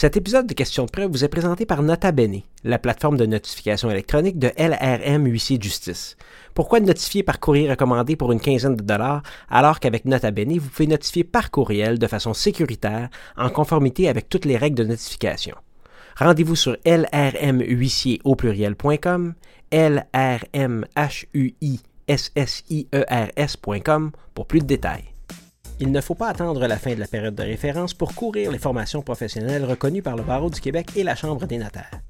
Cet épisode de Questions de preuve vous est présenté par Nota Bene, la plateforme de notification électronique de LRM Huissier Justice. Pourquoi notifier par courrier recommandé pour une quinzaine de dollars alors qu'avec Nota Bene, vous pouvez notifier par courriel de façon sécuritaire en conformité avec toutes les règles de notification? Rendez-vous sur lrmhuissier au pluriel.com, lrmhuissiers.com pour plus de détails. Il ne faut pas attendre la fin de la période de référence pour courir les formations professionnelles reconnues par le Barreau du Québec et la Chambre des notaires.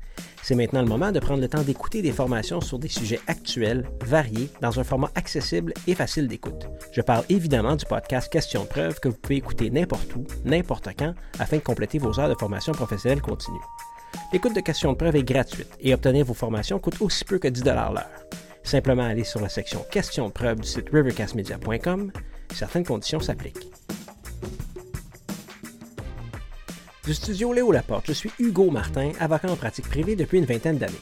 C'est maintenant le moment de prendre le temps d'écouter des formations sur des sujets actuels, variés, dans un format accessible et facile d'écoute. Je parle évidemment du podcast Questions de preuve que vous pouvez écouter n'importe où, n'importe quand, afin de compléter vos heures de formation professionnelle continue. L'écoute de Questions de preuve est gratuite et obtenir vos formations coûte aussi peu que 10 l'heure. Simplement aller sur la section Questions de preuve du site rivercastmedia.com Certaines conditions s'appliquent. Du studio Léo Laporte, je suis Hugo Martin, avocat en pratique privée depuis une vingtaine d'années.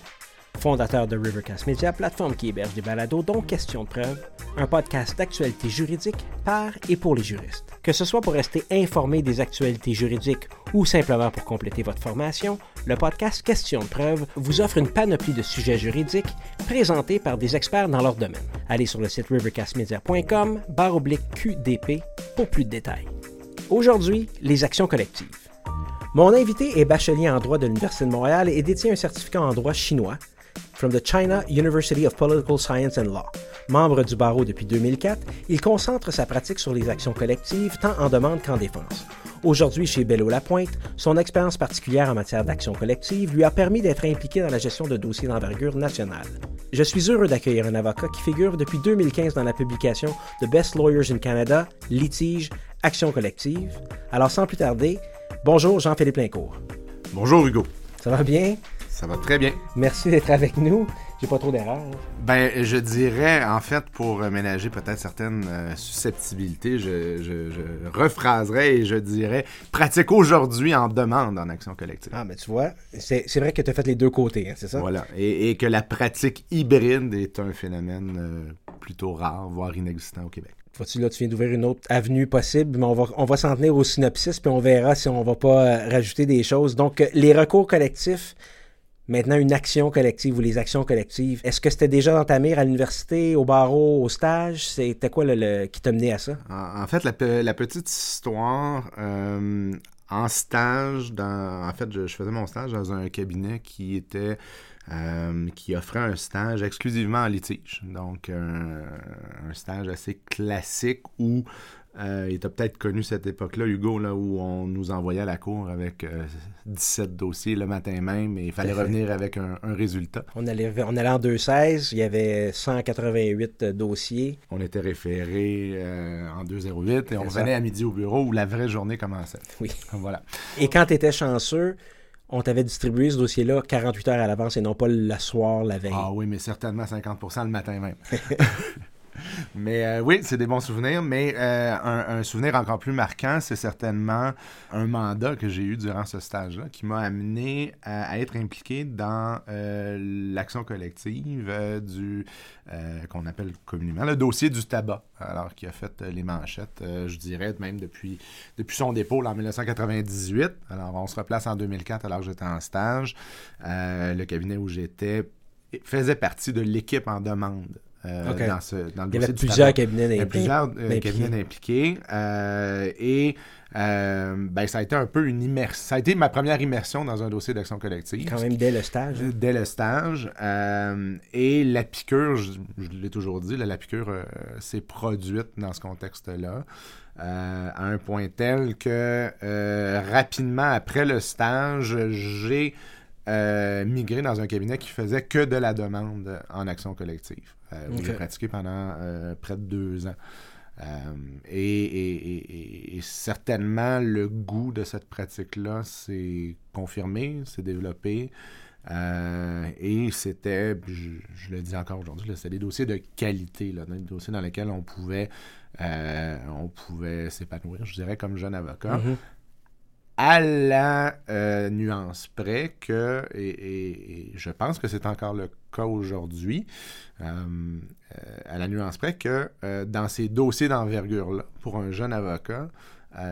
Fondateur de Rivercast Media, plateforme qui héberge des balados dont Questions de preuve, un podcast d'actualité juridique par et pour les juristes. Que ce soit pour rester informé des actualités juridiques ou simplement pour compléter votre formation, le podcast Questions de preuve vous offre une panoplie de sujets juridiques présentés par des experts dans leur domaine. Allez sur le site rivercastmedia.com barre QDP pour plus de détails. Aujourd'hui, les actions collectives. Mon invité est bachelier en droit de l'Université de Montréal et détient un certificat en droit chinois from the China University of Political Science and Law. Membre du barreau depuis 2004, il concentre sa pratique sur les actions collectives tant en demande qu'en défense. Aujourd'hui, chez Bello Lapointe, son expérience particulière en matière d'action collective lui a permis d'être impliqué dans la gestion de dossiers d'envergure nationale. Je suis heureux d'accueillir un avocat qui figure depuis 2015 dans la publication de Best Lawyers in Canada, Litige, Action collective. Alors sans plus tarder, bonjour Jean-Philippe Lincourt. Bonjour Hugo. Ça va bien? Ça va très bien. Merci d'être avec nous. J'ai pas trop d'erreurs. Ben, je dirais, en fait, pour ménager peut-être certaines euh, susceptibilités, je, je, je, rephraserais et je dirais pratique aujourd'hui en demande en action collective. Ah, mais tu vois, c'est vrai que tu as fait les deux côtés, hein, c'est ça? Voilà. Et, et, que la pratique hybride est un phénomène euh, plutôt rare, voire inexistant au Québec. Vois-tu, là, tu viens d'ouvrir une autre avenue possible, mais on va, on va s'en tenir au synopsis, puis on verra si on va pas euh, rajouter des choses. Donc, les recours collectifs, maintenant une action collective ou les actions collectives. Est-ce que c'était déjà dans ta mire à l'université, au barreau, au stage? C'était quoi le, qui t'a mené à ça? En, fait, la, petite histoire, euh, en stage, dans, en fait, je, faisais mon stage dans un cabinet qui était... Euh, qui offrait un stage exclusivement en litige. Donc, un stage assez classique où euh, il t'a peut-être connu cette époque-là, Hugo, là, où on nous envoyait à la cour avec 17 euh, dossiers le matin même et il fallait revenir avec un, résultat. On allait, on allait en 2-16, il y avait 188 dossiers. On était référé euh, en 2-08 et on revenait à midi au bureau où la vraie journée commençait. Oui. Voilà. Et quand tu étais chanceux, on t'avait distribué ce dossier-là 48 heures à l'avance et non pas le soir, la veille. Ah oui, mais certainement 50% le matin même. Mais euh, oui, c'est des bons souvenirs. Mais euh, un, souvenir encore plus marquant, c'est certainement un mandat que j'ai eu durant ce stage-là qui m'a amené à, être impliqué dans euh, l'action collective du qu'on appelle communément le dossier du tabac. Alors, qui a fait les manchettes, je dirais, même depuis, depuis son dépôt en 1998. Alors, on se replace en 2004 alors que j'étais en stage. le cabinet où j'étais faisait partie de l'équipe en demande euh, dans, ce, dans le Il y avait plusieurs cabinets Il y a plusieurs euh, cabinets impliqués. Euh, et ben, ça a été un peu une immersion. Ça a été ma première immersion dans un dossier d'action collective. Quand même dès le stage. Dès le stage. et la piqûre, je, l'ai toujours dit, la piqûre s'est produite dans ce contexte-là. à un point tel que rapidement après le stage, j'ai migré dans un cabinet qui faisait que de la demande en action collective. Euh, où j'ai pratiqué pendant euh, près de deux ans. Euh, et, certainement, le goût de cette pratique-là s'est confirmé, s'est développé. et c'était, je, le dis encore aujourd'hui, c'était des dossiers de qualité, là, des dossiers dans lesquels on pouvait, on pouvait s'épanouir, je dirais, comme jeune avocat. Mm-hmm à la euh, nuance près que, et, je pense que c'est encore le cas aujourd'hui, euh, euh, à la nuance près que dans ces dossiers d'envergure-là, pour un jeune avocat,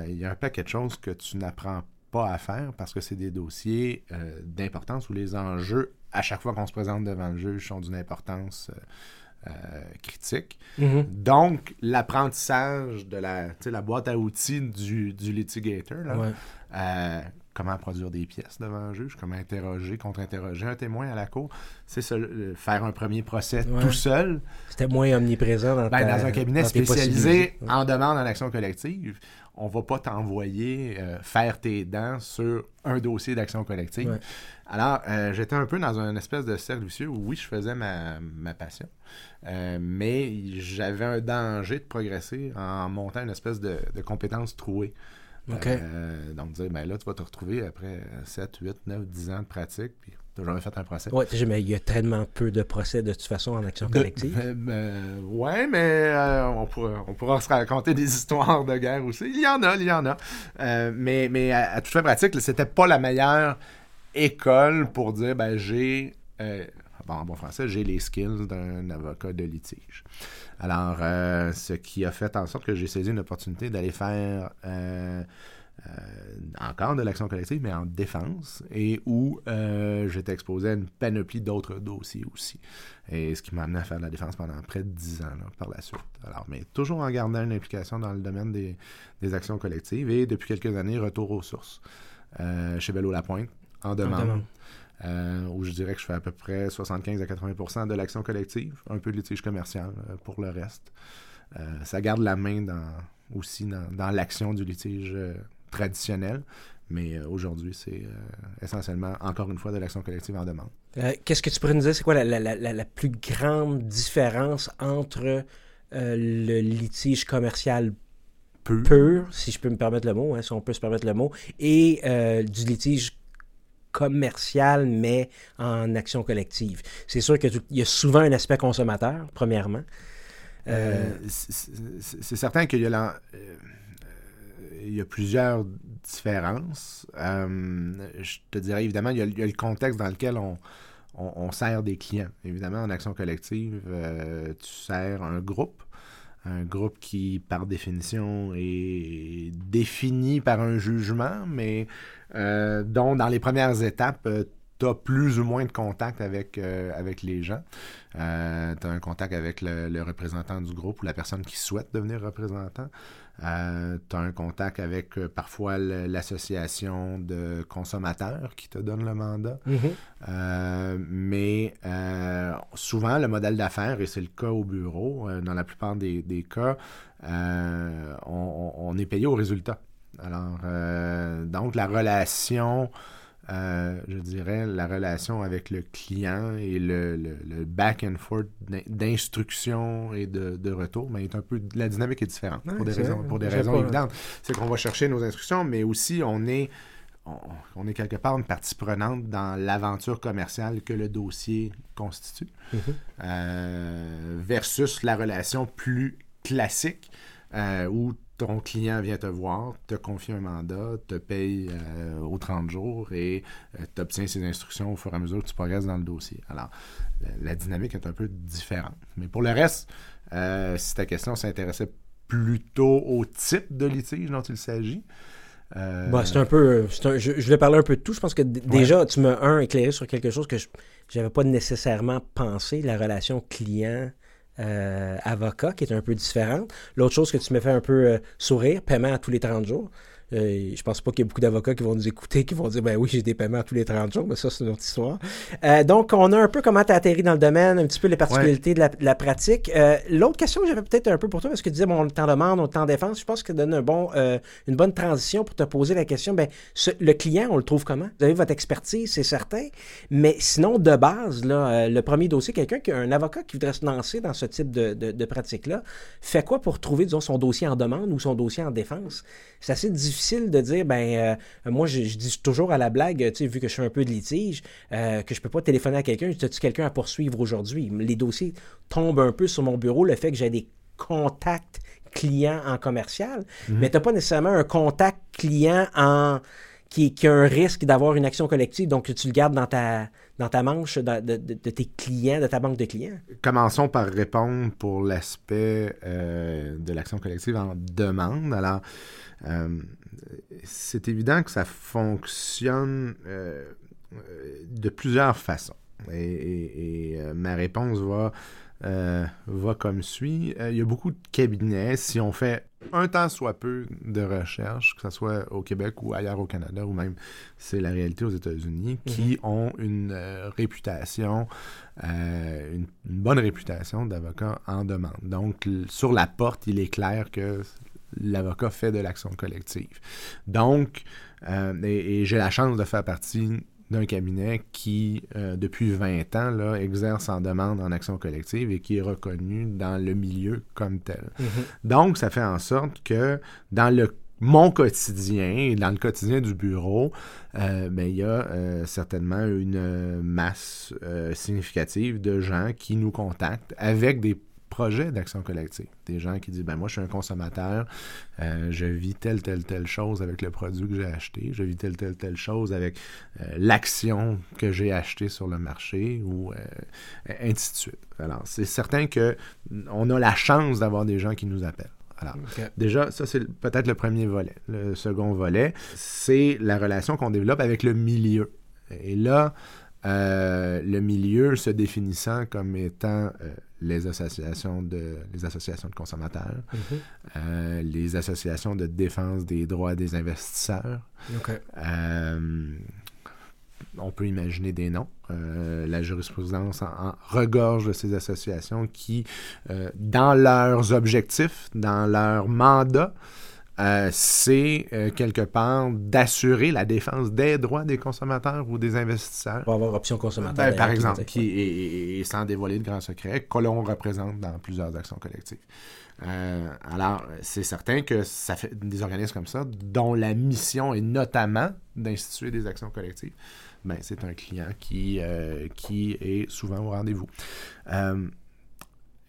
il y a un paquet de choses que tu n'apprends pas à faire parce que c'est des dossiers d'importance où les enjeux, à chaque fois qu'on se présente devant le juge, sont d'une importance critique. Mhm. Donc, l'apprentissage de la, la boîte à outils du, du litigator, là, Ouais. euh, comment produire des pièces devant un juge, comment interroger, contre-interroger un témoin à la cour, c'est euh, faire un premier procès Ouais. tout seul, C'était moins omniprésent dans, ben, ta- dans un cabinet dans spécialisé en demande en action collective. On va pas t'envoyer euh, faire tes dents sur un dossier d'action collective. Ouais. Alors, euh, j'étais un peu dans un espèce de cercle vicieux où oui, je faisais ma, ma passion, euh, mais j'avais un danger de progresser en montant une espèce de, de compétence trouée. OK. Euh, donc, dire, ben là, tu vas te retrouver après 7, 8, 9, 10 ans de pratique, puis tu n'as jamais fait un procès? Sais, mais il y a tellement peu de procès de toute façon en action collective. euh, euh, ouais, mais euh, on, pourra, on pourra se raconter des histoires de guerre aussi. Il y en a, il y en a. Euh, mais mais à, à toute fin pratique, c'était pas la meilleure école pour dire, ben j'ai, euh, bon, en bon français, j'ai les skills d'un avocat de litige. Alors, ce qui a fait en sorte que j'ai saisi une opportunité d'aller faire encore de l'action collective, mais en défense, et où euh, j'étais exposé à une panoplie d'autres dossiers aussi. Et ce qui m'a amené à faire de la défense pendant près de 10 ans là, par la suite. Alors, mais toujours en gardant une implication dans le domaine des, des actions collectives, et depuis quelques années, retour aux sources. Euh, chez Bello Lapointe, en demande. demande. euh, où je dirais que je fais à peu près 75 à 80% de l'action collective, un peu de litige commercial euh, pour le reste. Euh, ça garde la main dans, aussi dans, dans l'action du litige euh, traditionnel, mais euh, aujourd'hui, c'est euh, essentiellement, encore une fois, de l'action collective en demande. Euh, Qu'est-ce que tu pourrais nous dire? C'est quoi la, la- la- plus grande différence entre le litige commercial pur, si je peux me permettre le mot, hein, si on peut se permettre le mot, et euh, du litige commercial, mais en action collective? C'est sûr qu'il y a souvent un aspect consommateur, premièrement. Euh, Euh, c'est- certain qu'il y a, la- il y a plusieurs différences. Euh, je te dirais évidemment, il y, a, le contexte dans lequel on, on, sert des clients. Évidemment, en action collective, euh, tu sers un groupe. Un groupe qui, par définition, est défini par un jugement, mais euh, dont, dans les premières étapes, tu as plus ou moins de contact avec, euh, avec les gens. tu as un contact avec le représentant du groupe ou la personne qui souhaite devenir représentant. Tu as un contact avec euh, parfois l'association de consommateurs qui te donne le mandat. mhm. Euh, mais euh, souvent, le modèle d'affaires, et c'est le cas au bureau, euh, dans la plupart des, des cas, euh, on, on- est payé au résultat. Alors, euh, donc, la relation, euh, je dirais, la relation avec le client et le, le- le back and forth d'in- d'instruction et de, de retour, mais est un peu, la dynamique est différente Ouais, pour des raisons, vrai. pour des Je sais raisons pas. évidentes. C'est qu'on va chercher nos instructions, mais aussi on est on, est quelque part une partie prenante dans l'aventure commerciale que le dossier constitue, Mhm. euh, versus la relation plus classique euh, où ton client vient te voir, te confie un mandat, te paye euh, aux 30 jours et tu obtiens ses instructions au fur et à mesure que tu progresses dans le dossier. Alors, la, la dynamique est un peu différente. Mais pour le reste, euh, si ta question s'intéressait plutôt au type de litige dont il s'agit, euh, Bon, c'est un peu. un- je, je voulais parler un peu de tout. Je pense que déjà, tu m'as, un, éclairé sur quelque chose que je n'avais pas nécessairement pensé, la relation client-avocat, qui est un peu différente. L'autre chose que tu me fait un peu euh, sourire, paiement à tous les 30 jours. Euh, je pense pas qu'il y ait beaucoup d'avocats qui vont nous écouter, qui vont dire ben oui, j'ai des paiements tous les 30 jours, mais ça, c'est une autre histoire. Euh, donc, on a un peu comment tu as atterri dans le domaine, un petit peu les particularités de, la, pratique. Euh, L'autre question que j'avais peut-être un peu pour toi, parce que tu disais, bon, le temps demande, le temps défense, je pense que ça donne un bon, euh, une bonne transition pour te poser la question, ben, le client, on le trouve comment? Vous avez votre expertise, c'est certain, mais sinon, de base, là, le premier dossier, quelqu'un qui a un avocat qui voudrait se lancer dans ce type de, de- pratique-là, fait quoi pour trouver, disons, son dossier en demande ou son dossier en défense? C'est assez de dire, ben, euh, moi, je, je dis toujours à la blague, tu sais, vu que je fais un peu de litige, euh, que je peux pas téléphoner à quelqu'un, je dis, quelqu'un à poursuivre aujourd'hui? Les dossiers tombent un peu sur mon bureau, le fait que j'ai des contacts clients en commercial, mais tu n'as pas nécessairement un contact client en qui, qui a un risque d'avoir une action collective, donc tu le gardes dans ta, dans ta manche de- de tes clients, de ta banque de clients. Commençons par répondre pour l'aspect euh, de l'action collective en demande. Alors, c'est évident que ça fonctionne de plusieurs façons. Et, ma réponse va, va comme suit. il y a beaucoup de cabinets, si on fait un temps soit peu de recherche, que ce soit au Québec ou ailleurs au Canada, ou même c'est la réalité aux États-Unis, qui mhm. ont une euh, réputation, euh, une, bonne réputation d'avocat en demande. Donc, sur la porte, il est clair que l'avocat fait de l'action collective. Donc, euh, et j'ai la chance de faire partie d'un cabinet qui, euh, depuis 20 ans, là, exerce en demande en action collective et qui est reconnu dans le milieu comme tel. Mhm. Donc, ça fait en sorte que dans le mon quotidien et dans le quotidien du bureau, euh, ben, il y a euh, certainement une masse significative de gens qui nous contactent avec des projet d'action collective. Des gens qui disent, ben moi, je suis un consommateur, euh, je vis telle, telle, telle chose avec le produit que j'ai acheté, je vis telle, telle, telle chose avec euh, l'action que j'ai achetée sur le marché, ou euh, ainsi de suite. Alors, c'est certain qu'on a la chance d'avoir des gens qui nous appellent. Alors, déjà, ça, c'est peut-être le premier volet. Le second volet, c'est la relation qu'on développe avec le milieu. Et là, le milieu se définissant comme étant les associations de, les associations de consommateurs, mhm. euh, les associations de défense des droits des investisseurs. Euh, on peut imaginer des noms. Euh, la jurisprudence en, regorge de ces associations qui, dans leurs objectifs, dans leur mandat, euh, c'est euh, quelque part d'assurer la défense des droits des consommateurs ou des investisseurs. Pour avoir option consommateur. Ben, par exemple, qui est, sans dévoiler de grands secrets, que l'on représente dans plusieurs actions collectives. Euh, alors, c'est certain que ça fait des organismes comme ça, dont la mission est notamment d'instituer des actions collectives. Ben, c'est un client qui, qui est souvent au rendez-vous.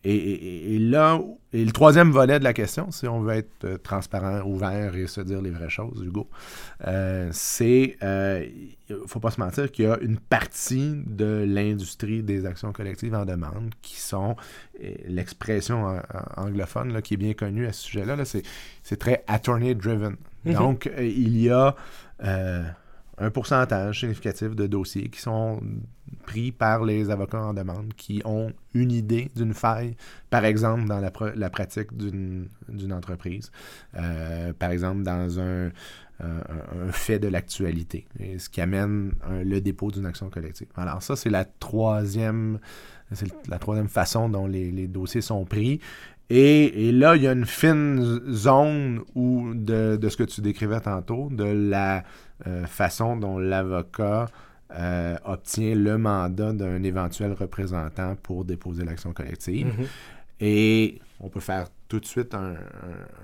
Et, là, et le troisième volet de la question, si on veut être euh, transparent, ouvert et se dire les vraies choses, Hugo, euh, c'est, euh, il ne faut pas se mentir qu'il y a une partie de l'industrie des actions collectives en demande qui sont, l'expression anglophone là, qui est bien connue à ce sujet-là, -là, c'est très attorney-driven. Mm-hmm. Donc, il y a un pourcentage significatif de dossiers qui sont pris par les avocats en demande qui ont une idée d'une faille, par exemple dans la, pratique d'une entreprise, euh, par exemple dans un, fait de l'actualité, ce qui amène le dépôt d'une action collective. Alors ça, c'est la troisième, la troisième façon dont les, dossiers sont pris. Et, là, il y a une fine zone où de, de ce que tu décrivais tantôt, de la euh, façon dont l'avocat euh, obtient le mandat d'un éventuel représentant pour déposer l'action collective. Mhm. Et on peut faire tout de suite un,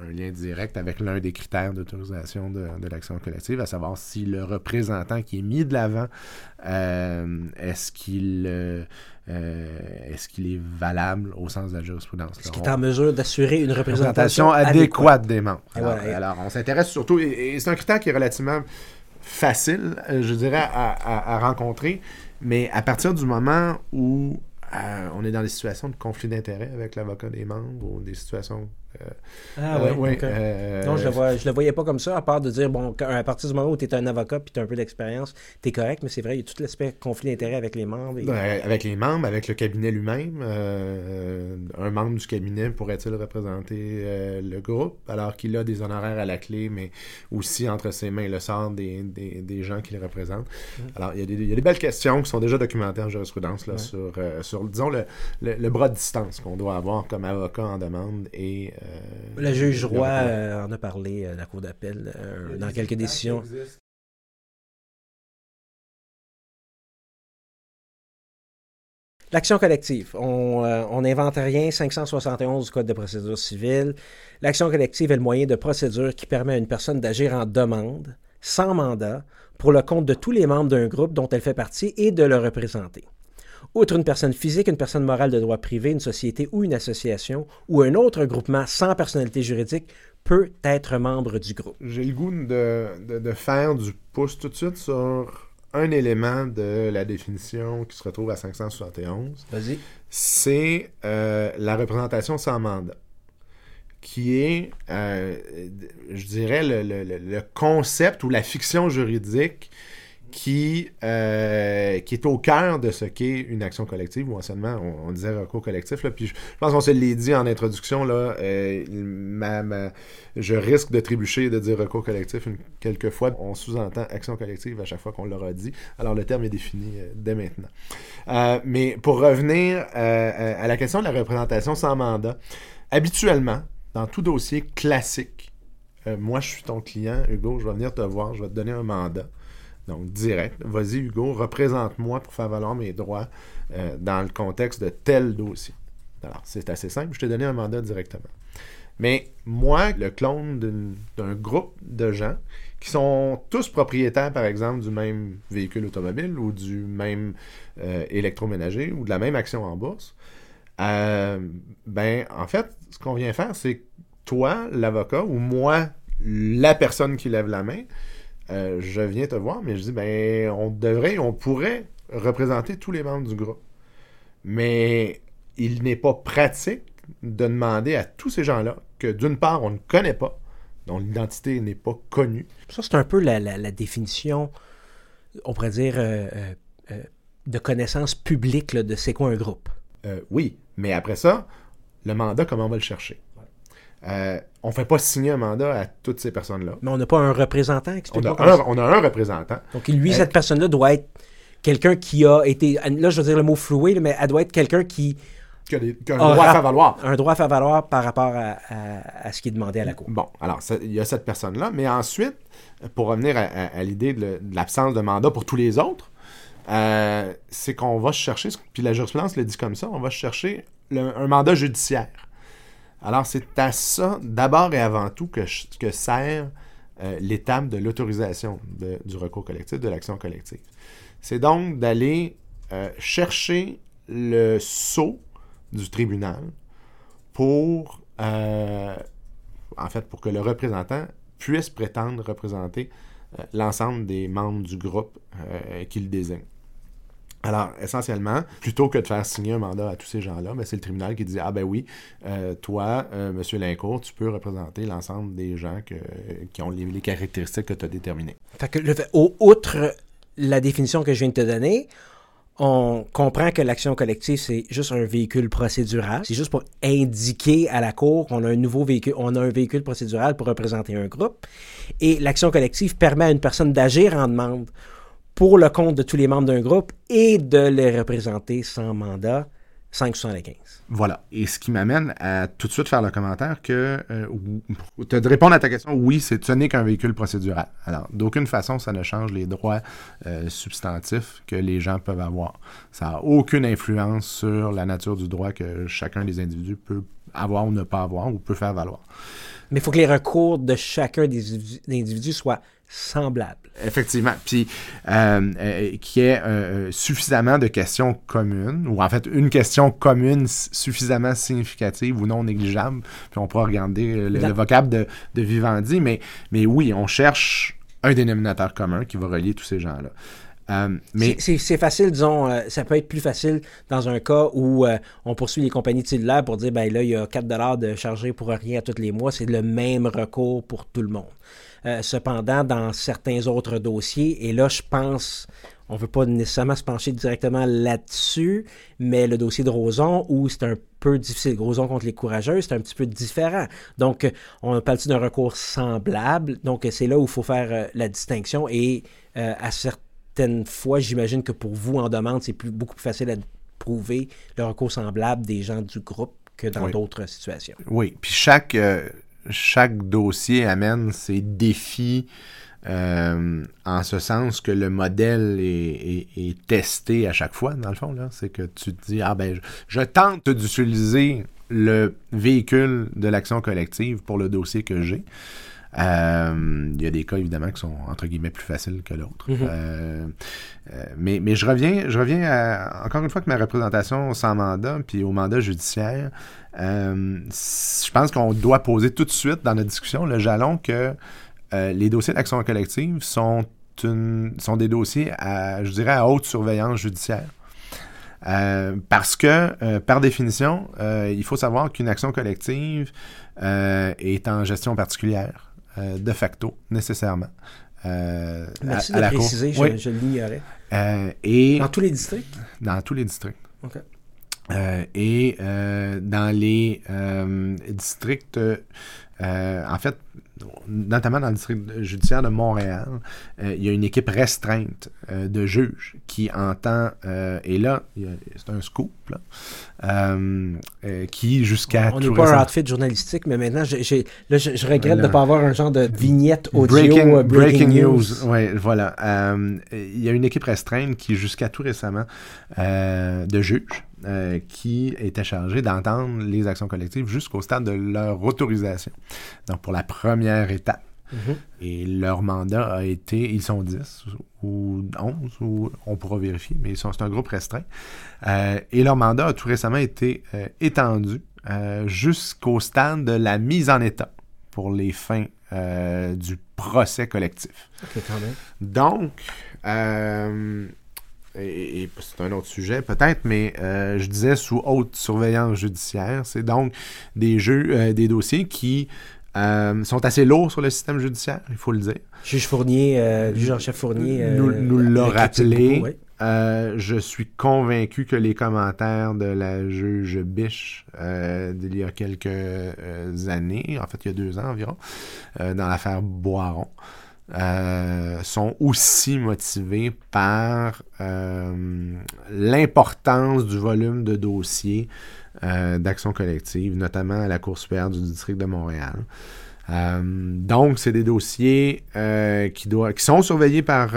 lien direct avec l'un des critères d'autorisation de, l'action collective, à savoir si le représentant qui est mis de l'avant, euh, est-ce qu'il est-ce qu'il est valable au sens de la jurisprudence? Est-ce qu'il est en mesure d'assurer une représentation, adéquate, des membres? Alors, on s'intéresse surtout, et c'est un critère qui est relativement facile, euh, je dirais, à, rencontrer. Mais à partir du moment où euh, on est dans des situations de conflit d'intérêts avec l'avocat des membres ou des situations ah euh, oui, euh, non, je le, le voyais pas comme ça, à part de dire, bon, à partir du moment où tu es un avocat puis tu as un peu d'expérience, tu es correct, mais c'est vrai, il y a tout l'aspect conflit d'intérêt avec les membres. Ben, avec les membres, avec le cabinet lui-même. un membre du cabinet pourrait-il représenter le groupe alors qu'il a des honoraires à la clé, mais aussi entre ses mains le sort des, des, gens qui le représentent. Mm. Alors, il y, a des, il y, a des, belles questions qui sont déjà documentées en jurisprudence là, sur, sur, disons, le, le bras de distance qu'on doit avoir comme avocat en demande et le juge Roy euh, en a parlé à la Cour d'appel euh, dans quelques décisions. L'action collective. On euh, n'invente rien. 571 du Code de procédure civile. L'action collective est le moyen de procédure qui permet à une personne d'agir en demande, sans mandat, pour le compte de tous les membres d'un groupe dont elle fait partie et de le représenter. Outre une personne physique, une personne morale de droit privé, une société ou une association ou un autre groupement sans personnalité juridique peut être membre du groupe. J'ai le goût de, de, faire du pouce tout de suite sur un élément de la définition qui se retrouve à 571. Vas-y. C'est euh, la représentation sans mandat. qui est, euh, je dirais, le, le- le- le concept ou la fiction juridique qui, euh, qui est au cœur de ce qu'est une action collective, ou anciennement, on, on disait recours collectif. Là, puis je, pense qu'on se l'est dit en introduction, là, euh, je risque de trébucher de dire recours collectif une, quelques fois. On sous-entend action collective à chaque fois qu'on l'aura dit. Alors le terme est défini euh, dès maintenant. Mais pour revenir à la question de la représentation sans mandat, habituellement, dans tout dossier classique, moi je suis ton client, Hugo, je vais venir te voir, je vais te donner un mandat. Donc, direct. Vas-y, Hugo, représente-moi pour faire valoir mes droits euh, dans le contexte de tel dossier. Alors, c'est assez simple. Je t'ai donné un mandat directement. Mais moi, le clone d'un groupe de gens qui sont tous propriétaires, par exemple, du même véhicule automobile ou du même euh, électroménager ou de la même action en bourse, euh, ben, en fait, ce qu'on vient faire, c'est toi, l'avocat, ou moi, la personne qui lève la main, euh, je viens te voir, mais je dis, ben, on devrait, on pourrait représenter tous les membres du groupe. Mais il n'est pas pratique de demander à tous ces gens-là que, d'une part, on ne connaît pas, dont l'identité n'est pas connue. Ça, c'est un peu la, la- la définition, on pourrait dire, euh, euh, de connaissance publique là, de c'est quoi un groupe. Oui, mais après ça, le mandat, comment on va le chercher? Euh, on ne fait pas signer un mandat à toutes ces personnes-là. Mais on n'a pas un représentant. On a, un, on a un représentant. Donc, lui, Euh, cette personne-là doit être quelqu'un qui a été. Là, je veux dire le mot floué, mais elle doit être quelqu'un qui qui a, des- qui a un droit à faire valoir. un droit à faire valoir par rapport à, à- à ce qui est demandé à la Cour. Bon, alors, ça- il y a cette personne-là. Mais ensuite, pour revenir à, l'idée de, l'absence de mandat pour tous les autres, euh, c'est qu'on va chercher, puis la jurisprudence le dit comme ça, on va chercher le- un mandat judiciaire. Alors, c'est à ça, d'abord et avant tout, que, sert euh, l'étape de l'autorisation du recours collectif, de l'action collective. C'est donc d'aller euh, chercher le sceau du tribunal pour, euh, en fait, pour que le représentant puisse prétendre représenter l'ensemble des membres du groupe qu'il désigne. Alors, essentiellement, plutôt que de faire signer un mandat à tous ces gens-là, ben, c'est le tribunal qui dit Ah, ben oui, euh, toi, euh, M. Lincourt, tu peux représenter l'ensemble des gens qui ont les, caractéristiques que tu as déterminées. Fait que le au- outre la définition que je viens de te donner, on comprend que l'action collective, c'est juste un véhicule procédural. C'est juste pour indiquer à la Cour qu'on a un nouveau véhicule, on a un véhicule procédural pour représenter un groupe. Et l'action collective permet à une personne d'agir en demande pour le compte de tous les membres d'un groupe et de les représenter sans mandat 575. Voilà. Et ce qui m'amène à tout de suite faire le commentaire que, euh, te de répondre à ta question, oui, c'est, ce n'est qu'un véhicule procédural. Alors, d'aucune façon, ça ne change les droits euh, substantifs que les gens peuvent avoir. Ça n'a aucune influence sur la nature du droit que chacun des individus peut avoir ou ne pas avoir ou peut faire valoir. Mais il faut que les recours de chacun des individus soient Effectivement. Puis, euh, euh, qui est euh, suffisamment de questions communes, ou en fait, une question commune suffisamment significative ou non négligeable. Puis, on pourra regarder euh, le, le vocable de, de Vivendi, mais, mais oui, on cherche un dénominateur commun qui va relier tous ces gens-là. Euh, mais C'est- facile, disons, euh, ça peut être plus facile dans un cas où euh, on poursuit les compagnies de cellulaire pour dire, ben là, il y a 4 de chargé pour rien à tous les mois, c'est le même recours pour tout le monde. Euh, cependant, dans certains autres dossiers, et là, je pense, on ne veut pas nécessairement se pencher directement là-dessus, mais le dossier de Roson, où c'est un peu difficile, Roson contre les courageux, c'est un petit peu différent. Donc, euh, on parle d'un recours semblable, donc euh, c'est là où il faut faire euh, la distinction, et euh, à certaines fois, j'imagine que pour vous, en demande, c'est plus, beaucoup plus facile à prouver le recours semblable des gens du groupe que dans Oui. d'autres situations. Oui, puis chaque, euh, chaque dossier amène ses défis euh, en ce sens que le modèle est, est- est testé à chaque fois, dans le fond. C'est que tu te dis, ah ben, je, je tente d'utiliser le véhicule de l'action collective pour le dossier que j'ai. Euh, Il y a des cas, évidemment, qui sont, entre guillemets, plus faciles que l'autre. Mhm. Euh, euh, mais, mais je reviens, je reviens à, encore une fois, que ma représentation sans mandat, puis au mandat judiciaire, euh, je pense qu'on doit poser tout de suite dans notre discussion le jalon que euh, les dossiers d'action collective sont, une, sont des dossiers à, je dirais, à haute surveillance judiciaire. parce que, par définition, il faut savoir qu'une action collective est en gestion particulière, de facto, nécessairement. Merci de préciser, je, je l'ignorais. et dans tous les districts? Dans tous les districts. OK. et dans les districts, en fait, notamment dans le district judiciaire de Montréal, euh, il y a une équipe restreinte euh, de juges qui entend, euh, et là, c'est un scoop, qui jusqu'à... On n'est pas un outfit journalistique, mais maintenant, là, je, regrette de ne pas avoir un genre de vignette audio breaking, news. Oui, voilà. il y a une équipe restreinte qui, jusqu'à tout récemment, de juges, euh, qui était chargé d'entendre les actions collectives jusqu'au stade de leur autorisation. Donc, pour la première étape. Mhm. Et leur mandat a été, ils sont 10 ou 11, ou on pourra vérifier, mais c'est un groupe restreint. Euh, et leur mandat a tout récemment été euh, étendu jusqu'au stade de la mise en état pour les fins du procès collectif. Donc, et, c'est un autre sujet peut-être, mais euh, je disais sous haute surveillance judiciaire, c'est donc des jeux, euh, des dossiers qui euh, sont assez lourds sur le système judiciaire, il faut le dire. Juge Fournier, juge en chef Fournier nous, nous l'a rappelé. je suis convaincu que les commentaires de la juge Biche d'il y a quelques années, en fait il y a deux ans environ, dans l'affaire Boiron, euh, sont aussi motivés par euh, l'importance du volume de dossiers euh, d'action collective, notamment à la Cour supérieure du district de Montréal. donc, c'est des dossiers qui, sont surveillés par,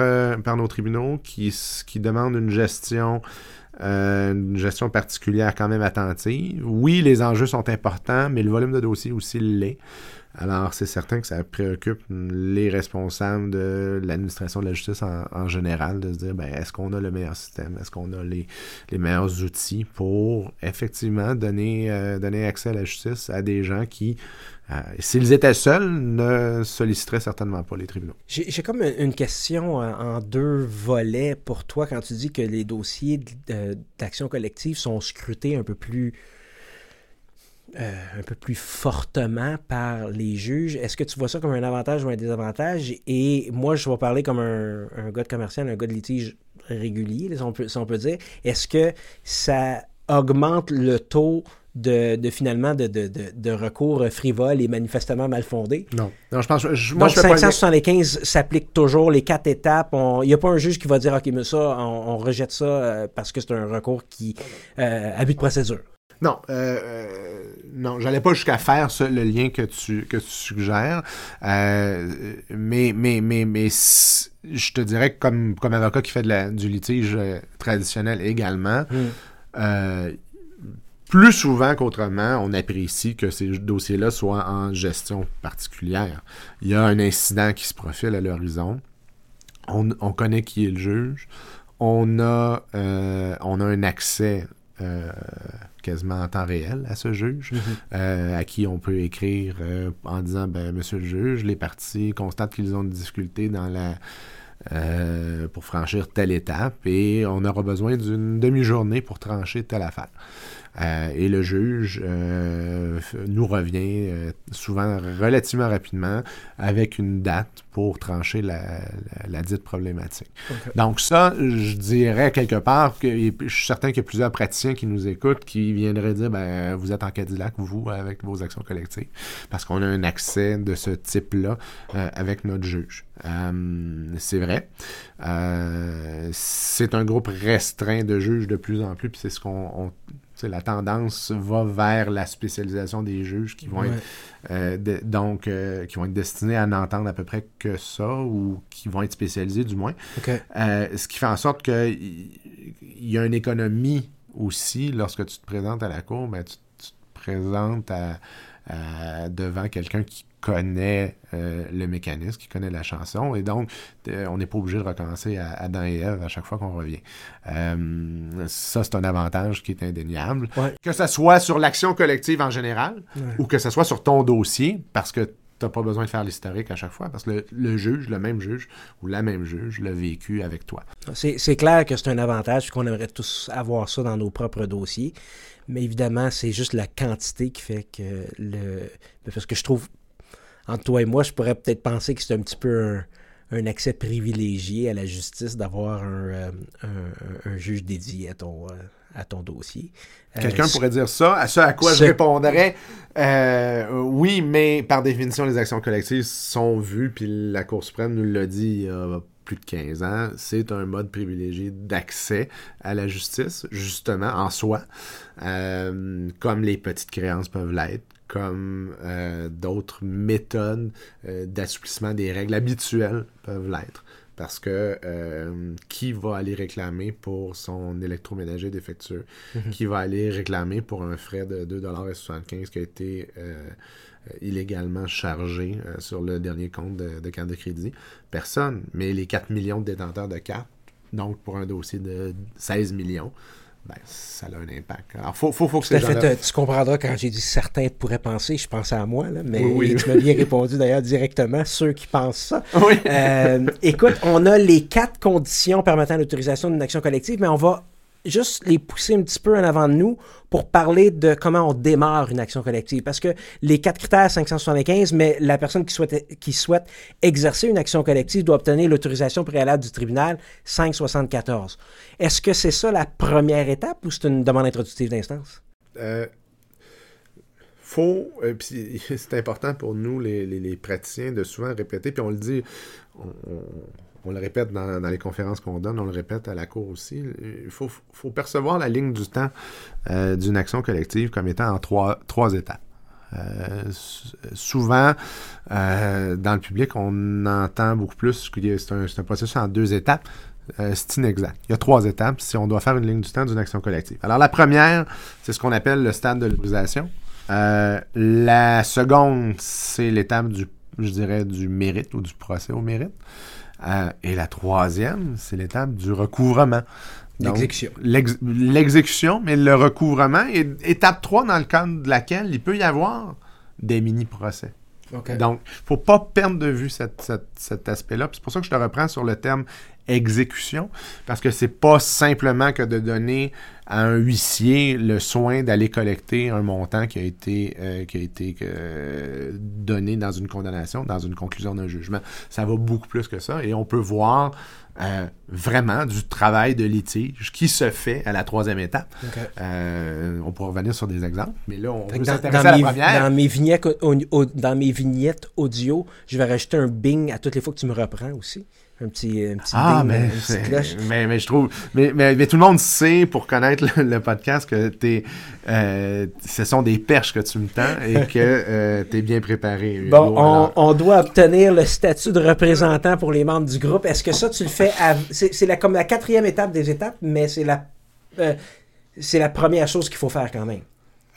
nos tribunaux, qui, qui demandent une gestion une gestion particulière quand même attentive. Oui, les enjeux sont importants, mais le volume de dossiers aussi l'est. Alors, c'est certain que ça préoccupe les responsables de l'administration de la justice en, général de se dire, ben, est-ce qu'on a le meilleur système? Est-ce qu'on a les, meilleurs outils pour effectivement donner, euh, donner accès à la justice à des gens qui, euh, s'ils étaient seuls, ne solliciteraient certainement pas les tribunaux? J'ai comme une question euh, en deux volets pour toi quand tu dis que les dossiers d'action collective sont scrutés un peu plus euh, un peu plus fortement par les juges. Est-ce que tu vois ça comme un avantage ou un désavantage? Et moi, je vais parler comme un, un gars de commercial, un gars de litige régulier, si on peut, si on peut dire. Est-ce que ça augmente le taux de, de, finalement de, de, de, recours frivoles et manifestement mal fondés. Non. non je pense, moi, Donc, je 575 s'applique toujours, les quatre étapes. Il n'y a pas un juge qui va dire, OK, mais ça, on, rejette ça euh, parce que c'est un recours qui euh, a but de procédure. Non, euh, euh, non, j'allais pas jusqu'à faire le lien que tu, que tu suggères, euh, mais, mais, mais, mais je te dirais que comme, comme avocat qui fait de la, du litige euh, traditionnel également, hmm. plus souvent qu'autrement, on apprécie que ces dossiers-là soient en gestion particulière. Il y a un incident qui se profile à l'horizon, on, on, connaît qui est le juge, on a, on a un accès quasiment en temps réel à ce juge, mhm. euh, à qui on peut écrire euh, en disant ben, Monsieur le juge, les parties constatent qu'ils ont des difficultés dans la euh, pour franchir telle étape et on aura besoin d'une demi-journée pour trancher telle affaire. Euh, et le juge euh, nous revient euh, souvent relativement rapidement avec une date pour trancher la, dite problématique. Donc ça, je dirais quelque part que je suis certain qu'il y a plusieurs praticiens qui nous écoutent qui viendraient dire ben vous êtes en Cadillac vous avec vos actions collectives parce qu'on a un accès de ce type-là avec notre juge. c'est vrai. c'est un groupe restreint de juges de plus en plus, puis c'est ce qu'on la tendance va vers la spécialisation des juges qui vont être euh, donc euh, qui vont être destinés à n'entendre à peu près que ça ou qui vont être spécialisés du moins. Euh, ce qui fait en sorte qu'il y, a une économie aussi lorsque tu te présentes à la cour, ben, tu, te présentes devant quelqu'un qui connaît euh, le mécanisme, qui connaît la chanson, et donc euh, on n'est pas obligé de recommencer à Adam et Ève à chaque fois qu'on revient. Euh, ça, c'est un avantage qui est indéniable. Que ce soit sur l'action collective en général, ou que ce soit sur ton dossier, parce que n'as pas besoin de faire l'historique à chaque fois parce que le, juge, le même juge ou la même juge l'a vécu avec toi. C'est clair que c'est un avantage qu'on aimerait tous avoir ça dans nos propres dossiers. Mais évidemment, c'est juste la quantité qui fait que le. Parce que je trouve, entre toi et moi, je pourrais peut-être penser que c'est un petit peu un, accès privilégié à la justice d'avoir un, euh, un, juge dédié à ton, euh, à ton dossier. Euh, Quelqu'un pourrait dire ça, à ce à quoi je répondrais oui, mais par définition, les actions collectives sont vues, puis la Cour suprême nous l'a dit il y a plus de 15 ans, c'est un mode privilégié d'accès à la justice, justement, en soi, comme les petites créances peuvent l'être, comme euh, d'autres méthodes euh, d'assouplissement des règles habituelles peuvent l'être. Parce que euh, qui va aller réclamer pour son électroménager défectueux? Mhm. Qui va aller réclamer pour un frais de 2,75$ qui a été illégalement chargé sur le dernier compte de, de carte de crédit? Personne. Mais les 4 millions de détenteurs de cartes, donc pour un dossier de 16 millions, ben, ça a un impact. Alors, faut, faut, faut que fait, Tu comprendras quand j'ai dit certains pourraient penser, je pensais à moi, là, mais tu m'as bien répondu d'ailleurs directement, ceux qui pensent ça. Euh, écoute, on a les quatre conditions permettant l'autorisation d'une action collective, mais on va juste les pousser un petit peu en avant de nous pour parler de comment on démarre une action collective. Parce que les quatre critères 575, mais la personne qui souhaite, qui souhaite exercer une action collective doit obtenir l'autorisation préalable du tribunal 574. Est-ce que c'est ça la première étape ou c'est une demande introductive d'instance? Euh, faut, euh, c'est important pour nous, les, les, praticiens, de souvent répéter, puis on le dit, on, le répète dans, les conférences qu'on donne, on le répète à la cour aussi. Il faut, percevoir la ligne du temps euh, d'une action collective comme étant en trois, étapes. Euh, souvent, euh, dans le public, on entend beaucoup plus que c'est un, processus en deux étapes. c'est inexact. Il y a trois étapes si on doit faire une ligne du temps d'une action collective. Alors, la première, c'est ce qu'on appelle le stade de l'autorisation. la seconde, c'est l'étape du, je dirais, du mérite ou du procès au mérite. Euh, et la troisième, c'est l'étape du recouvrement. L'exécution. L'exécution, mais le recouvrement est étape 3 dans le cadre de laquelle il peut y avoir des mini-procès. Donc, il ne faut pas perdre de vue cet aspect-là. C'est pour ça que je te reprends sur le terme exécution, parce que c'est pas simplement que de donner à un huissier le soin d'aller collecter un montant qui a été, euh, qui a été euh, donné dans une condamnation, dans une conclusion d'un jugement. Ça va beaucoup plus que ça, et on peut voir euh, vraiment du travail de litige qui se fait à la troisième étape. on pourra revenir sur des exemples, mais là, on peut s'intéresser à la première. Dans mes, vignettes, dans mes vignettes audio, je vais rajouter un bing à toutes les fois que tu me reprends aussi un petit, un petit ah, mais, mais, mais, je trouve. Mais, mais, tout le monde sait, pour connaître le, podcast, que t'es, euh, ce sont des perches que tu me tends et que euh, tu es bien préparé. Bon, on, on, doit obtenir le statut de représentant pour les membres du groupe. Est-ce que ça, tu le fais C'est la, comme la quatrième étape des étapes, mais c'est la, euh, c'est la première chose qu'il faut faire quand même.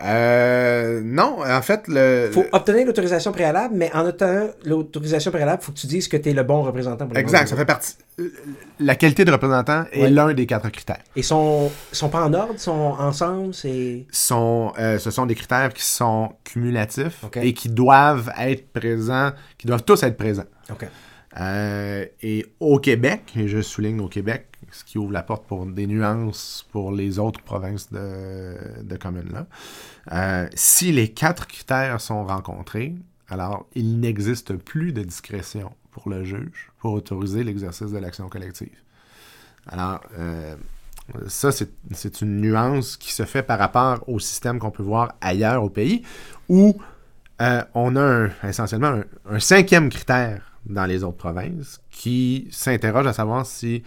Euh, non, en fait, le. Il faut obtenir l'autorisation préalable, mais en obtenant l'autorisation préalable, il faut que tu dises que tu es le bon représentant pour Exact, ça fait partie. La qualité de représentant est l'un des quatre critères. Et sont, sont pas en ordre, sont ensemble, c'est. Sont, euh, ce sont des critères qui sont cumulatifs et qui doivent être présents, qui doivent tous être présents. OK. Euh, et au Québec, et je souligne au Québec, ce qui ouvre la porte pour des nuances pour les autres provinces de, de communes-là. Euh, si les quatre critères sont rencontrés, alors il n'existe plus de discrétion pour le juge pour autoriser l'exercice de l'action collective. Alors, euh, ça, c'est une nuance qui se fait par rapport au système qu'on peut voir ailleurs au pays, où on a essentiellement un, cinquième critère dans les autres provinces qui s'interroge à savoir si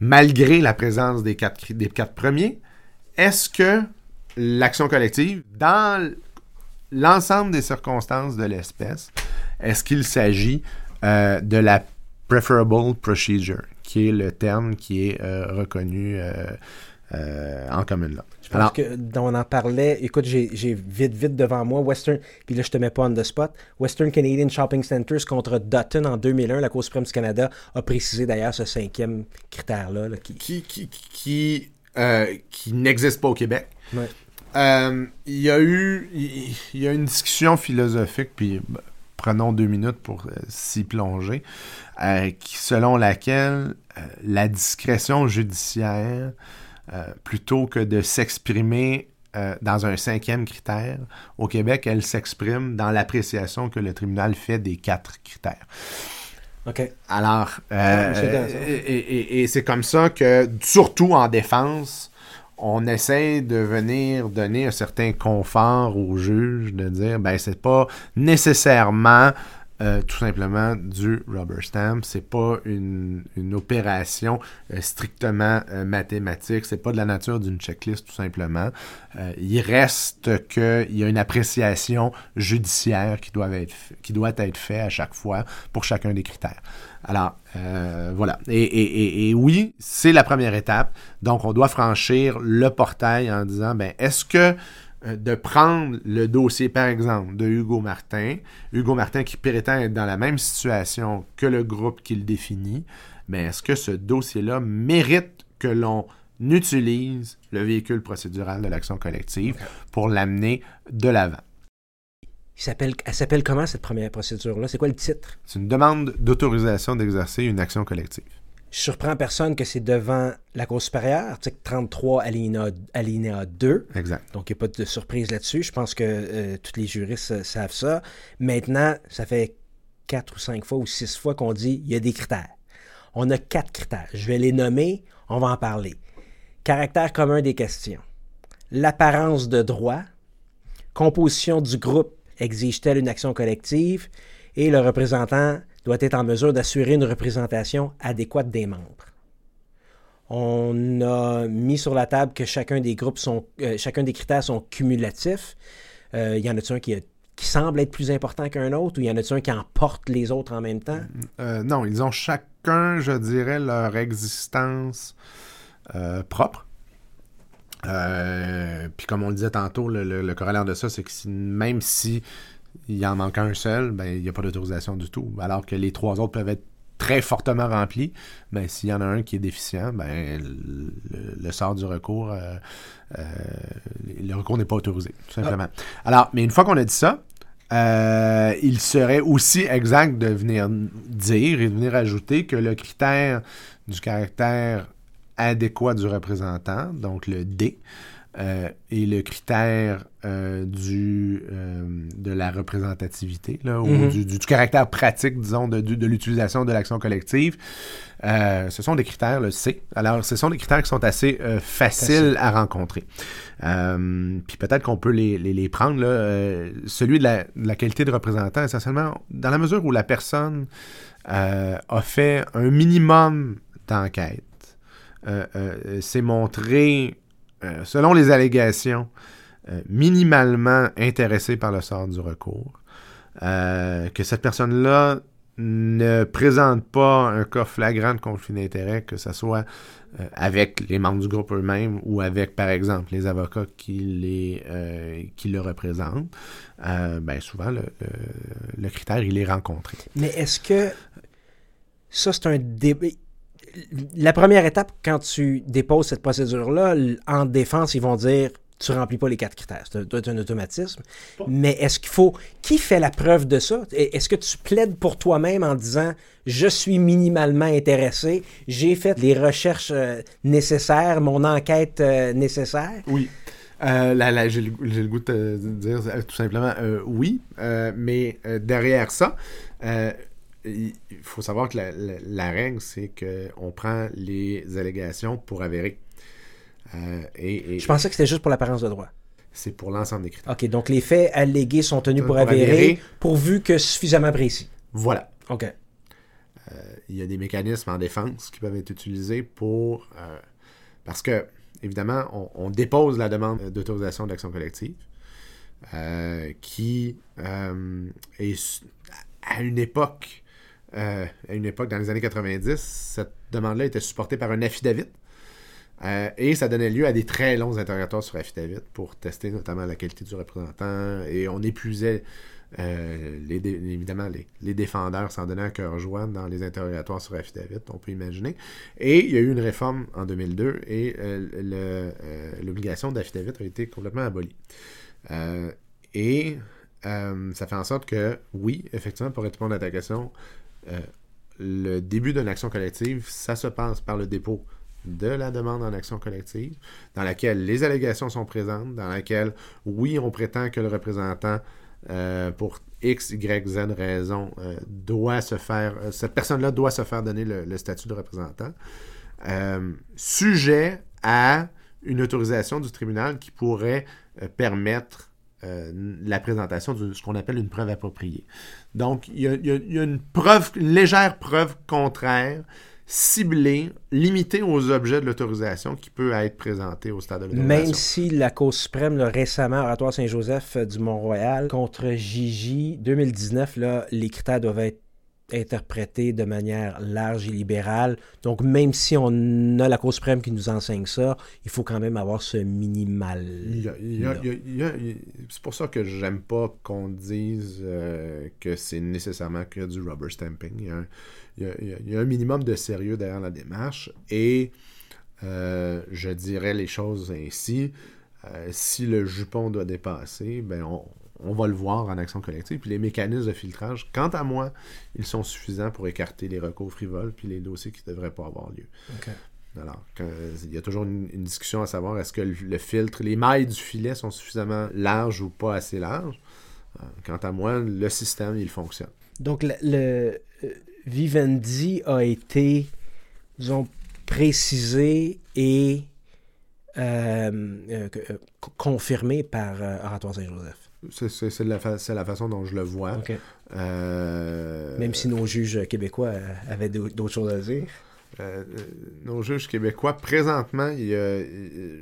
malgré la présence des quatre, premiers, est-ce que l'action collective, dans l'ensemble des circonstances de l'espèce, est-ce qu'il s'agit euh, de la preferable procedure, qui est le terme qui est euh, reconnu euh, en commune là. Je pense que on en parlait. Écoute, j'ai vite, vite devant moi Western, puis là je te mets pas on the spot. Western Canadian Shopping Centers contre Dutton en 2001. La Cour suprême du Canada a précisé d'ailleurs ce cinquième critère-là. qui, qui, qui, qui, euh, qui n'existe pas au Québec. Euh, il y a eu il y a une discussion philosophique, puis prenons deux minutes pour s'y plonger, qui, selon laquelle la discrétion judiciaire, plutôt que de s'exprimer dans un cinquième critère, au Québec, elle s'exprime dans l'appréciation que le tribunal fait des quatre critères. OK. Alors, euh, et, c'est comme ça que, surtout en défense, on essaie de venir donner un certain confort au juge, de dire, ben, c'est pas nécessairement euh, tout simplement du rubber stamp. C'est pas une, opération euh, strictement euh, mathématique. C'est pas de la nature d'une checklist, tout simplement. il reste qu'il y a une appréciation judiciaire qui doit être qui doit être faite à chaque fois pour chacun des critères. Alors, voilà. Et, et oui, c'est la première étape. Donc, on doit franchir le portail en disant, ben, est-ce que de prendre le dossier, par exemple, de Hugo Martin, Hugo Martin qui prétend être dans la même situation que le groupe qu'il définit, mais est-ce que ce dossier-là mérite que l'on utilise le véhicule procédural de l'action collective pour l'amener de l'avant? elle s'appelle comment cette première procédure-là? C'est quoi le titre? C'est une demande d'autorisation d'exercer une action collective. Je surprends personne que c'est devant la Cour supérieure, article 33, alinéa, 2. Exact. Donc, il n'y a pas de surprise là-dessus. Je pense que euh, tous les juristes euh, savent ça. Maintenant, ça fait quatre ou cinq fois ou six fois qu'on dit il y a des critères. On a quatre critères. Je vais les nommer, on va en parler. Caractère commun des questions. L'apparence de droit. Composition du groupe exige-t-elle une action collective? Et le représentant doit être en mesure d'assurer une représentation adéquate des membres. On a mis sur la table que chacun des groupes sont, euh, chacun des critères sont cumulatifs. Euh, il y en a-t-il un qui, semble être plus important qu'un autre ou il y en a-t-il un qui emporte les autres en même temps? Euh, non, ils ont chacun, je dirais, leur existence propre. puis comme on le disait tantôt, le, corollaire de ça, c'est que même si il en manque un seul, ben, il n'y a pas d'autorisation du tout. Alors que les trois autres peuvent être très fortement remplis, ben, s'il y en a un qui est déficient, ben, le, sort du recours, euh, euh, le recours n'est pas autorisé, tout simplement. Alors, mais une fois qu'on a dit ça, euh, il serait aussi exact de venir dire et de venir ajouter que le critère du caractère adéquat du représentant, donc le D, euh, et le critère euh, du, euh, de la représentativité, là, ou mhm. du, caractère pratique, disons, de, de, l'utilisation de l'action collective, ce sont des critères, le C. Alors, ce sont des critères qui sont assez faciles à rencontrer. Puis peut-être qu'on peut les, les, les prendre. Là, celui de la, de la, qualité de représentant, essentiellement, dans la mesure où la personne a fait un minimum d'enquête, s'est montré euh, selon les allégations, euh, minimalement intéressé par le sort du recours, euh, que cette personne-là ne présente pas un cas flagrant de conflit d'intérêt, que ce soit avec les membres du groupe eux-mêmes ou avec, par exemple, les avocats qui, les, qui le représentent, ben souvent, le, le, critère, il est rencontré. Mais est-ce que ça, c'est un débat la première étape, quand tu déposes cette procédure-là, en défense, ils vont dire tu remplis pas les quatre critères. C'est un, automatisme. Mais est-ce qu'il faut. Qui fait la preuve de ça? Est-ce que tu plaides pour toi-même en disant je suis minimalement intéressé, j'ai fait les recherches euh, nécessaires, mon enquête euh, nécessaire? Oui. Euh, j'ai le, goût de dire tout simplement oui, mais derrière ça, il faut savoir que la, règle, c'est qu'on prend les allégations pour avérer. Euh, et, Je pensais que c'était juste pour l'apparence de droit. C'est pour l'ensemble des critères. OK, donc les faits allégués sont tenus pour, avérer, pourvu que suffisamment précis. Voilà. OK. Euh, il y a des mécanismes en défense qui peuvent être utilisés pour... Euh, parce que, évidemment, on, on dépose la demande d'autorisation d'action collective qui est à une époque à une époque, dans les années 90, cette demande-là était supportée par un affidavit. Euh, et ça donnait lieu à des très longs interrogatoires sur affidavit pour tester notamment la qualité du représentant. Et on épuisait, euh, les évidemment, les, défendeurs s'en donnaient un cœur joie dans les interrogatoires sur affidavit, on peut imaginer. Et il y a eu une réforme en 2002 et l'obligation d'affidavit a été complètement abolie. et euh, ça fait en sorte que, oui, effectivement, pour répondre à ta question, euh, le début d'une action collective, ça se passe par le dépôt de la demande en action collective, dans laquelle les allégations sont présentes, dans laquelle, oui, on prétend que le représentant, euh, pour X, Y, Z raison, doit se faire, cette personne-là doit se faire donner le, statut de représentant, sujet à une autorisation du tribunal qui pourrait permettre euh, la présentation de ce qu'on appelle une preuve appropriée. Donc, il y a, une preuve, légère preuve contraire, ciblée, limitée aux objets de l'autorisation qui peut être présentée au stade de l'autorisation. Même si la Cour suprême, le récemment, Oratoire Saint-Joseph euh, du Mont-Royal, contre Gigi 2019, là, les critères doivent être interprété de manière large et libérale. Donc, même si on a la Cour suprême qui nous enseigne ça, il faut quand même avoir ce minimal. C'est pour ça que j'aime pas qu'on dise euh, que c'est nécessairement que du rubber stamping. Il y, a, un minimum de sérieux derrière la démarche et euh, je dirais les choses ainsi. Euh, si le jupon doit dépasser, ben on, on va le voir en action collective. Puis les mécanismes de filtrage, quant à moi, ils sont suffisants pour écarter les recours frivoles puis les dossiers qui ne devraient pas avoir lieu. Alors, il y a toujours une, discussion à savoir est-ce que le, filtre, les mailles du filet sont suffisamment larges ou pas assez larges? Euh, quant à moi, le système, il fonctionne. Donc, le, euh, Vivendi a été, disons, précisé et euh, confirmé par Oratoire Saint-Joseph. C'est la, la, façon dont je le vois. Euh, Même si nos juges québécois avaient d'autres choses à dire. Euh, nos juges québécois, présentement, il y a,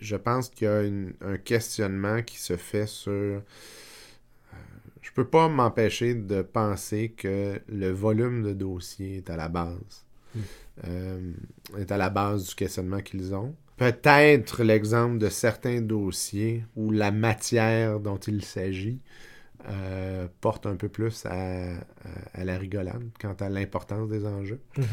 je pense qu'il y a un questionnement qui se fait sur. Euh, je peux pas m'empêcher de penser que le volume de dossiers est à la base. Hmm. est à la base du questionnement qu'ils ont peut-être l'exemple de certains dossiers où la matière dont il s'agit euh, porte un peu plus à, la rigolade quant à l'importance des enjeux. Mm-hmm.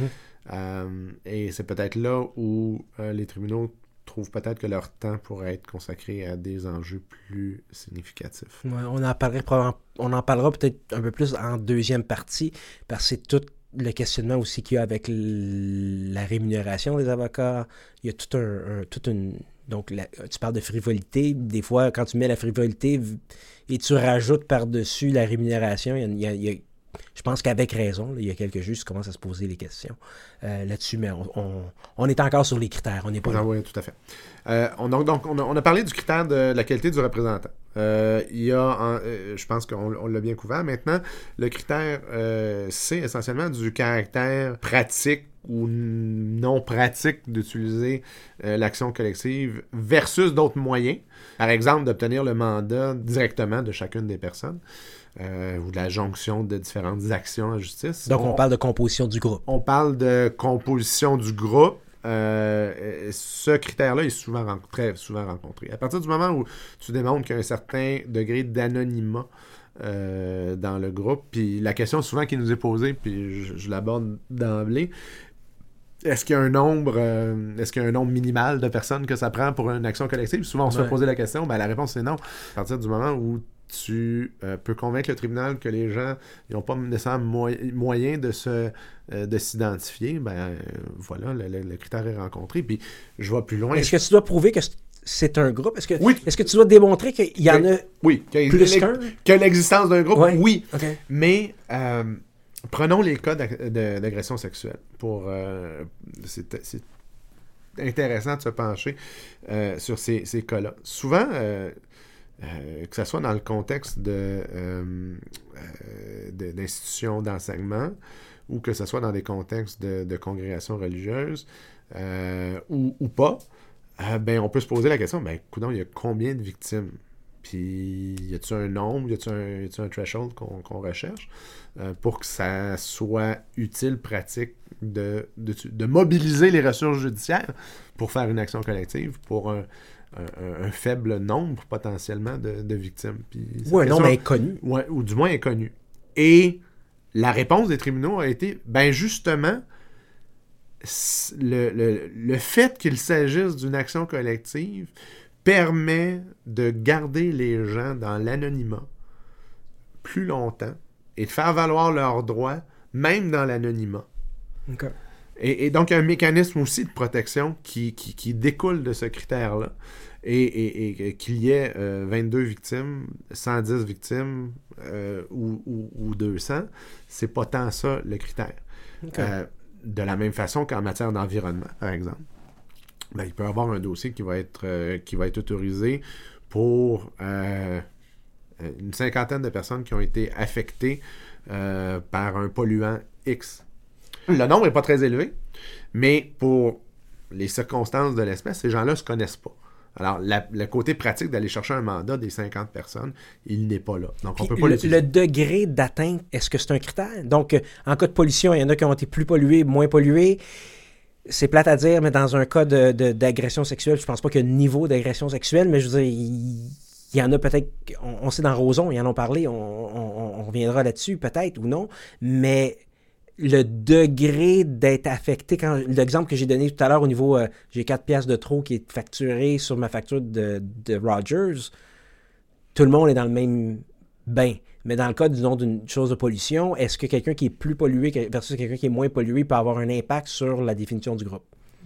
Euh, et c'est peut-être là où euh, les tribunaux trouvent peut-être que leur temps pourrait être consacré à des enjeux plus significatifs. on en parlera, on en parlera peut-être un peu plus en deuxième partie, parce que c'est tout le questionnement aussi qu'il y a avec la rémunération des avocats. Il y a tout un, toute une donc, tu parles de frivolité. Des fois, quand tu mets la frivolité et tu rajoutes par-dessus la rémunération, il y a, je pense qu'avec raison, il y a quelques juges qui commencent à se poser les questions euh, là-dessus, mais on, est encore sur les critères, on n'est pas ah, Oui, tout à fait. Euh, on, donc, on a, parlé du critère de la qualité du représentant. Euh, il y a, je pense qu'on l'a bien couvert maintenant, le critère, c'est essentiellement du caractère pratique ou non pratique d'utiliser l'action collective versus d'autres moyens. Par exemple, d'obtenir le mandat directement de chacune des personnes. Euh, ou de la jonction de différentes actions en justice. Donc, on, parle de composition du groupe. On parle de composition du groupe. Euh, ce critère-là est souvent très souvent rencontré. À partir du moment où tu démontres qu'il y a un certain degré d'anonymat euh, dans le groupe, puis la question souvent qui nous est posée, puis je, l'aborde d'emblée, est-ce qu'il y a un nombre est-ce qu'il y a un nombre minimal de personnes que ça prend pour une action collective? Souvent on se fait poser la question, ben, la réponse est non. À partir du moment où tu euh, peux convaincre le tribunal que les gens n'ont pas nécessairement moyen de se euh, de s'identifier, ben euh, voilà, le, critère est rencontré. Puis je vais plus loin. Est-ce que tu dois prouver que c'est un groupe? Est-ce que, est-ce que tu dois démontrer qu'il y en a oui, plus qu'un? Que l'existence d'un groupe, oui. Mais prenons les cas d'agression sexuelle. Pour, c'est, intéressant de se pencher sur ces, ces cas-là. Souvent, euh, que ce soit dans le contexte de, euh, euh, d'institutions d'enseignement ou que ce soit dans des contextes de, de congrégations religieuses ou, pas, ben, on peut se poser la question, ben, il y a combien de victimes? Puis, y a-t-il un nombre, y a-t-il un, un, threshold qu'on, recherche pour que ça soit utile, pratique de, de, de, mobiliser les ressources judiciaires pour faire une action collective, pour un, un, faible nombre potentiellement de, victimes. ou un nombre inconnu. ou du moins inconnu. Et la réponse des tribunaux a été, ben justement, le, le fait qu'il s'agisse d'une action collective permet de garder les gens dans l'anonymat plus longtemps et de faire valoir leurs droits, même dans l'anonymat. Et, donc, il y a un mécanisme aussi de protection qui, qui, découle de ce critère-là. Et, qu'il y ait 22 euh, victimes, 110 victimes euh, ou, ou, 200, c'est pas tant ça le critère. Euh, de la même façon qu'en matière d'environnement, par exemple. Ben, il peut y avoir un dossier qui va être, qui va être autorisé pour une cinquantaine de personnes qui ont été affectées par un polluant X. Le nombre n'est pas très élevé, mais pour les circonstances de l'espèce, ces gens-là ne se connaissent pas. Alors, le côté pratique d'aller chercher un mandat des 50 personnes, il n'est pas là. Donc, on peut pas le, le degré d'atteinte, est-ce que c'est un critère? Donc, euh, en cas de pollution, il y en a qui ont été plus pollués, moins pollués. C'est plate à dire, mais dans un cas d'agression sexuelle, je pense pas qu'il y a un niveau d'agression sexuelle, mais je veux dire, il, y en a peut-être, on, sait dans Roson, ils en ont parlé, on, on reviendra là-dessus peut-être ou non, mais le degré d'être affecté, quand l'exemple que j'ai donné tout à l'heure au niveau, euh, j'ai 4 pièces de trop qui est facturé sur ma facture de, Rogers, tout le monde est dans le même bain. Mais dans le cas, disons, d'une chose de pollution, est-ce que quelqu'un qui est plus pollué versus quelqu'un qui est moins pollué peut avoir un impact sur la définition du groupe?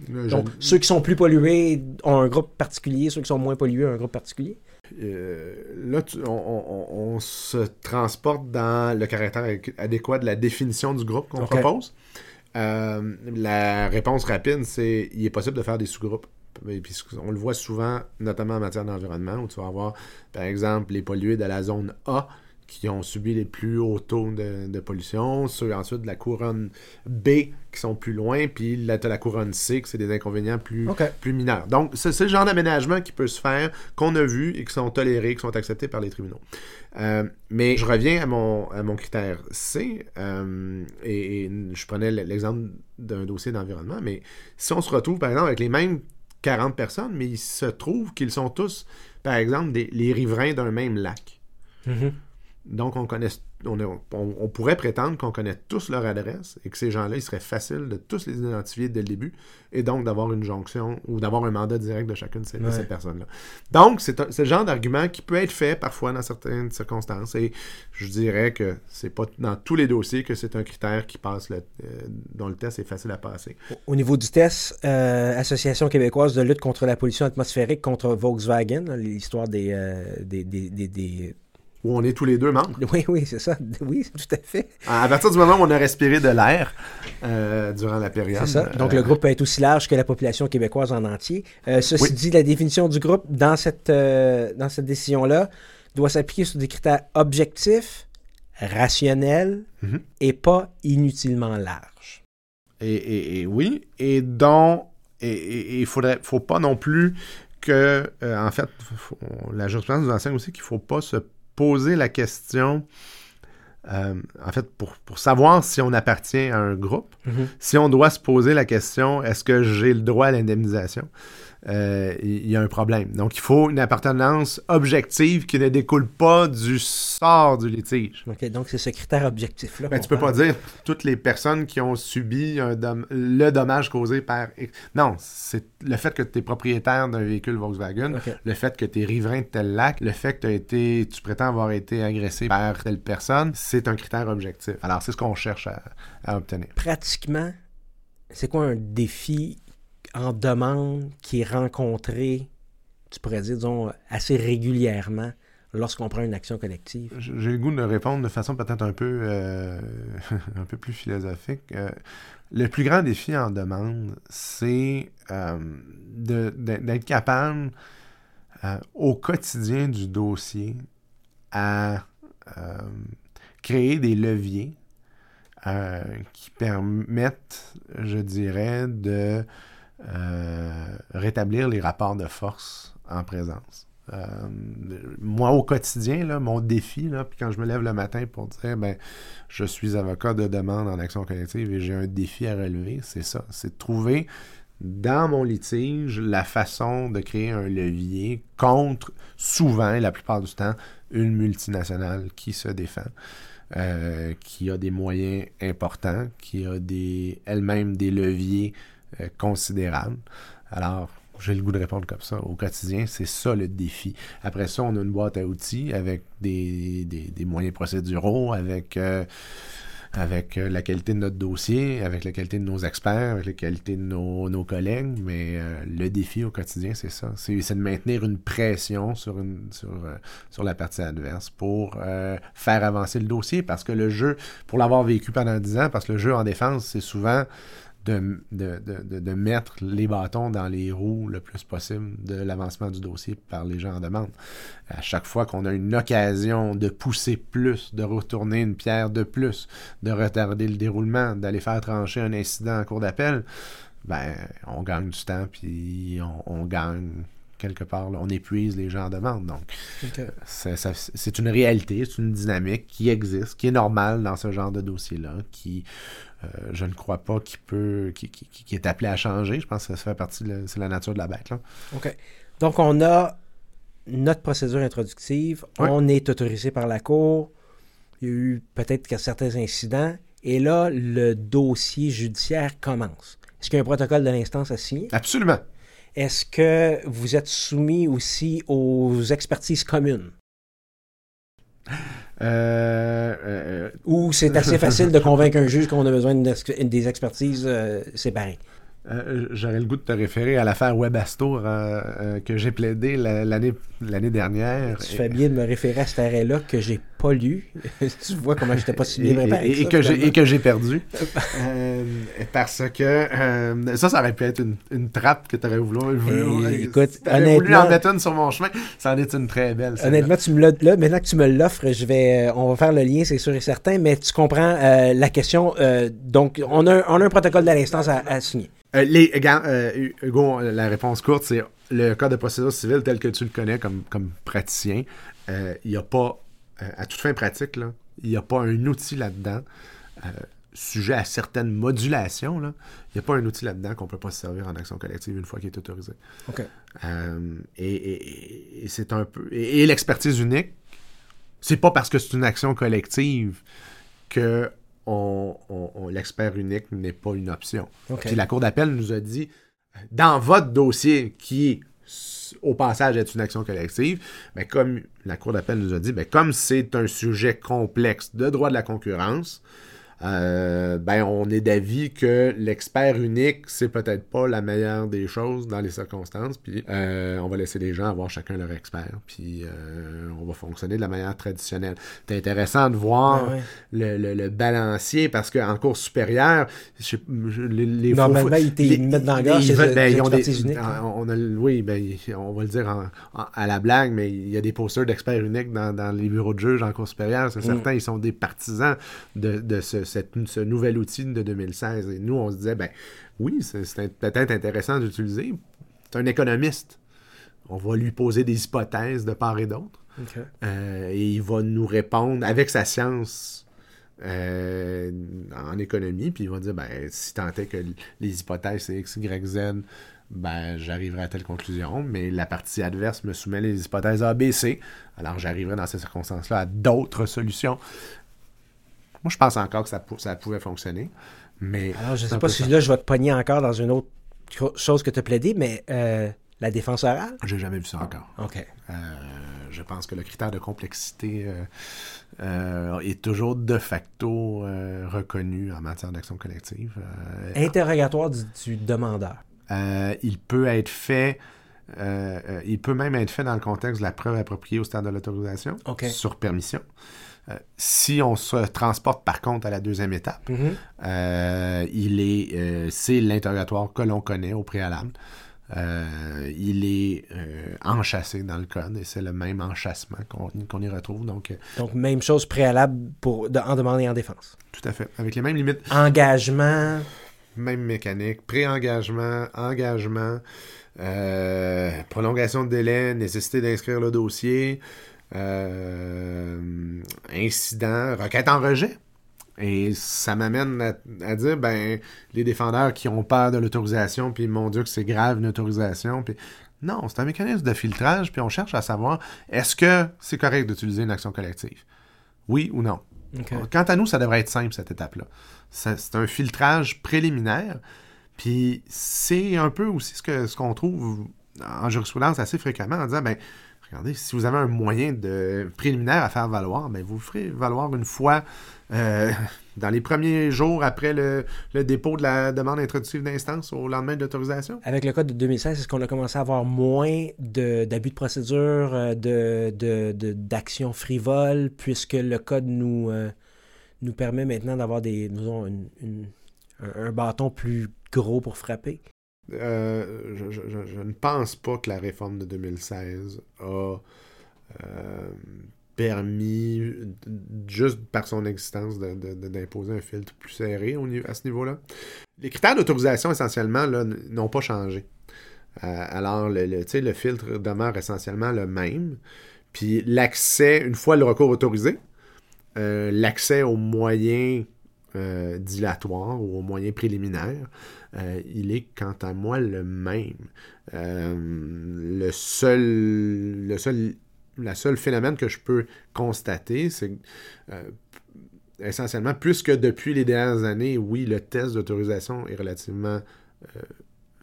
Donc, ceux qui sont plus pollués ont un groupe particulier, ceux qui sont moins pollués ont un groupe particulier? Euh, là, on, se transporte dans le caractère adéquat de la définition du groupe qu'on propose. Euh, la réponse rapide, c'est il est possible de faire des sous-groupes. on le voit souvent, notamment en matière d'environnement, où tu vas avoir, par exemple, les pollués de la zone A qui ont subi les plus hauts taux de, pollution, ceux ensuite de la couronne B qui sont plus loin, puis la, la couronne C, qui c'est des inconvénients plus, plus mineurs. Donc, c'est le genre d'aménagement qui peut se faire, qu'on a vu et qui sont tolérés, qui sont acceptés par les tribunaux. Euh, mais je reviens à mon, à mon critère C, euh, et, je prenais l'exemple d'un dossier d'environnement, mais si on se retrouve, par exemple, avec les mêmes 40 personnes, mais il se trouve qu'ils sont tous, par exemple, des, les riverains d'un même lac. Mm-hmm. Donc, on, connaît, on, pourrait prétendre qu'on connaît tous leur adresse et que ces gens-là, il serait facile de tous les identifier dès le début et donc d'avoir une jonction ou d'avoir un mandat direct de chacune de ces, personnes-là. Donc, c'est le genre d'argument qui peut être fait parfois dans certaines circonstances et je dirais que c'est pas dans tous les dossiers que c'est un critère qui passe le, euh, dont le test est facile à passer. Au niveau du test, euh, Association québécoise de lutte contre la pollution atmosphérique contre Volkswagen, l'histoire des, euh, des, des où on est tous les deux membres. Oui, oui, c'est ça. Oui, tout à fait. À partir du moment où on a respiré de l'air euh, durant la période. C'est ça. Donc, le euh, groupe peut être aussi large que la population québécoise en entier. Euh, ceci dit, la définition du groupe dans cette, dans cette décision-là doit s'appliquer sur des critères objectifs, rationnels mhm. et pas inutilement larges. Et, oui, et dont il ne faut pas non plus que, en fait, la jurisprudence nous enseigne aussi qu'il ne faut pas se poser la question, euh, en fait, pour, savoir si on appartient à un groupe, mhm. si on doit se poser la question, est-ce que j'ai le droit à l'indemnisation? Euh, il y a un problème. Donc, il faut une appartenance objective qui ne découle pas du sort du litige. donc, c'est ce critère objectif-là. Ben, tu peux pas dire toutes les personnes qui ont subi le dommage causé par. Non, c'est le fait que tu es propriétaire d'un véhicule Volkswagen, le fait que tu es riverain de tel lac, le fait que as été, tu prétends avoir été agressé par telle personne, c'est un critère objectif. Alors, c'est ce qu'on cherche à obtenir. Pratiquement, c'est quoi un défi en demande qui est rencontré, tu pourrais dire, disons, assez régulièrement lorsqu'on prend une action collective? J'ai le goût de répondre de façon peut-être un peu euh, un peu plus philosophique. Euh, le plus grand défi en demande, c'est euh, d'être capable au quotidien du dossier à créer des leviers qui permettent, je dirais, de euh, rétablir les rapports de force en présence. Euh, moi, au quotidien, là, mon défi, là, puis quand je me lève le matin pour dire, ben, je suis avocat de demande en action collective et j'ai un défi à relever, c'est ça. C'est de trouver dans mon litige la façon de créer un levier contre, souvent, la plupart du temps, une multinationale qui se défend. Euh, qui a des moyens importants, qui a elle-même des leviers euh, considérable. Alors, J'ai le goût de répondre comme ça. Au quotidien, c'est ça le défi. Après ça, on a une boîte à outils avec des, des, moyens procéduraux, avec euh, avec euh, la qualité de notre dossier, avec la qualité de nos experts, avec la qualité de nos, collègues, mais le défi au quotidien, c'est ça. C'est de maintenir une pression sur, une, sur, sur la partie adverse pour faire avancer le dossier, parce que le jeu, pour l'avoir vécu pendant 10 ans, parce que le jeu en défense, c'est souvent de, de, mettre les bâtons dans les roues le plus possible de l'avancement du dossier par les gens en demande. À chaque fois qu'on a une occasion de pousser plus, de retourner une pierre de plus, de retarder le déroulement, d'aller faire trancher un incident en cours d'appel, ben, on gagne du temps, puis on, gagne quelque part, on épuise les gens en demande. Donc, c'est une réalité, c'est une dynamique qui existe, qui est normale dans ce genre de dossier-là, qui euh, je ne crois pas qu'il peut, qui, est appelé à changer. Je pense que ça fait partie de c'est la nature de la bête. Là. OK. Donc, on a notre procédure introductive. On est autorisé par la Cour. Il y a eu peut-être certains incidents. Et là, le dossier judiciaire commence. Est-ce qu'il y a un protocole de l'instance à signer? Absolument. Est-ce que vous êtes soumis aussi aux expertises communes? Euh, euh, Ou c'est assez facile de convaincre un juge qu'on a besoin des expertises euh, séparées? Euh, j'aurais le goût de te référer à l'affaire Webastour euh, euh, que j'ai plaidé l'année l'année dernière. Tu fais bien de me référer à cet arrêt-là que j'ai pas lu. tu vois comment j'étais pas si bien préparé. Et, et, que j'ai perdu. parce que ça, ça aurait pu être une, une trappe que tu aurais voulu. voulu écoute, honnêtement. voulu en mettre une sur mon chemin. Ça en est une très belle. Honnêtement, tu me là, maintenant que tu me l'offres, je vais, on va faire le lien, c'est sûr et certain, mais tu comprends la question. donc, on a, on a un protocole de l'instance à signer. Euh, les, euh, Hugo, la réponse courte, c'est le code de procédure civile tel que tu le connais comme, comme praticien. Euh, il n'y a pas, à toute fin pratique, il n'y a pas un outil là-dedans, sujet à certaines modulations. Il n'y a pas un outil là-dedans qu'on ne peut pas se servir en action collective une fois qu'il est autorisé. OK. et, c'est un peu. Et, l'expertise unique, c'est pas parce que c'est une action collective que l'expert unique n'est pas une option. Puis la Cour d'appel nous a dit, dans votre dossier qui, au passage, est une action collective, mais comme la Cour d'appel nous a dit, mais comme c'est un sujet complexe de droit de la concurrence, euh, ben on est d'avis que l'expert unique, c'est peut-être pas la meilleure des choses dans les circonstances. Puis euh, on va laisser les gens avoir chacun leur expert. Puis euh, on va fonctionner de la manière traditionnelle. C'est intéressant de voir Le, le, balancier parce qu'en cours supérieur, les, les normalement ils mettent dans la gorge. Ben, on a, oui, ben, on va le dire à la blague, mais il y a des posters d'experts uniques dans, dans, les bureaux de juges en cours supérieur. C'est mm. certain, ils sont des partisans de, de ce ce nouvel outil de 2016. Et nous, on se disait, ben oui, c'est peut-être intéressant d'utiliser. C'est un économiste. On va lui poser des hypothèses de part et d'autre. Euh, et il va nous répondre avec sa science euh, en économie, puis il va dire, ben, si tant est que les hypothèses c'est X, Y, Z, ben, j'arriverai à telle conclusion, mais la partie adverse me soumet les hypothèses A, B, C. Alors, j'arriverai dans ces circonstances-là à d'autres solutions. Moi, je pense encore que ça, ça pouvait fonctionner. Mais Alors, je ne sais pas si là, je vais te pogner encore dans une autre chose que tu as plaidé, mais euh, la défense orale? J'ai jamais vu ça encore. OK. Euh, je pense que le critère de complexité euh, est toujours de facto reconnu en matière d'action collective. Interrogatoire du, demandeur. il peut être fait. il peut même être fait dans le contexte de la preuve appropriée au stade de l'autorisation, sur permission. Euh, si on se transporte par contre à la deuxième étape, mhm. euh, il est, euh, c'est l'interrogatoire que l'on connaît au préalable. il est enchâssé dans le code et c'est le même enchâssement qu'on y retrouve. Donc, donc même chose préalable pour, en demande et en défense. Tout à fait, avec les mêmes limites. Engagement. Même mécanique, pré-engagement, engagement, prolongation de délai, nécessité d'inscrire le dossier, euh, incident, requête en rejet. Et ça m'amène à, dire, ben, les défendeurs qui ont peur de l'autorisation, puis mon Dieu que c'est grave une autorisation, puis non, c'est un mécanisme de filtrage, puis on cherche à savoir, est-ce que c'est correct d'utiliser une action collective? Oui ou non? Quant à nous, ça devrait être simple, cette étape-là. C'est un filtrage préliminaire, Puis c'est un peu aussi ce qu'on ce qu'on trouve en jurisprudence assez fréquemment en disant, ben, regardez, si vous avez un moyen de préliminaire à faire valoir, ben, vous le ferez valoir une fois euh, dans les premiers jours après le, dépôt de la demande introductive d'instance au lendemain de l'autorisation? Avec le code de 2016, est-ce qu'on a commencé à avoir moins d'abus de, procédure, euh, de, de, d'actions frivoles, puisque le code nous, euh, nous permet maintenant d'avoir des, un bâton plus gros pour frapper? Euh, je, ne pense pas que la réforme de 2016 a euh, permis, juste par son existence, d'imposer un filtre plus serré au à ce niveau-là. Les critères d'autorisation, essentiellement, n'ont pas changé. Euh, alors, le, le- le filtre demeure essentiellement le même. Puis l'accès, une fois le recours autorisé, l'accès aux moyens dilatoires ou aux moyens préliminaires, euh, il est quant à moi le même. Euh, le seul, le seul, la seule phénomène que je peux constater, c'est euh, essentiellement, puisque depuis les dernières années, oui, le test d'autorisation est relativement euh,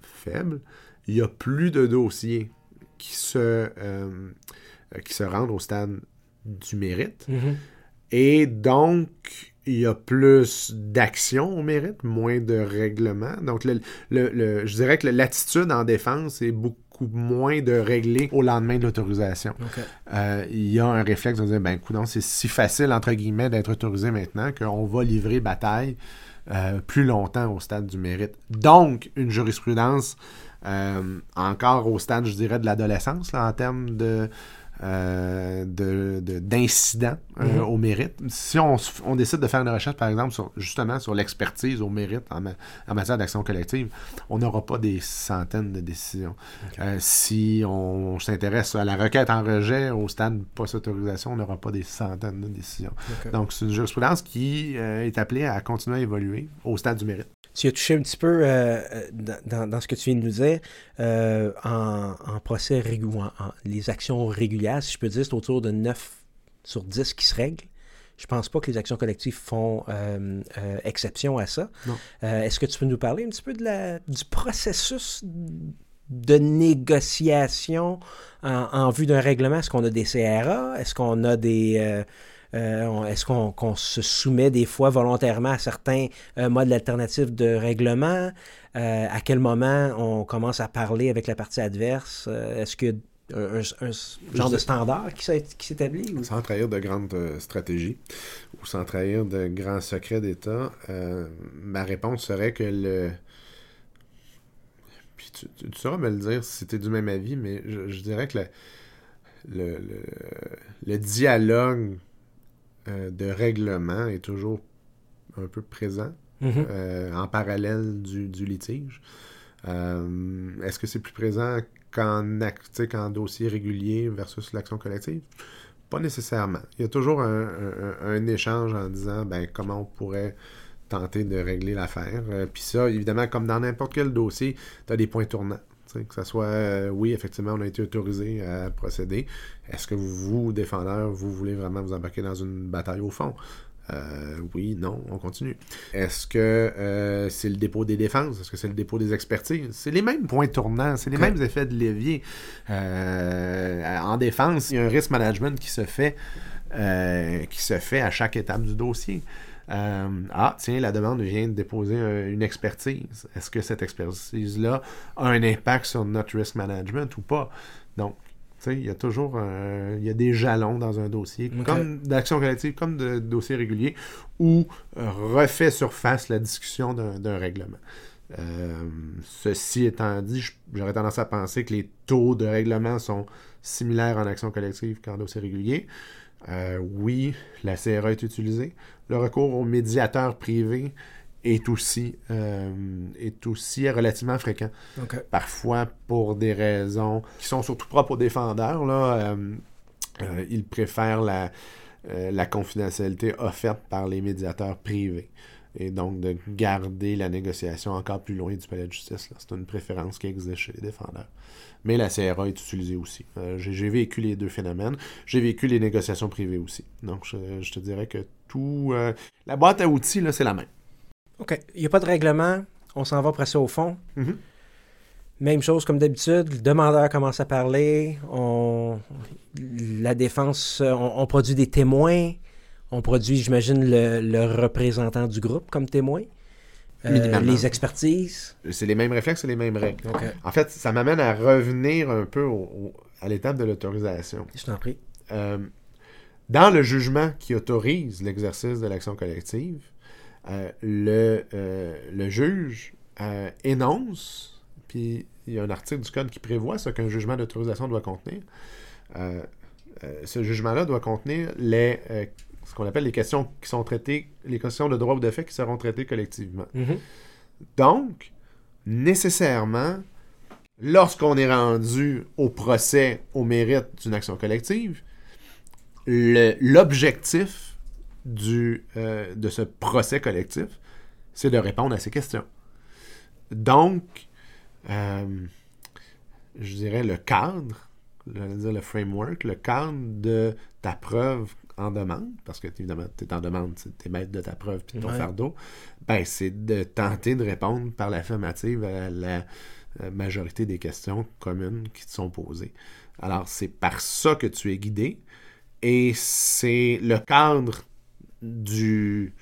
faible, il y a plus de dossiers qui se, qui se rendent au stade du mérite. Et donc, il y a plus d'action au mérite, moins de règlement. Donc, le, le- le- je dirais que l'attitude en défense est beaucoup moins de régler au lendemain de l'autorisation. Euh, il y a un réflexe de dire, ben, coudonc, c'est si facile, entre guillemets, d'être autorisé maintenant qu'on va livrer bataille euh, plus longtemps au stade du mérite. Donc, une jurisprudence euh, encore au stade, je dirais, de l'adolescence, en termes de, euh, de, de- d'incidents euh, Mhm. au mérite. Si on, on décide de faire une recherche, par exemple, sur, justement sur l'expertise au mérite en, ma- en matière d'action collective, on n'aura pas des centaines de décisions. Euh, si on s'intéresse à la requête en rejet au stade post-autorisation, on n'aura pas des centaines de décisions. Donc, c'est une jurisprudence qui euh, est appelée à continuer à évoluer au stade du mérite. Tu as touché un petit peu euh, euh, dans, dans- ce que tu viens de nous dire. euh, en, en procès régulier, les actions régulières, si je peux dire, c'est autour de 9 sur 10 qui se règlent. Je pense pas que les actions collectives font euh, exception à ça. Est-ce que tu peux nous parler un petit peu de la, du processus de négociation en, en vue d'un règlement? Est-ce qu'on a des CRA? Est-ce qu'on a des... euh, Est-ce qu'on se soumet des fois volontairement à certains euh, modes alternatifs de règlement? Euh, à quel moment on commence à parler avec la partie adverse? Est-ce que un, genre de standard qui s'établit? Sans trahir de grandes stratégies ou sans trahir de grands secrets d'État, ma réponse serait que le. Puis tu, sauras me le dire si tu du même avis, mais je, dirais que le dialogue euh, de règlement est toujours un peu présent Mhm. euh, en parallèle du, du litige. Euh, Est-ce que c'est plus présent qu'en dossier régulier versus l'action collective? Pas nécessairement. Il y a toujours un, un- un échange en disant ben, comment on pourrait tenter de régler l'affaire. Euh, Puis ça, évidemment, comme dans n'importe quel dossier, tu as des points tournants. Que ce soit, euh, oui, effectivement, on a été autorisé à procéder. Est-ce que vous, défendeur, vous voulez vraiment vous embarquer dans une bataille au fond? Euh, oui, non, on continue. Est-ce que euh, c'est le dépôt des défenses? Est-ce que c'est le dépôt des expertises? C'est les mêmes points tournants, c'est les mêmes effets de levier. Euh, en défense, il y a un risk management qui se fait, qui se fait à chaque étape du dossier. Euh, ah, tiens, la demande vient de déposer un- une expertise. Est-ce que cette expertise-là a un impact sur notre risk management ou pas? Donc, tu sais, il y a toujours un- il y a des jalons dans un dossier, comme d'action collective, comme de dossier régulier, où euh, refait surface la discussion d'un règlement. Euh, ceci étant dit, j'aurais tendance à penser que les taux de règlement sont similaires en action collective qu'en dossier régulier. Euh, oui, la CRA est utilisée. Le recours au médiateur privé est aussi, euh, est aussi relativement fréquent parfois pour des raisons qui sont surtout propres aux défendeurs. Là, euh, ils préfèrent la, la confidentialité offerte par les médiateurs privés. Et donc de garder la négociation encore plus loin du palais de justice. C'est une préférence qui existe chez les défendeurs. Mais la CRA est utilisée aussi. Euh, j'ai, vécu les deux phénomènes. J'ai vécu les négociations privées aussi. Donc je, je te dirais que tout... euh, la boîte à outils, là, c'est la même. OK. Il n'y a pas de règlement. on s'en va presser au fond. Mhm. Même chose comme d'habitude, le demandeur commence à parler, on, la défense, on, on produit des témoins, on produit, j'imagine, le, le représentant du groupe comme témoin, Euh, les expertises. C'est les mêmes réflexes et les mêmes règles. En fait, ça m'amène à revenir un peu au- au- à l'étape de l'autorisation. je t'en prie. Euh, dans le jugement qui autorise l'exercice de l'action collective, euh, le, euh, le juge euh, énonce, puis il y a un article du Code qui prévoit ce qu'un jugement d'autorisation doit contenir. Euh, euh, ce jugement-là doit contenir les, euh, ce qu'on appelle les questions qui sont traitées, les questions de droit ou de fait qui seront traitées collectivement. Mhm. Donc, nécessairement, lorsqu'on est rendu au procès au mérite d'une action collective, le- l'objectif euh, de ce procès collectif, c'est de répondre à ces questions. Donc, euh, je dirais le cadre, j'allais dire le framework, le cadre de ta preuve en demande, parce que évidemment, tu es en demande, tu es maître de ta preuve puis de ton Ouais. fardeau, ben, c'est de tenter de répondre par l'affirmative à la euh, majorité des questions communes qui te sont posées. Alors, c'est par ça que tu es guidé et c'est le cadre du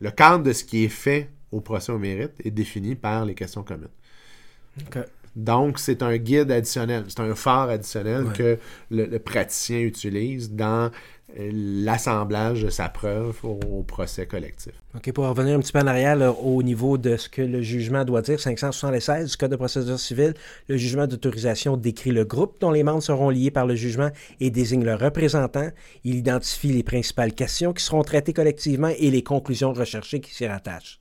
le cadre de ce qui est fait au procès au mérite est défini par les questions communes. Donc, c'est un guide additionnel, c'est un phare additionnel Ouais. que le, le praticien utilise dans euh, l'assemblage de sa preuve au, au procès collectif. OK, pour revenir un petit peu en arrière là, au niveau de ce que le jugement doit dire, 576 du Code de procédure civile, le jugement d'autorisation décrit le groupe dont les membres seront liés par le jugement et désigne le représentant. Il identifie les principales questions qui seront traitées collectivement et les conclusions recherchées qui s'y rattachent.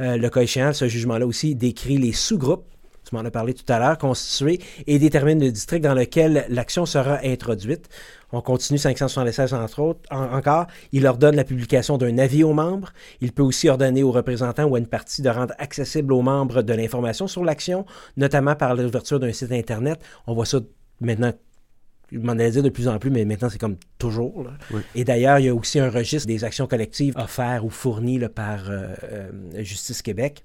Euh, le cas échéant, ce jugement-là aussi décrit les sous-groupes tu m'en as parlé tout à l'heure, constitués, et détermine le district dans lequel l'action sera introduite. On continue 576 entre autres. En- encore, il ordonne la publication d'un avis aux membres. Il peut aussi ordonner aux représentants ou à une partie de rendre accessible aux membres de l'information sur l'action, notamment par l'ouverture d'un site Internet. On voit ça maintenant je m'en allais dire de plus en plus, mais maintenant c'est comme toujours. là. Oui. Et d'ailleurs, il y a aussi un registre des actions collectives offertes ou fournies là, par euh, euh, Justice Québec.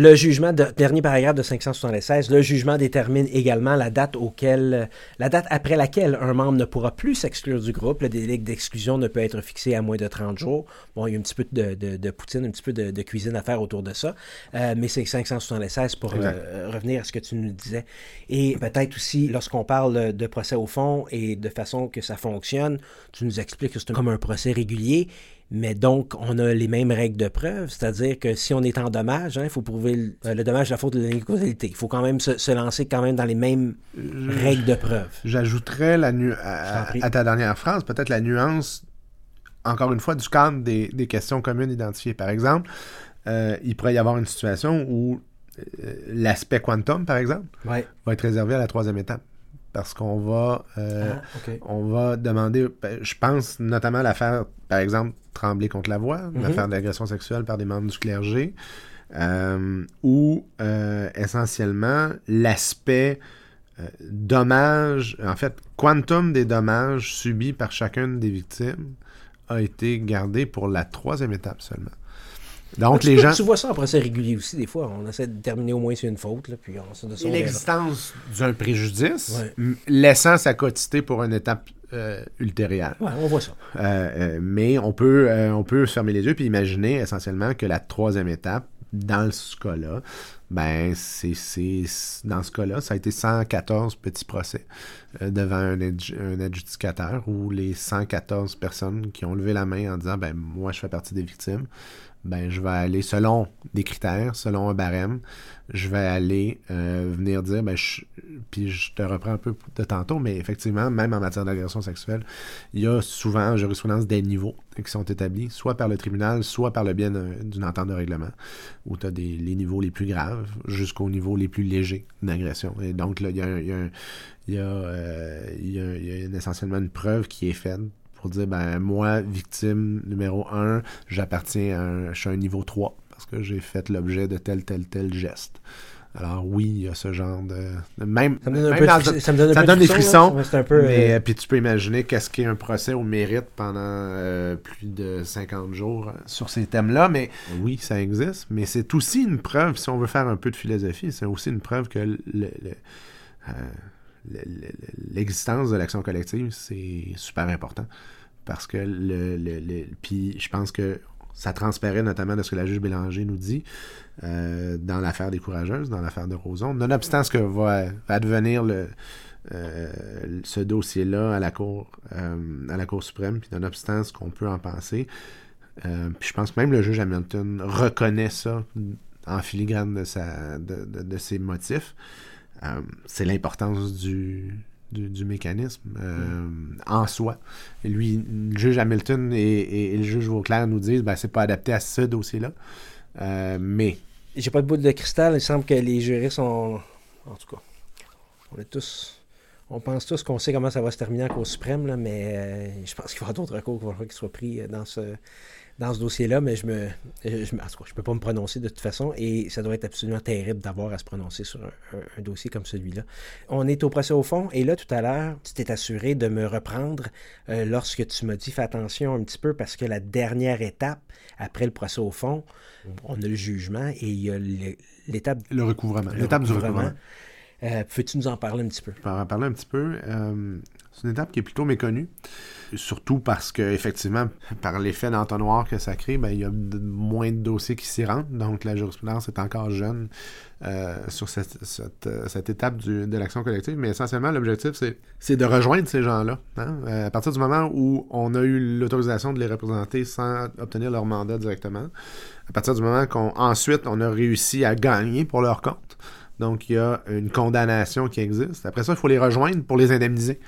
Le jugement, de, dernier paragraphe de 576, le jugement détermine également la date auquel, la date après laquelle un membre ne pourra plus s'exclure du groupe. Le délai d'exclusion ne peut être fixé à moins de 30 jours. Bon, il y a un petit peu de, de- de poutine, un petit peu de, cuisine à faire autour de ça, Euh, mais c'est 576 pour euh, revenir à ce que tu nous disais. Et peut-être aussi, lorsqu'on parle de procès au fond et de façon que ça fonctionne, tu nous expliques que c'est comme un procès régulier. Mais donc, on a les mêmes règles de preuve, c'est-à-dire que si on est en dommage, hein, il faut prouver le, euh, le dommage, la faute de l'inégalité. Il faut quand même se, se lancer quand même dans les mêmes règles de preuve. J'ajouterais la nu- à, ta dernière phrase, peut-être la nuance, encore une fois, du cadre des, des questions communes identifiées. Par exemple, euh, il pourrait y avoir une situation où euh, l'aspect quantum, par exemple, Ouais. va être réservé à la troisième étape. Parce qu'on va, euh, Ah, on va demander, ben, je pense notamment à l'affaire, par exemple, Tremblay contre la voix, Mhm. l'affaire d'agression sexuelle par des membres du clergé, euh, où euh, essentiellement l'aspect dommage, en fait, quantum des dommages subis par chacune des victimes a été gardé pour la troisième étape seulement. Donc tu, les gens... tu vois ça en procès régulier aussi, des fois? On essaie de déterminer au moins si c'est une faute, là, puis on essaie de Et sauver. l'existence d'un préjudice, Ouais. laissant sa quotité pour une étape euh, ultérieure. Ouais, on voit ça. Euh, euh, mais on peut, euh, on peut fermer les yeux puis imaginer essentiellement que la troisième étape, dans ce cas-là, ben, c'est, c'est, dans ce cas-là, ça a été 114 petits procès euh, devant un adjudicateur où les 114 personnes qui ont levé la main en disant, ben, moi, je fais partie des victimes, ben, je vais aller selon des critères, selon un barème, je vais aller euh, venir dire, ben, je- puis je te reprends un peu de tantôt, mais effectivement, même en matière d'agression sexuelle, il y a souvent en jurisprudence des niveaux qui sont établis, soit par le tribunal, soit par le biais d'un- d'une entente de règlement, où tu as des, les niveaux les plus graves jusqu'aux niveaux les plus légers d'agression. Et donc, là, il y a, il y a essentiellement une preuve qui est faite pour dire, ben, moi, victime numéro 1, j'appartiens à un, je suis à un niveau 3 parce que j'ai fait l'objet de tel, tel, tel geste. Alors oui, il y a ce genre de... de même, Ça me donne un même peu dans- ça me donne un ça peu donne de des frissons, là. C'est un peu. mais euh, puis tu peux imaginer qu'est-ce qu'est un procès au mérite pendant euh, plus de 50 jours euh, sur ces thèmes-là. Mais oui, ça existe. Mais c'est aussi une preuve, si on veut faire un peu de philosophie, c'est aussi une preuve que le- le- euh, le- le- l'existence de l'action collective, c'est super important. Parce que le, le- puis je pense que ça transparaît notamment de ce que la juge Bélanger nous dit euh, dans l'affaire des courageuses, dans l'affaire de Roson. Nonobstant ce que va advenir le, euh, ce dossier-là à la Cour euh, à la Cour suprême, puis nonobstant ce qu'on peut en penser, puis je pense que même le juge Hamilton reconnaît ça en filigrane de, sa, de- de ses motifs. Euh, c'est l'importance du, du, mécanisme euh, en soi. Lui, le juge Hamilton et, le juge Vauclair nous disent ben, c'est pas adapté à ce dossier-là. Euh, mais J'ai pas de boule de cristal. Il semble que les jurys sont. En tout cas, on est tous. On pense tous qu'on sait comment ça va se terminer en Cour suprême, là, mais je pense qu'il y avoir d'autres recours qu'il falloir qu'ils soient pris dans ce, dans ce dossier-là. Mais je me, je, me- en tout cas, je peux pas me prononcer de toute façon et ça doit être absolument terrible d'avoir à se prononcer sur un, un- un dossier comme celui-là. On est au procès au fond et là, tout à l'heure, tu t'es assuré de me reprendre euh, lorsque tu m'as dit fais attention un petit peu parce que la dernière étape après le procès au fond, on a le jugement et il y a l'étape le recouvrement, l'étape du recouvrement. Euh, Peux-tu nous en parler un petit peu? Je peux en parler un petit peu. Euh, c'est une étape qui est plutôt méconnue. Surtout parce que, effectivement, par l'effet d'entonnoir que ça crée, ben, il y a moins de dossiers qui s'y rentrent. Donc, la jurisprudence est encore jeune euh, sur cette, étape de l'action collective. Mais essentiellement, l'objectif, c'est, de rejoindre ces gens-là. hein. À partir du moment où on a eu l'autorisation de les représenter sans obtenir leur mandat directement, à partir du moment qu'on ensuite on a réussi à gagner pour leur compte. Donc, il y a une condamnation qui existe. Après ça, il faut les rejoindre pour les indemniser.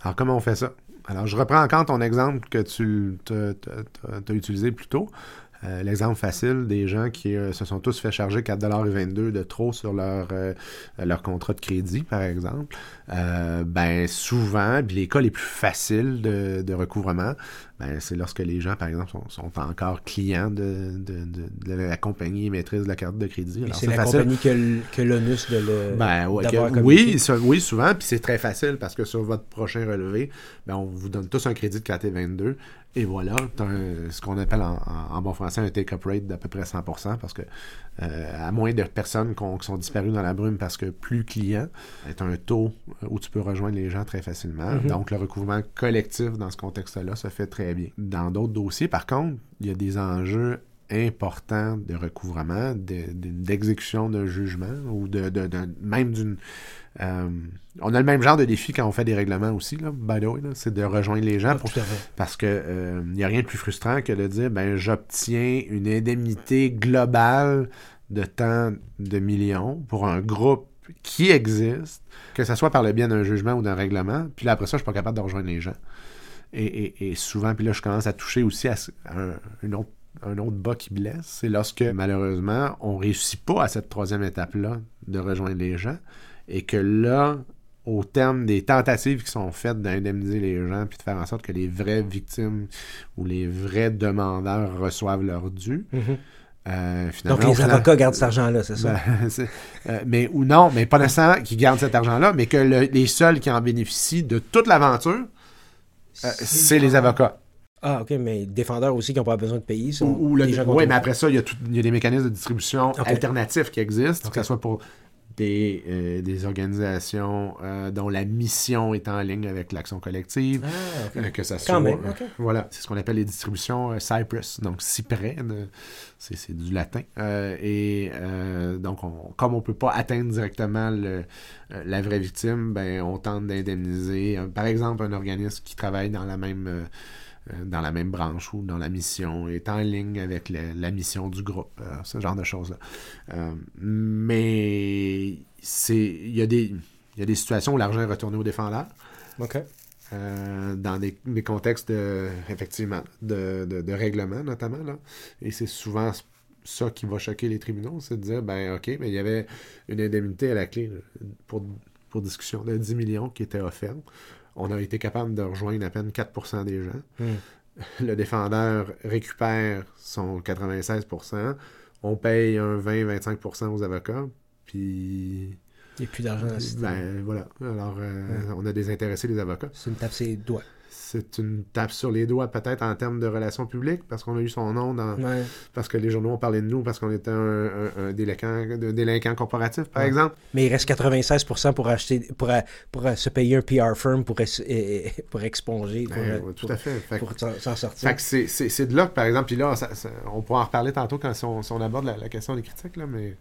Alors, comment on fait ça? Alors, je reprends encore ton exemple que tu as utilisé plus tôt. Euh, L'exemple facile des gens qui euh, se sont tous fait charger 4,22$ de trop sur leur, euh, leur contrat de crédit, par exemple. Ben, souvent, puis les cas les plus faciles de, de recouvrement, ben, c'est lorsque les gens, par exemple, sont, sont encore clients de, de, de- de la compagnie émettrice de la carte de crédit. C'est la facile. compagnie a l'onus de le. Ben, ouais, que- oui, ça- oui, souvent, puis c'est très facile parce que sur votre prochain relevé, ben, on vous donne tous un crédit de 4,22 et voilà, un- ce qu'on appelle en, bon français un take-up rate d'à peu près 100% parce que euh, à moins de personnes qui sont disparues dans la brume parce que plus client, est un taux où tu peux rejoindre les gens très facilement. Mhm. Donc, le recouvrement collectif dans ce contexte-là se fait très bien. Dans d'autres dossiers, par contre, il y a des enjeux importants de recouvrement, de- de- d'exécution d'un jugement ou de, de- de- même d'une... euh, on a le même genre de défi quand on fait des règlements aussi, là, by the way, là, c'est de rejoindre les gens Ah, pour parce que euh, il n'y a rien de plus frustrant que de dire ben j'obtiens une indemnité globale de tant de millions pour un groupe qui existe, que ce soit par le biais d'un jugement ou d'un règlement, puis là après ça, je suis pas capable de rejoindre les gens. Et, et- et souvent, puis là, je commence à toucher aussi à, ce- à un, une autre, un autre bas qui blesse, c'est lorsque malheureusement, on réussit pas à cette troisième étape-là de rejoindre les gens, et que là, au terme des tentatives qui sont faites d'indemniser les gens, puis de faire en sorte que les vraies victimes ou les vrais demandeurs reçoivent leur dû, Mhm. euh, finalement, Donc, les final- avocats gardent cet argent-là, c'est ça? ben, euh, mais ou non, mais pas nécessairement qu'ils gardent cet argent-là, mais que le- les seuls qui en bénéficient de toute l'aventure, euh, c'est les avocats. Ah, ok, mais défendeurs aussi qui n'ont pas besoin de payer. sont Ou, ou le- gens oui, mais après ça, il y, a tout- il y a des mécanismes de distribution alternatifs qui existent, que ce soit pour des, euh, des organisations euh, dont la mission est en ligne avec l'action collective, Ah, ok. euh, que ça Quand soit... même. Voilà, c'est ce qu'on appelle les distributions Cypress, donc cyprès, c'est c'est du latin. Et donc, on- comme on peut pas atteindre directement le- la vraie victime, ben, on tente d'indemniser, par exemple, un organisme qui travaille dans la même... euh, dans la même branche ou dans la mission, est en ligne avec la, la mission du groupe, euh, ce genre de choses-là. Euh, mais c'est il y, a des- il y a des situations où l'argent est retourné au défendeur. Ok. Euh, dans des, des contextes de, effectivement de, de, de règlement notamment là. et c'est souvent ça qui va choquer les tribunaux c'est de dire ben ok mais il y avait une indemnité à la clé là, pour, pour discussion de 10 millions qui était offerte on a été capable de rejoindre à peine 4% des gens Hmm. le défendeur récupère son 96%, on paye un 20-25% aux avocats, Puis. Il n'y a plus d'argent système. Ben voilà. Alors, euh, on a désintéressé les avocats. C'est une tape ses doigts. C'est une tape sur les doigts, peut-être en termes de relations publiques, parce qu'on a eu son nom dans. Ouais. Parce que les journaux ont parlé de nous, parce qu'on était un, un- un délinquant, un délinquant corporatif, par Ouais. exemple. Mais il reste 96% pour acheter, pour, euh, pour euh, se payer un PR firm pour, et- pour exponger, pour, euh, ouais, tout à fait. Pour s'en sortir. Fait que c'est- c'est c'est de là que, par exemple, puis là, ça- ça- on pourra en reparler tantôt quand si on, si on aborde la, la question des critiques, là, mais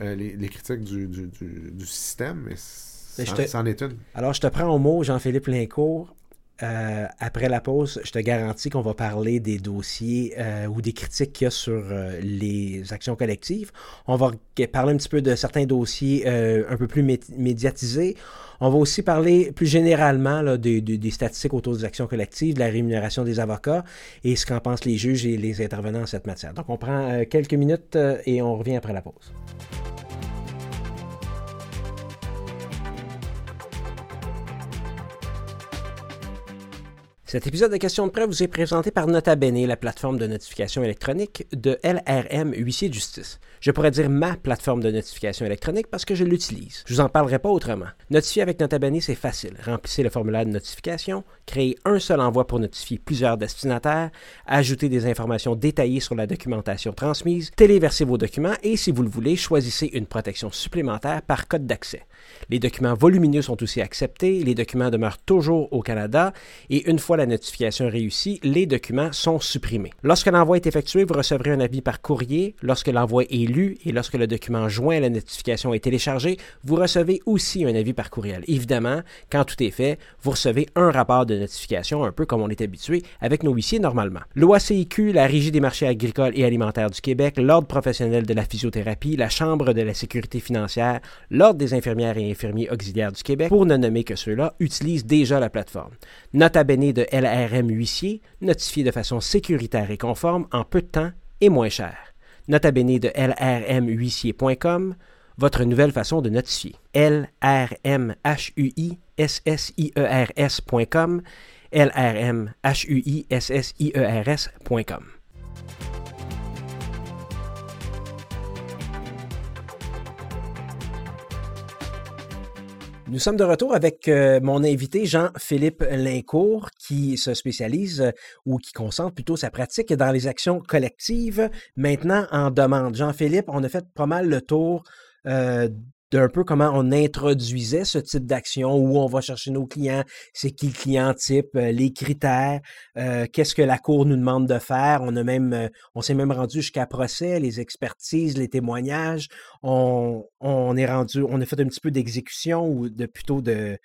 euh, les, les critiques du, du, du- du système, mais c'en te- est une. Alors, je te prends au mot, Jean-Philippe Lincourt. Euh, après la pause, je te garantis qu'on va parler des dossiers euh, ou des critiques qu'il y a sur euh, les actions collectives. On va parler un petit peu de certains dossiers un peu plus mé- médiatisés. On va aussi parler plus généralement des, des- statistiques autour des actions collectives, de la rémunération des avocats et ce qu'en pensent les juges et les intervenants en cette matière. Donc, on prend quelques minutes et on revient après la pause. Cet épisode de Questions de preuve vous est présenté par Nota Bene, la plateforme de notification électronique de LRM Huissier de Justice. Je pourrais dire ma plateforme de notification électronique parce que je l'utilise. Je vous en parlerai pas autrement. Notifier avec Nota Bene, c'est facile. Remplissez le formulaire de notification, créez un seul envoi pour notifier plusieurs destinataires, ajoutez des informations détaillées sur la documentation transmise, téléversez vos documents et, si vous le voulez, choisissez une protection supplémentaire par code d'accès. Les documents volumineux sont aussi acceptés, les documents demeurent toujours au Canada et une fois la notification réussie, les documents sont supprimés. Lorsque l'envoi est effectué, vous recevrez un avis par courrier. Lorsque l'envoi est et lorsque le document joint à la notification est téléchargé, vous recevez aussi un avis par courriel. Évidemment, quand tout est fait, vous recevez un rapport de notification, un peu comme on est habitué avec nos huissiers normalement. L'OACIQ, la Régie des marchés agricoles et alimentaires du Québec, l'Ordre professionnel de la physiothérapie, la Chambre de la sécurité financière, l'Ordre des infirmières et infirmiers auxiliaires du Québec, pour ne nommer que ceux-là, utilisent déjà la plateforme. Nota bene de LRM huissier, notifié de façon sécuritaire et conforme en peu de temps et moins cher. Nota bene de lrmhuissier.com, votre nouvelle façon de notifier. lrmhuissiers.com, lrmhuissiers.com. Nous sommes de retour avec euh, mon invité Jean-Philippe Lincourt qui se spécialise euh, ou qui concentre plutôt sa pratique dans les actions collectives maintenant en demande. Jean-Philippe, on a fait pas mal le tour euh, d'un peu comment on introduisait ce type d'action, où on va chercher nos clients, c'est qui le client type, euh, les critères, euh, qu'est-ce que la Cour nous demande de faire. Euh, on s'est même rendu jusqu'à procès, les expertises, les témoignages. On, on est rendu, on a fait un petit peu d'exécution ou de plutôt de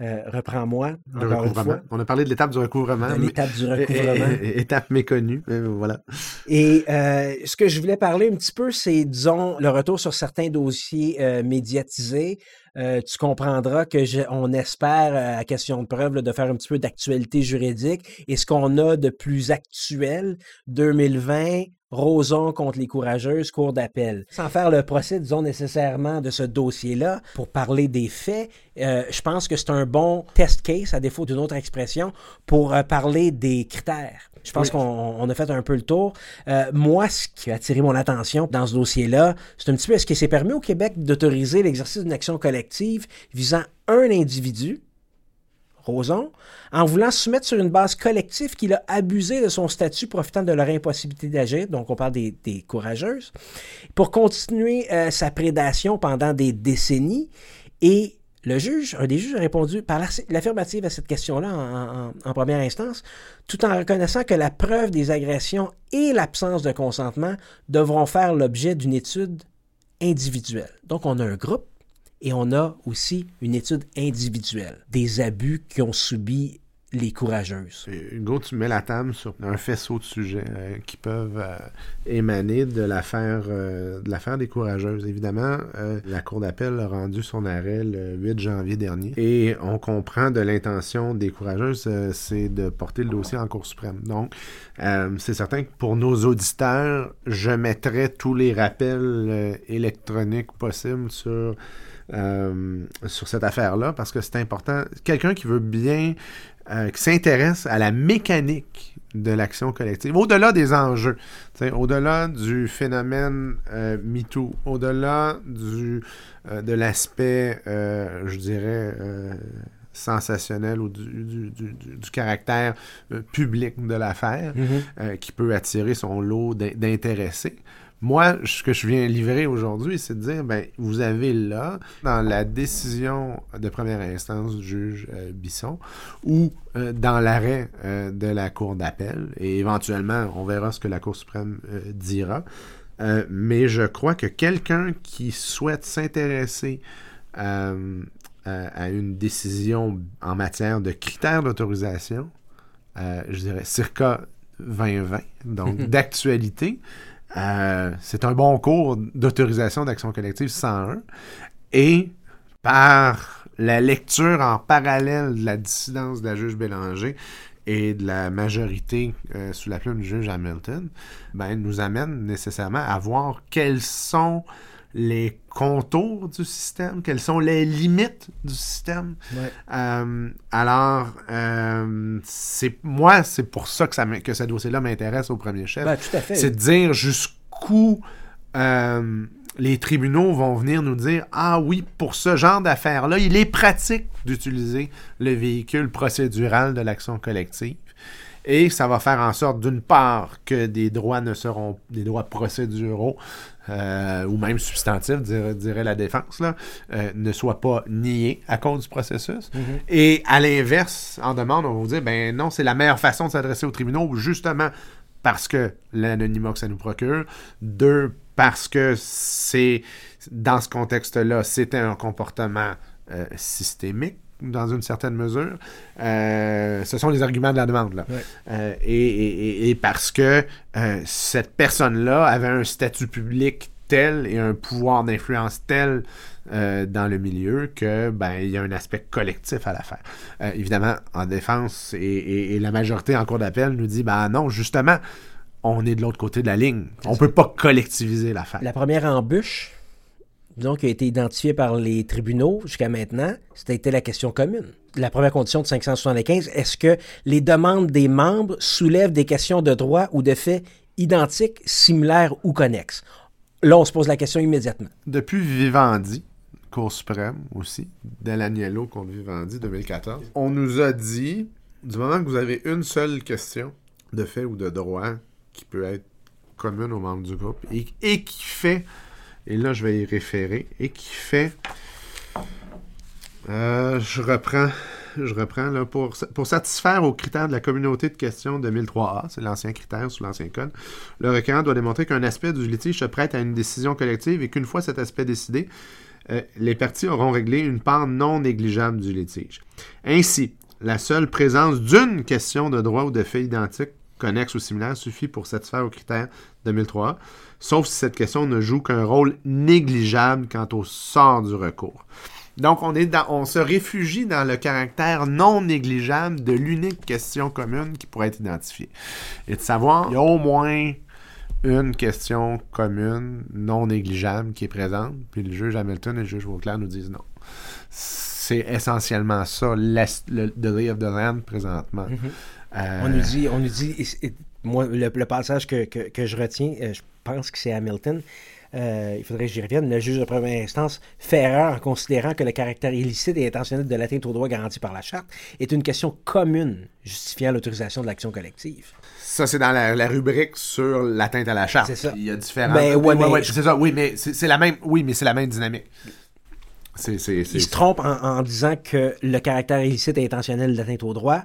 euh, reprends-moi. Une recouvrement. On a parlé de l'étape du recouvrement. l'étape du recouvrement. étape méconnue. voilà. Et euh, ce que je voulais parler un petit peu, c'est, disons, le retour sur certains dossiers euh, médiatisés. Euh, tu comprendras que je- on espère, à question de preuve, là, de faire un petit peu d'actualité juridique. Et ce qu'on a de plus actuel, 2020, Roson contre les courageuses, cour d'appel. Sans faire le procès, disons, nécessairement de ce dossier-là, pour parler des faits, euh, je pense que c'est un bon test case, à défaut d'une autre expression, pour euh, parler des critères. Je pense Oui. qu'on on a fait un peu le tour. Euh, moi, ce qui a attiré mon attention dans ce dossier-là, c'est un petit peu est-ce que c'est permis au Québec d'autoriser l'exercice d'une action collective visant un individu, Roson, en voulant se soumettre sur une base collective qu'il a abusé de son statut profitant de leur impossibilité d'agir, donc on parle des, des courageuses, pour continuer euh, sa prédation pendant des décennies. Et le juge, un des juges a répondu par l'aff- l'affirmative à cette question-là en première instance, tout en reconnaissant que la preuve des agressions et l'absence de consentement devront faire l'objet d'une étude individuelle. Donc on a un groupe et on a aussi une étude individuelle des abus qui ont subi les courageuses. Hugo, tu mets la table sur un faisceau de sujets euh, qui peuvent euh, émaner de l'affaire euh, de l'affaire des courageuses. Évidemment, la Cour d'appel a rendu son arrêt le 8 janvier dernier. Et on comprend de l'intention des courageuses, c'est de porter le dossier en Cour suprême. Donc, c'est certain que pour nos auditeurs, je mettrai tous les rappels électroniques possibles sur sur cette affaire-là parce que c'est important. Quelqu'un qui veut bien, qui s'intéresse à la mécanique de l'action collective, au-delà des enjeux, au-delà du phénomène MeToo, au-delà du de l'aspect, je dirais, sensationnel ou du, caractère euh, public de l'affaire mhm. euh, qui peut attirer son lot d'intéressés. Moi, ce que je viens livrer aujourd'hui, c'est de dire, ben, vous avez là, dans la décision de première instance du juge euh, Bisson, ou dans l'arrêt de la Cour d'appel, et éventuellement, on verra ce que la Cour suprême dira, mais je crois que quelqu'un qui souhaite s'intéresser à une décision en matière de critères d'autorisation, euh, je dirais circa 2020, donc d'actualité. Euh, c'est un bon cours d'autorisation d'action collective 101. Et par la lecture en parallèle de la dissidence de la juge Bélanger et de la majorité euh, sous la plume du juge Hamilton, ben, nous amène nécessairement à voir quels sont les contours du système, quelles sont les limites du système. Euh, alors, euh, c'est moi, c'est pour ça que, ça que ce dossier-là m'intéresse au premier chef. Ben, c'est de dire jusqu'où euh, les tribunaux vont venir nous dire Ah oui, pour ce genre d'affaires-là, il est pratique d'utiliser le véhicule procédural de l'action collective. Et ça va faire en sorte, d'une part, que des droits ne seront, des droits procéduraux euh, ou même substantif, dirait, la défense, là, euh, ne soit pas nié à cause du processus. Mhm. Et à l'inverse, en demande, on va vous dire, ben non, c'est la meilleure façon de s'adresser aux tribunaux, justement parce que l'anonymat que ça nous procure. Deux, parce que c'est, dans ce contexte-là, c'était un comportement euh, systémique dans une certaine mesure. ce sont les arguments de la demande. Là. et, parce que cette personne-là avait un statut public tel et un pouvoir d'influence tel euh, dans le milieu que ben il y a un aspect collectif à l'affaire. Euh, évidemment, en défense et, la majorité en cours d'appel nous dit ben non, justement, on est de l'autre côté de la ligne. On peut pas collectiviser l'affaire. La première embûche, qui a été identifiée par les tribunaux jusqu'à maintenant, c'était la question commune. La première condition de 575, est-ce que les demandes des membres soulèvent des questions de droit ou de fait identiques, similaires ou connexes? Là, on se pose la question immédiatement. Depuis Vivendi, Cour suprême aussi, Delaniello contre Vivendi 2014, on nous a dit, du moment que vous avez une seule question de fait ou de droit qui peut être commune aux membres du groupe et qui fait, et là je vais y référer, et qui fait, euh, je reprends je reprends, pour, satisfaire aux critères de la communauté de questions 2003A, c'est l'ancien critère sous l'ancien code, le requérant doit démontrer qu'un aspect du litige se prête à une décision collective et qu'une fois cet aspect décidé, euh, les parties auront réglé une part non négligeable du litige. Ainsi, la seule présence d'une question de droit ou de fait identique, connexe ou similaire, suffit pour satisfaire aux critères 2003A, sauf si cette question ne joue qu'un rôle négligeable quant au sort du recours. Donc, on, est on se réfugie dans le caractère non négligeable de l'unique question commune qui pourrait être identifiée. Et de savoir, il y a au moins une question commune non négligeable qui est présente, puis le juge Hamilton et le juge Vauclair nous disent non. C'est essentiellement ça, le of the land présentement. Mm-hmm. Euh, on nous dit, on nous dit moi, le, passage que, que, je retiens, euh, je pense que c'est Hamilton, euh, il faudrait que j'y revienne, le juge de première instance fait erreur en considérant que le caractère illicite et intentionnel de l'atteinte aux droits garantis par la Charte est une question commune justifiant l'autorisation de l'action collective. Ça, c'est dans la, rubrique sur l'atteinte à la charte. C'est ça. Il y a différents. Ben, ouais, c'est ça. Oui, mais c'est la même. Oui, mais c'est la même dynamique. Il se trompe en, en, disant que le caractère illicite et intentionnel de l'atteinte aux droits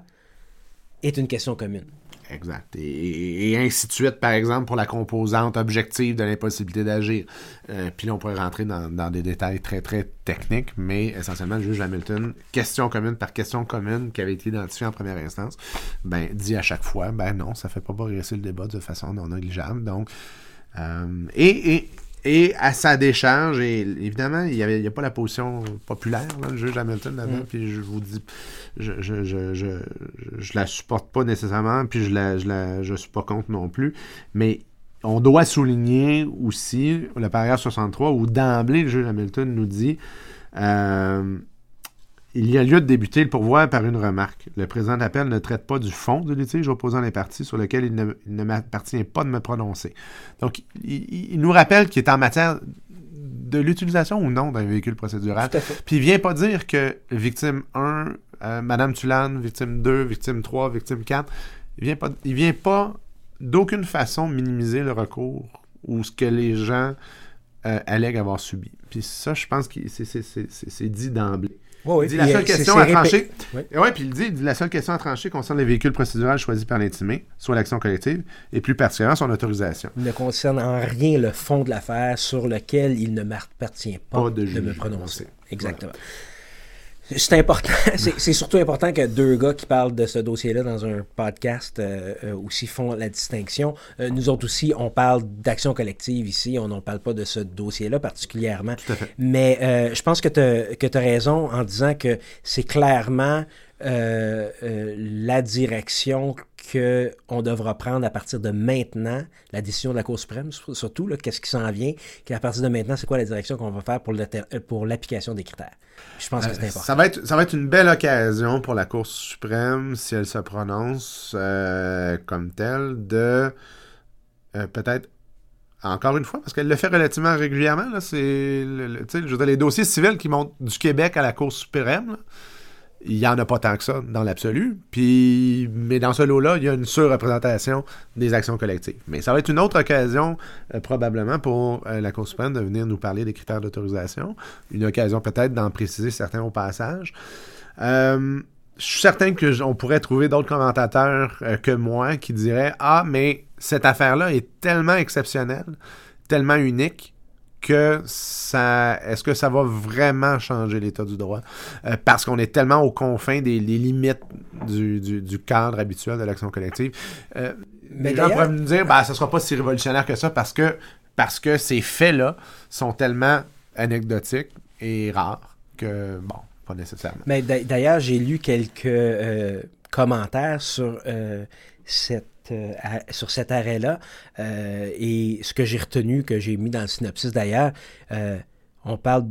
est une question commune. Exact. Et, ainsi de suite, par exemple, pour la composante objective de l'impossibilité d'agir. Euh, puis là, on pourrait rentrer dans, des détails très, très techniques, mais essentiellement, le juge Hamilton, question commune par question commune qui avait été identifiée en première instance, ben, dit à chaque fois, ben non, ça fait pas progresser le débat de façon non négligeable. Donc, euh, et et à sa décharge, et évidemment, il n'y a, pas la position populaire, le juge Hamilton là-dedans, mm. puis je vous dis, je, je, je, je, la supporte pas nécessairement, puis je la, je la, je suis pas contre non plus, mais on doit souligner aussi le paragraphe 63 où d'emblée, le juge Hamilton nous dit Euh, il y a lieu de débuter le pourvoi par une remarque. Le présent appel ne traite pas du fond du litige opposant les parties sur lequel il ne, m'appartient pas de me prononcer. Donc, il, nous rappelle qu'il est en matière de l'utilisation ou non d'un véhicule procédural. Puis il vient pas dire que victime 1, euh, Madame Tulane, victime 2, victime 3, victime 4, il vient pas, il vient pas d'aucune façon minimiser le recours ou ce que les gens euh, allèguent avoir subi. Puis ça, je pense que c'est dit d'emblée il dit la seule question à trancher. Oui. puis il dit la seule question à trancher concerne les véhicules procéduraux choisis par l'intimé, soit l'action collective, et plus particulièrement son autorisation. Il ne concerne en rien le fond de l'affaire sur lequel il ne m'appartient pas, de, me prononcer. Exactement. C'est important. C'est surtout important que deux gars qui parlent de ce dossier-là dans un podcast euh, euh, aussi font la distinction. Euh, nous autres aussi, on parle d'action collective ici. On n'en parle pas de ce dossier-là particulièrement. Tout à fait. Mais je pense que tu as, raison en disant que c'est clairement la direction qu'on devra prendre à partir de maintenant, la décision de la Cour suprême, surtout, qu'est-ce qui s'en vient, qu'à partir de maintenant, c'est quoi la direction qu'on va faire pour l'application des critères. Je pense que c'est euh, important. Ça va, être, ça va être une belle occasion pour la Cour suprême, si elle se prononce euh, comme telle, de euh, peut-être encore une fois, parce qu'elle le fait relativement régulièrement, c'est les dossiers civils qui montent du Québec à la Cour suprême il n'y en a pas tant que ça dans l'absolu. Mais dans ce lot-là, il y a une surreprésentation des actions collectives. Mais ça va être une autre occasion, euh, probablement, pour euh, la Cour suprême de venir nous parler des critères d'autorisation. Une occasion peut-être d'en préciser certains au passage. Euh, je suis certain qu'on pourrait trouver d'autres commentateurs que moi qui diraient Ah, mais cette affaire-là est tellement exceptionnelle, tellement unique que ça, est-ce que ça va vraiment changer l'état du droit? Euh, parce qu'on est tellement aux confins des limites du, cadre habituel de l'action collective. Euh, mais les gens pourraient me dire, bah, ça ne sera pas si révolutionnaire que ça parce que, parce que ces faits-là sont tellement anecdotiques et rares que, bon, pas nécessairement. Mais d'ailleurs, j'ai lu quelques euh, commentaires sur cette euh, sur cet arrêt-là. Euh, et ce que j'ai retenu, que j'ai mis dans le synopsis d'ailleurs, euh, on parle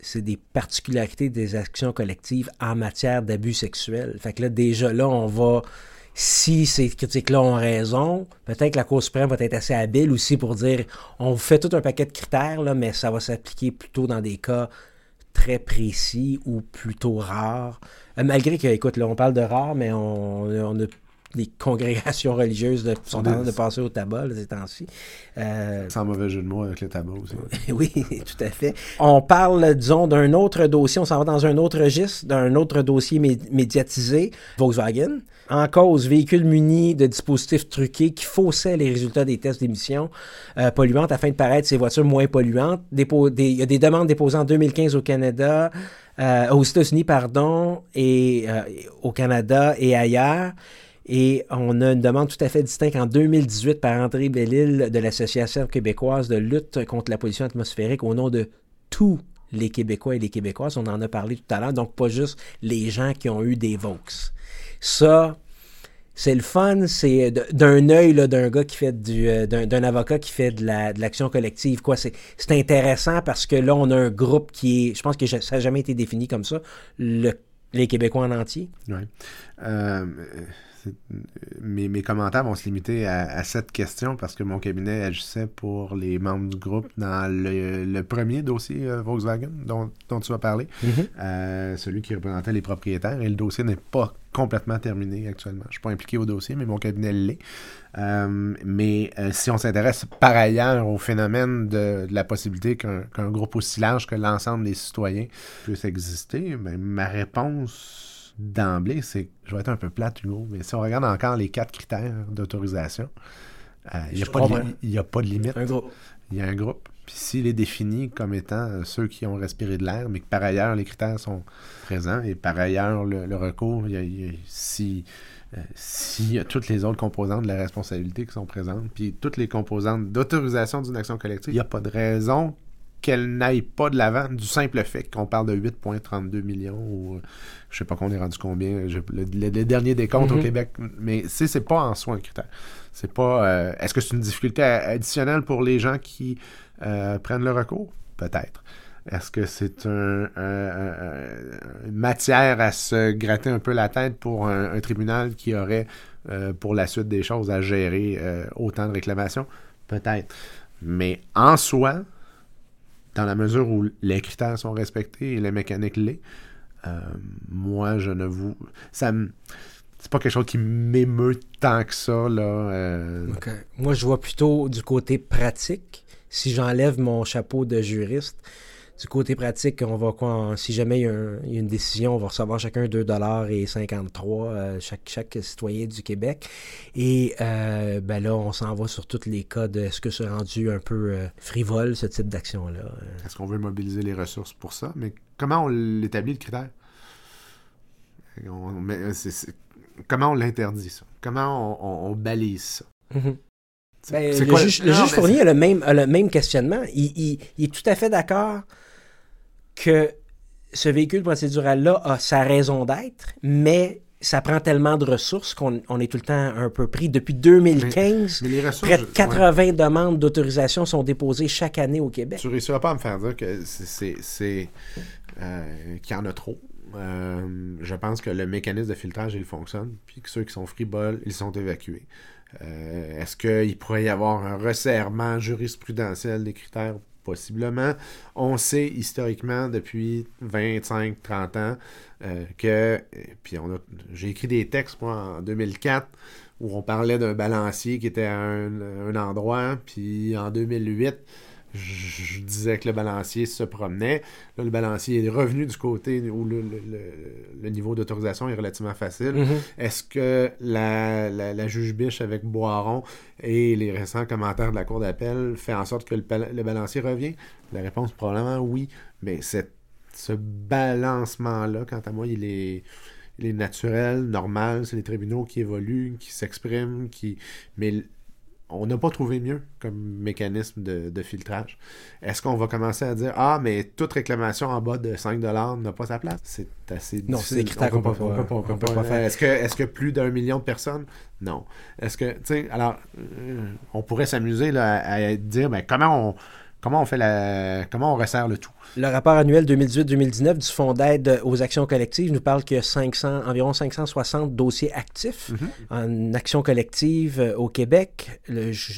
c'est des particularités des actions collectives en matière d'abus sexuels. Fait que là, déjà là, on va, si ces critiques-là ont raison, peut-être que la Cour suprême va être assez habile aussi pour dire, on fait tout un paquet de critères, là, mais ça va s'appliquer plutôt dans des cas très précis ou plutôt rares. malgré que, écoute, là, on parle de rares, mais on, on a les congrégations religieuses de, sont en train de passer au tabac ces temps-ci. Euh, Sans mauvais jeu de mots avec le tabac aussi. oui, tout à fait. On parle, disons, d'un autre dossier, on s'en va dans un autre registre, d'un autre dossier médiatisé, Volkswagen. En cause, véhicule muni de dispositifs truqués qui faussaient les résultats des tests d'émissions euh, polluantes afin de paraître ces voitures moins polluantes. il y a des demandes déposées en 2015 au Canada, euh, aux États-Unis, pardon, et au Canada et ailleurs. Et on a une demande tout à fait distincte en 2018 par André Bellil de l'Association québécoise de lutte contre la pollution atmosphérique au nom de tous les Québécois et les Québécoises. On en a parlé tout à l'heure, donc pas juste les gens qui ont eu des Vaux. Ça, c'est le fun, c'est d'un œil d'un gars qui fait euh, d'un avocat qui fait de l'action collective quoi c'est intéressant parce que là on a un groupe qui est je pense que ça n'a jamais été défini comme ça les Québécois en entier. Oui. Euh, mes, mes, commentaires vont se limiter à, cette question parce que mon cabinet agissait pour les membres du groupe dans le, premier dossier euh, Volkswagen dont, tu vas parler, mm-hmm. euh, celui qui représentait les propriétaires. Et le dossier n'est pas complètement terminé actuellement. Je ne suis pas impliqué au dossier, mais mon cabinet l'est. Euh, mais si on s'intéresse par ailleurs au phénomène de, la possibilité qu'un groupe aussi large que l'ensemble des citoyens puisse exister, ben, ma réponse d'emblée, c'est, je vais être un peu plate, Hugo, mais si on regarde encore les quatre critères d'autorisation, euh, il n'y a, a, pas de limite. Il y a un groupe. Puis s'il est défini comme étant euh, ceux qui ont respiré de l'air, mais que par ailleurs les critères sont présents et par ailleurs le, recours, si euh, s'il y a toutes les autres composantes de la responsabilité qui sont présentes, puis toutes les composantes d'autorisation d'une action collective, il n'y a pas de raison qu'elle n'aille pas de l'avant du simple fait qu'on parle de 8,32 millions ou euh, je sais pas qu'on est rendu combien, le, dernier décompte au mhm. Québec, mais c'est pas en soi un critère. C'est pas. Euh, est-ce que c'est une difficulté additionnelle pour les gens qui euh, prennent le recours? Peut-être. Est-ce que c'est un, une matière à se gratter un peu la tête pour un, tribunal qui aurait, pour la suite des choses, à gérer autant de réclamations? Peut-être. Mais en soi, dans la mesure où les critères sont respectés et les mécaniques l'est, euh, moi, je ne vous. Ça C'est pas quelque chose qui m'émeut tant que ça. Là, euh. Moi, je vois plutôt du côté pratique. Si j'enlève mon chapeau de juriste, du côté pratique, on va quoi, si jamais il y, a une décision, on va recevoir chacun 2,53 et 53 euh, chaque, chaque citoyen du Québec. Et euh, ben là, on s'en va sur tous les cas de est-ce que c'est rendu un peu euh, frivole, ce type d'action-là. Est-ce qu'on veut mobiliser les ressources pour ça? Mais comment on l'établit, le critère? comment on l'interdit, ça? Comment on, balise ça? Mm-hmm. Ben, le, juge, Fournier a le, même, le même questionnement. il, est tout à fait d'accord que ce véhicule procédural-là a sa raison d'être, mais ça prend tellement de ressources qu'on est tout le temps un peu pris. Depuis 2015, près de 80 demandes d'autorisation sont déposées chaque année au Québec. Tu ne réussiras pas à me faire dire que c'est euh, qu'il y en a trop. Euh, je pense que le mécanisme de filtrage, il fonctionne, puis que ceux qui sont frivoles, ils sont évacués. Euh, est-ce qu'il pourrait y avoir un resserrement jurisprudentiel des critères possiblement. On sait historiquement depuis 25-30 ans euh, que. Puis on a, j'ai écrit des textes, en 2004, où on parlait d'un balancier qui était à un, endroit, puis en 2008 je, disais que le balancier se promenait. Là, le balancier est revenu du côté où le, niveau d'autorisation est relativement facile. Mm-hmm. Est-ce que la, juge Biche avec Boiron et les récents commentaires de la Cour d'appel fait en sorte que le, balancier revient? La réponse, probablement oui. Mais ce balancement-là, quant à moi, il est il est naturel, normal, c'est les tribunaux qui évoluent, qui s'expriment, qui. Mais on n'a pas trouvé mieux comme mécanisme de, filtrage. Est-ce qu'on va commencer à dire Ah, mais toute réclamation en bas de 5 n'a pas sa place? C'est assez Non, c'est critères qu'on peut pas faire. Est-ce que, est que plus d'un million de personnes? Non. Est-ce que, tu sais, alors, euh, on pourrait s'amuser à, dire ben, comment on comment on fait la comment on resserre le tout? Le rapport annuel 2018-2019 du Fonds d'aide aux actions collectives nous parle qu'il y a 500, environ 560 dossiers actifs mm-hmm. en action collective euh, au Québec.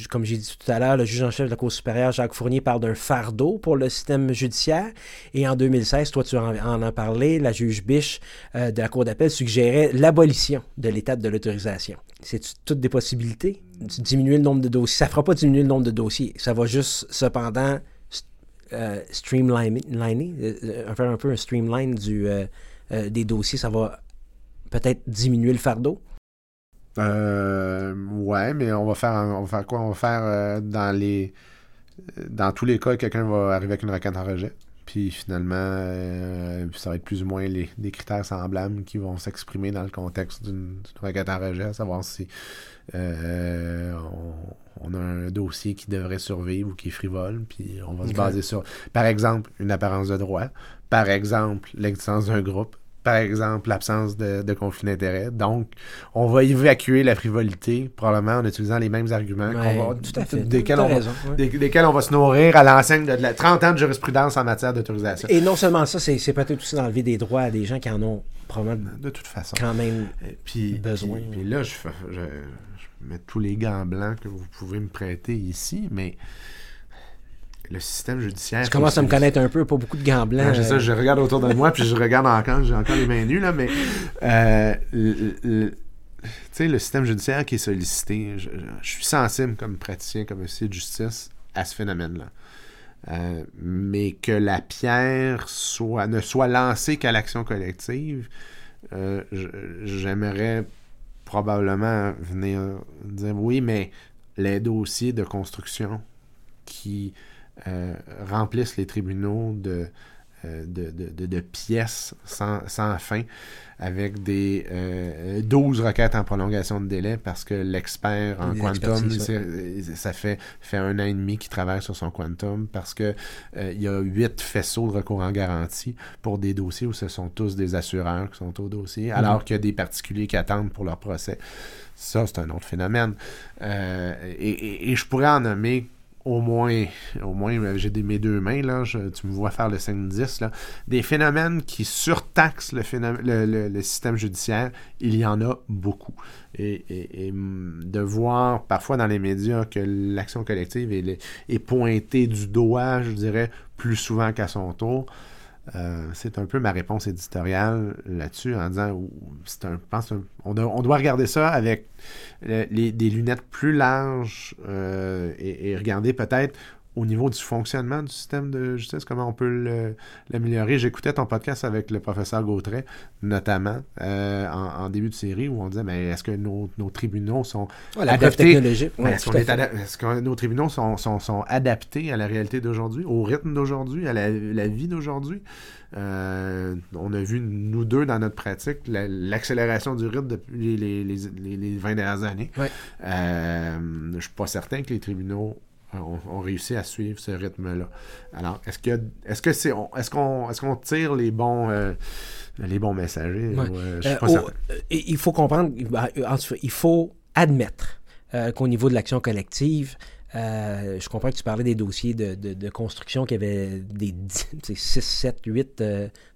comme j'ai dit tout à l'heure, le juge en chef de la Cour supérieure, Jacques Fournier, parle d'un fardeau pour le système judiciaire. Et en 2016, toi, tu en, en as parlé, la juge Biche euh, de la Cour d'appel suggérait l'abolition de l'étape de l'autorisation. C'est toutes des possibilités? Diminuer le nombre de dossiers? Ça ne fera pas diminuer le nombre de dossiers. Ça va juste, cependant, euh, streamlining, euh, euh, faire un peu un streamline du, des dossiers, ça va peut-être diminuer le fardeau? ouais, mais on va faire on va faire quoi? On va faire dans les dans tous les cas, quelqu'un va arriver avec une requête en rejet. Puis finalement, ça va être plus ou moins les, des critères semblables qui vont s'exprimer dans le contexte d'une requête en rejet, à savoir si on, on a un dossier qui devrait survivre ou qui est frivole, puis on va se baser sur, par exemple, une apparence de droit, par exemple, l'existence d'un groupe, par exemple, l'absence de, conflit d'intérêt. Donc, on va évacuer la frivolité, probablement en utilisant les mêmes arguments desquels, on va, on va se nourrir à l'enseigne de, la 30 ans de jurisprudence en matière d'autorisation. Et non seulement ça, c'est peut-être aussi d'enlever des droits à des gens qui en ont probablement de toute façon quand même puis, besoin. Puis, là, je, je, mettre tous les gants blancs que vous pouvez me prêter ici, mais le système judiciaire. Tu commences à me connaître un peu, pas beaucoup de gants blancs. ça, je regarde autour de moi, puis je regarde encore, j'ai encore les mains nues, là, mais euh, tu sais, le système judiciaire qui est sollicité, je, suis sensible comme praticien, comme officier de justice à ce phénomène-là. Euh, mais que la pierre soit, ne soit lancée qu'à l'action collective, euh, j'aimerais probablement venir dire oui, mais les dossiers de construction qui euh, remplissent les tribunaux de, euh, de, pièces sans, fin, avec des 12 euh, requêtes en prolongation de délai parce que l'expert en quantum, ça fait, fait un an et demi qu'il travaille sur son quantum parce que il y a huit faisceaux de recours en garantie pour des dossiers où ce sont tous des assureurs qui sont au dossier, mm-hmm. alors qu'il y a des particuliers qui attendent pour leur procès. Ça, c'est un autre phénomène. et, je pourrais en nommer au moins, au moins euh, j'ai mes deux mains, là, tu me vois faire le 5-10, là, des phénomènes qui surtaxent le, le, système judiciaire, il y en a beaucoup. Et, mm, de voir parfois dans les médias que l'action collective est, est, pointée du doigt, je dirais, plus souvent qu'à son tour, euh, c'est un peu ma réponse éditoriale là-dessus en disant c'est un, pense on, doit, regarder ça avec des lunettes plus larges euh, et, regarder peut-être au niveau du fonctionnement du système de justice, comment on peut l'améliorer. J'écoutais ton podcast avec le professeur Gautret, notamment, euh, en, début de série, où on disait, mais est-ce que nos, tribunaux sont adaptés? est-ce, que nos tribunaux sont, sont, adaptés à la réalité d'aujourd'hui, au rythme d'aujourd'hui, à la, vie d'aujourd'hui? Euh, on a vu, nous deux, dans notre pratique, l'accélération du rythme depuis les, les, les, 20 dernières années. Euh, je ne suis pas certain que les tribunaux on, réussit à suivre ce rythme-là. Alors, est-ce que est-ce que c'est est-ce qu'on est-ce qu'on tire les bons euh, les bons messagers euh, euh, Il faut comprendre, il faut admettre qu'au niveau de l'action collective, je comprends que tu parlais des dossiers de, construction qui avaient des 6, 7, 8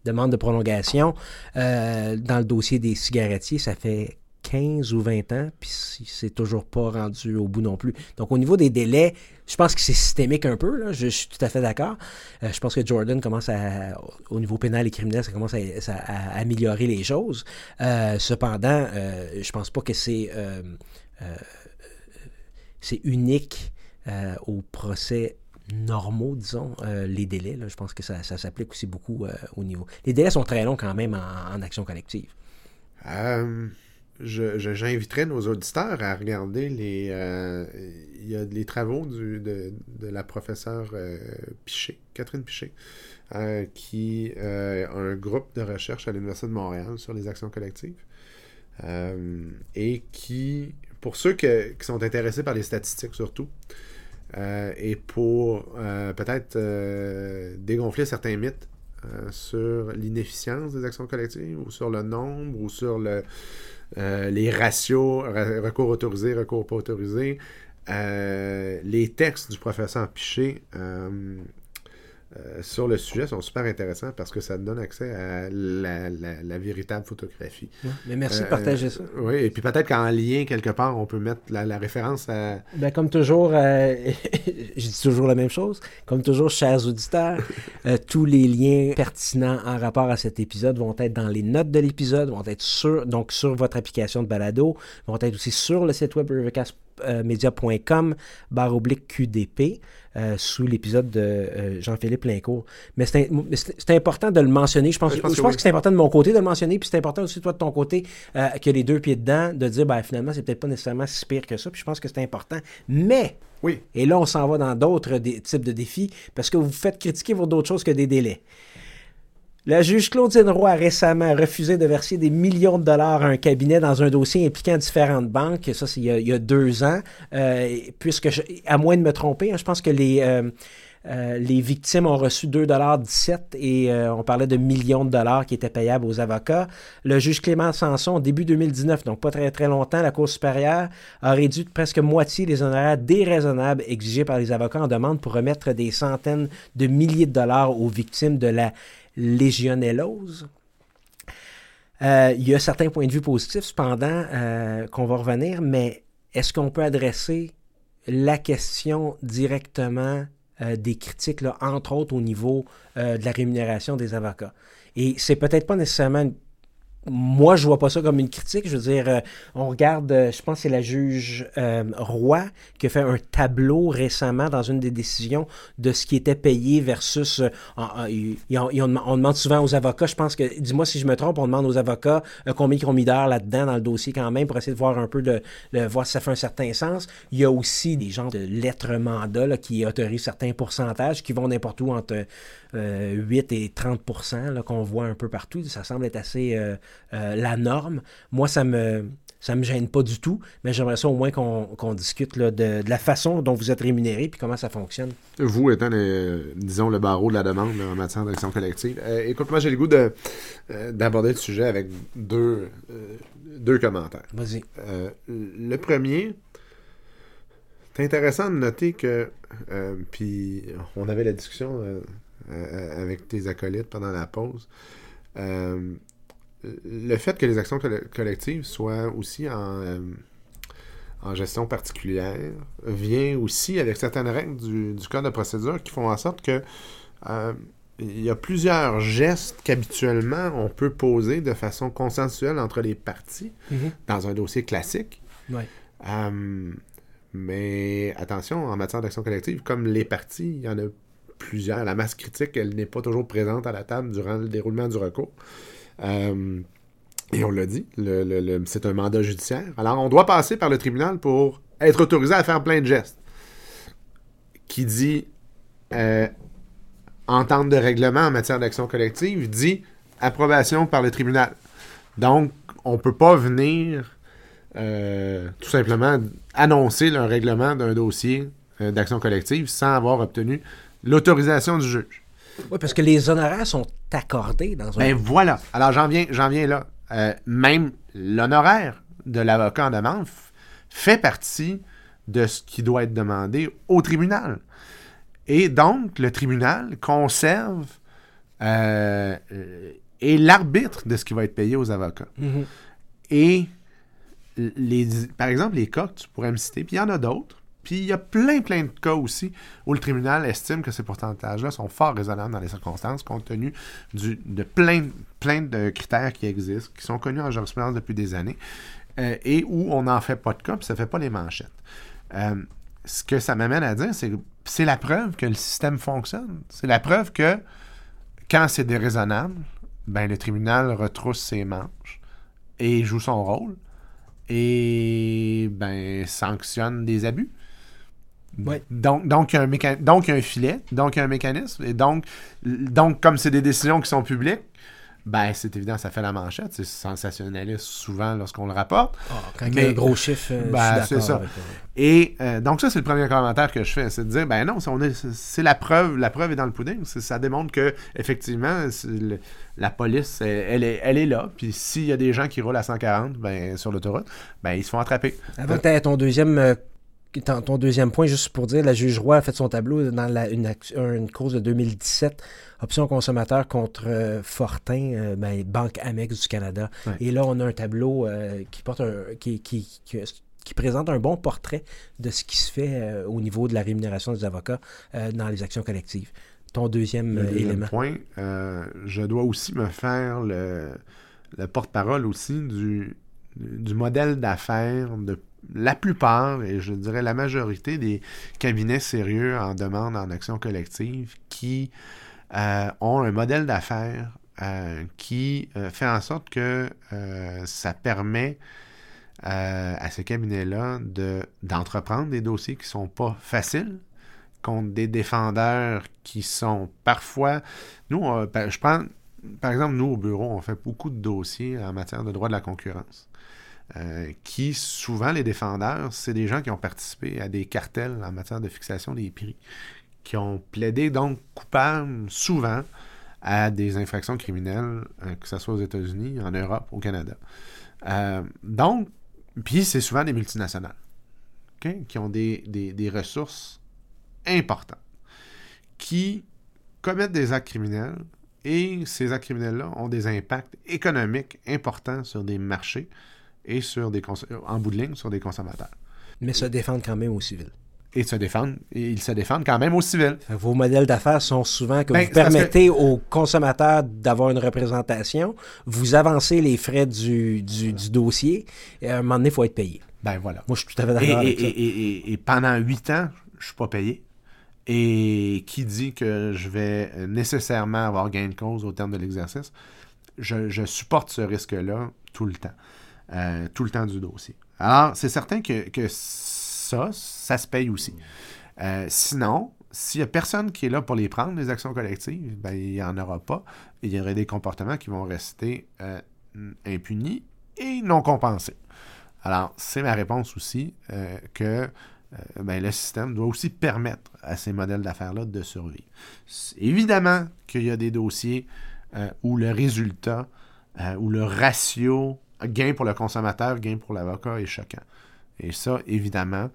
demandes de prolongation. dans le dossier des cigarettiers, ça fait 15 ou 20 ans, puis c'est toujours pas rendu au bout non plus. Donc, au niveau des délais, je pense que c'est systémique un peu, là, je, suis tout à fait d'accord. Euh, je pense que Jordan commence à, au niveau pénal et criminel, ça commence à, améliorer les choses. Euh, cependant, euh, je pense pas que c'est unique au procès normaux, disons, les délais. je pense que ça, s'applique aussi beaucoup au niveau. Les délais sont très longs quand même en action collective j'inviterais nos auditeurs à regarder les, euh, il y a les travaux de, de, la professeure euh, Catherine Piché, euh, qui a un groupe de recherche à l'Université de Montréal sur les actions collectives et qui, pour ceux qui sont intéressés par les statistiques surtout, et pour peut-être dégonfler certains mythes sur l'inefficience des actions collectives ou sur le nombre ou sur le, euh, les ratios, recours autorisé, recours pas autorisé, euh, les textes du professeur Piché euh, euh, sur le sujet sont super intéressants parce que ça donne accès à la, véritable photographie. mais merci de partager ça. Oui, et puis peut-être qu'en lien, quelque part, on peut mettre la, référence à... Ben, comme toujours, je dis toujours la même chose, comme toujours, chers auditeurs, tous les liens pertinents en rapport à cet épisode vont être dans les notes de l'épisode, vont être sur, donc sur votre application de balado, vont être aussi sur le site web rivercastmedia.com barre oblique QDP. Euh, sous l'épisode de euh, Jean-Philippe Lincourt. Mais c'est important de le mentionner. Je pense, je pense, que, c'est important de mon côté de le mentionner, puis c'est important aussi, toi, de ton côté, euh, que les deux pieds dedans, de dire, ben, finalement, c'est peut-être pas nécessairement si pire que ça, puis je pense que c'est important. Mais, oui. et là, on s'en va dans d'autres types de défis, parce que vous faites critiquer pour d'autres choses que des délais. La juge Claudine Roy a récemment refusé de verser des millions de dollars à un cabinet dans un dossier impliquant différentes banques. Ça, c'est il, y a deux ans. Euh, puisque, à moins de me tromper, hein, je pense que les, euh, euh, les victimes ont reçu 2,17 et on parlait de millions de dollars qui étaient payables aux avocats. Le juge Clément Sanson, début 2019, donc pas très très longtemps, la Cour supérieure a réduit de presque moitié les honoraires déraisonnables exigés par les avocats en demande pour remettre des centaines de milliers de dollars aux victimes de la légionellose. Euh, il y a certains points de vue positifs, cependant, euh, qu'on va revenir, mais est-ce qu'on peut adresser la question directement euh, des critiques, là, entre autres au niveau de la rémunération des avocats? Et c'est peut-être pas nécessairement une moi, je vois pas ça comme une critique. Je veux dire, euh, on regarde, euh, je pense que c'est la juge euh, Roy qui a fait un tableau récemment dans une des décisions de ce qui était payé versus. on, demande souvent aux avocats, je pense que, dis-moi si je me trompe, on demande aux avocats combien ils ont mis d'heures là-dedans dans le dossier quand même pour essayer de voir un peu, de, voir si ça fait un certain sens. Il y a aussi des gens de lettres mandat qui autorisent certains pourcentages qui vont n'importe où entre 8 et 30% qu'on voit un peu partout. Ça semble être assez euh, la norme. Moi, ça me ça me gêne pas du tout, mais j'aimerais ça au moins qu'on discute de, la façon dont vous êtes rémunéré puis comment ça fonctionne. Vous étant, disons, le barreau de la demande en matière d'action collective. Euh, écoute, moi, j'ai le goût euh, d'aborder le sujet avec deux, deux commentaires. Vas-y. le premier, C'est intéressant de noter que, puis on avait la discussion avec tes acolytes pendant la pause, le fait que les actions collectives soient aussi en, en, gestion particulière vient aussi avec certaines règles du, du, code de procédure qui font en sorte que il y a plusieurs gestes qu'habituellement on peut poser de façon consensuelle entre les parties mm-hmm. dans un dossier classique. Ouais. Mais attention, en matière d'action collective, comme les partis, il y en a plusieurs. La masse critique, elle n'est pas toujours présente à la table durant le déroulement du recours. Euh, et on l'a dit, c'est un mandat judiciaire. Alors, on doit passer par le tribunal pour être autorisé à faire plein de gestes. Qui dit euh, entente de règlement en matière d'action collective, dit approbation par le tribunal. Donc, on ne peut pas venir euh, tout simplement annoncer le règlement d'un dossier d'action collective sans avoir obtenu l'autorisation du juge. Oui, parce que les honoraires sont accordés dans un... Ben voilà. Alors, j'en viens, j'en viens là. Euh, même l'honoraire de l'avocat en demande fait partie de ce qui doit être demandé au tribunal. Et donc, le tribunal conserve euh, est l'arbitre de ce qui va être payé aux avocats. Mm-hmm. Et par exemple, les cas que tu pourrais me citer, puis il y en a d'autres. Puis il y a plein, plein de cas aussi où le tribunal estime que ces pourcentages-là sont fort raisonnables dans les circonstances, compte tenu de plein, plein de critères qui existent, qui sont connus en jurisprudence depuis des années, euh, et où on n'en fait pas de cas, puis ça ne fait pas les manchettes. Euh, ce que ça m'amène à dire, c'est que c'est la preuve que le système fonctionne. C'est la preuve que quand c'est déraisonnable, ben, le tribunal retrousse ses manches et joue son rôle et ben, sanctionne des abus. Donc, donc, il y a un donc, un filet, donc il y a un mécanisme. Et donc, donc comme c'est des décisions qui sont publiques, ben, c'est évident, ça fait la manchette. C'est sensationnaliste souvent lorsqu'on le rapporte. Ah, quand il y a un gros chiffre, euh, ben, c'est ça. Et euh, donc, ça, c'est le premier commentaire que je fais. C'est de dire, ben non, c'est la preuve. La preuve est dans le pudding. Ça démontre que, effectivement, la police, elle, est, elle est là. Puis s'il y a des gens qui roulent à 140 ben, sur l'autoroute, ben, ils se font attraper. Avant que ton deuxième ton deuxième point, juste pour dire, la juge Roy a fait son tableau dans une, une, cause de 2017, option consommateur contre euh, Fortin, euh, ben, Banque Amex du Canada. Et là, on a un tableau euh, qui porte qui, qui, qui, présente un bon portrait de ce qui se fait au niveau de la rémunération des avocats dans les actions collectives. Ton deuxième, deuxième élément. point, je dois aussi me faire le, le porte-parole aussi du, du modèle d'affaires de la plupart, et je dirais la majorité des cabinets sérieux en demande en action collective qui euh, ont un modèle d'affaires euh, qui euh, fait en sorte que ça permet à ces cabinets-là de, d'entreprendre des dossiers qui ne sont pas faciles contre des défendeurs qui sont parfois... Nous, ben, je prends... Par exemple, nous, au bureau, on fait beaucoup de dossiers en matière de droit de la concurrence. Euh, qui, souvent, les défendeurs, c'est des gens qui ont participé à des cartels en matière de fixation des prix, qui ont plaidé donc coupables souvent à des infractions criminelles, euh, que ce soit aux États-Unis, en Europe, au Canada. Euh, donc, puis c'est souvent des multinationales qui ont des, des, ressources importantes, qui commettent des actes criminels et ces actes criminels-là ont des impacts économiques importants sur des marchés et sur des en bout de ligne sur des consommateurs. Mais se défendent quand même au civil. Et se défendent, et ils se défendent quand même au civil. Vos modèles d'affaires sont souvent que ben, vous permettez aux consommateurs d'avoir une représentation, vous avancez les frais du, du, dossier, et à un moment donné, il faut être payé. Ben voilà. Moi, je suis tout à fait d'accord avec ça. Et, et, pendant huit ans, je suis pas payé. Et qui dit que je vais nécessairement avoir gain de cause au terme de l'exercice, je, je supporte ce risque-là tout le temps. Euh, tout le temps du dossier. Alors, c'est certain que, ça, ça se paye aussi. Euh, sinon, s'il n'y a personne qui est là pour les prendre, les actions collectives, ben, il n'y en aura pas. Il y aurait des comportements qui vont rester euh, impunis et non compensés. Alors, c'est ma réponse aussi que ben, le système doit aussi permettre à ces modèles d'affaires-là de survivre. Évidemment qu'il y a des dossiers où le résultat, où le ratio gain pour le consommateur, gain pour l'avocat est choquant. Et ça, évidemment,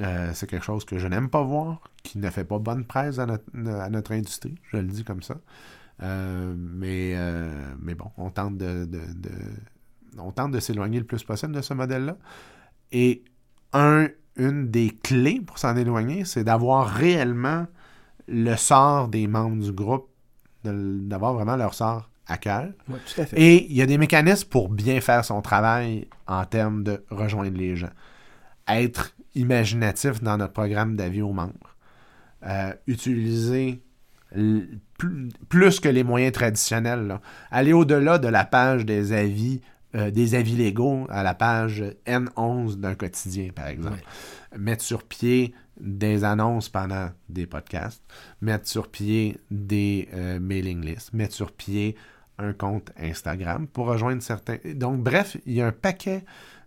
Euh, c'est quelque chose que je n'aime pas voir, qui ne fait pas bonne presse à notre, industrie, je le dis comme ça. Euh, mais, euh, mais bon, on tente de, on tente de s'éloigner le plus possible de ce modèle-là. Et un, une des clés pour s'en éloigner, c'est d'avoir réellement le sort des membres du groupe, d'avoir vraiment leur sort à cœur. Et il y a des mécanismes pour bien faire son travail en termes de rejoindre les gens. Être imaginatif dans notre programme d'avis aux membres. Euh, utiliser plus, que les moyens traditionnels. Aller au-delà de la page des avis, euh, des avis légaux à la page N11 d'un quotidien, par exemple. Mettre sur pied des annonces pendant des podcasts, mettre sur pied des euh, mailing lists, mettre sur pied un compte Instagram pour rejoindre certains. Donc, bref, il y a un paquet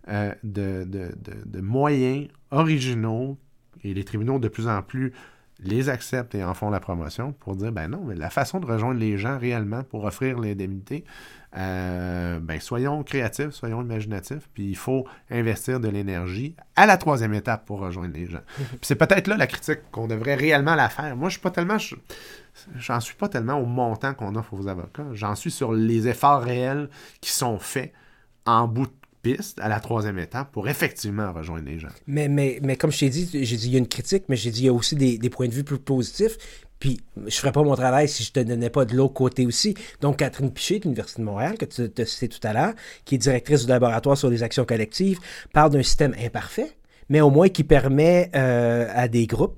euh, de, moyens originaux et les tribunaux de plus en plus les acceptent et en font la promotion pour dire ben non, mais la façon de rejoindre les gens réellement pour offrir l'indemnité, euh, ben soyons créatifs, soyons imaginatifs, puis il faut investir de l'énergie à la troisième étape pour rejoindre les gens. puis c'est peut-être là la critique qu'on devrait réellement la faire. Moi, je suis pas tellement. J'en suis pas tellement au montant qu'on offre aux avocats. J'en suis sur les efforts réels qui sont faits en bout de piste à la troisième étape pour effectivement rejoindre les gens. Mais, mais, mais comme je t'ai dit, j'ai dit il y a une critique, mais j'ai dit il y a aussi des, des, points de vue plus positifs. Puis je ferais pas mon travail si je te donnais pas de l'autre côté aussi. Donc Catherine Piché de l'Université de Montréal, que tu as cité tout à l'heure, qui est directrice du laboratoire sur les actions collectives, parle d'un système imparfait, mais au moins qui permet euh, à des groupes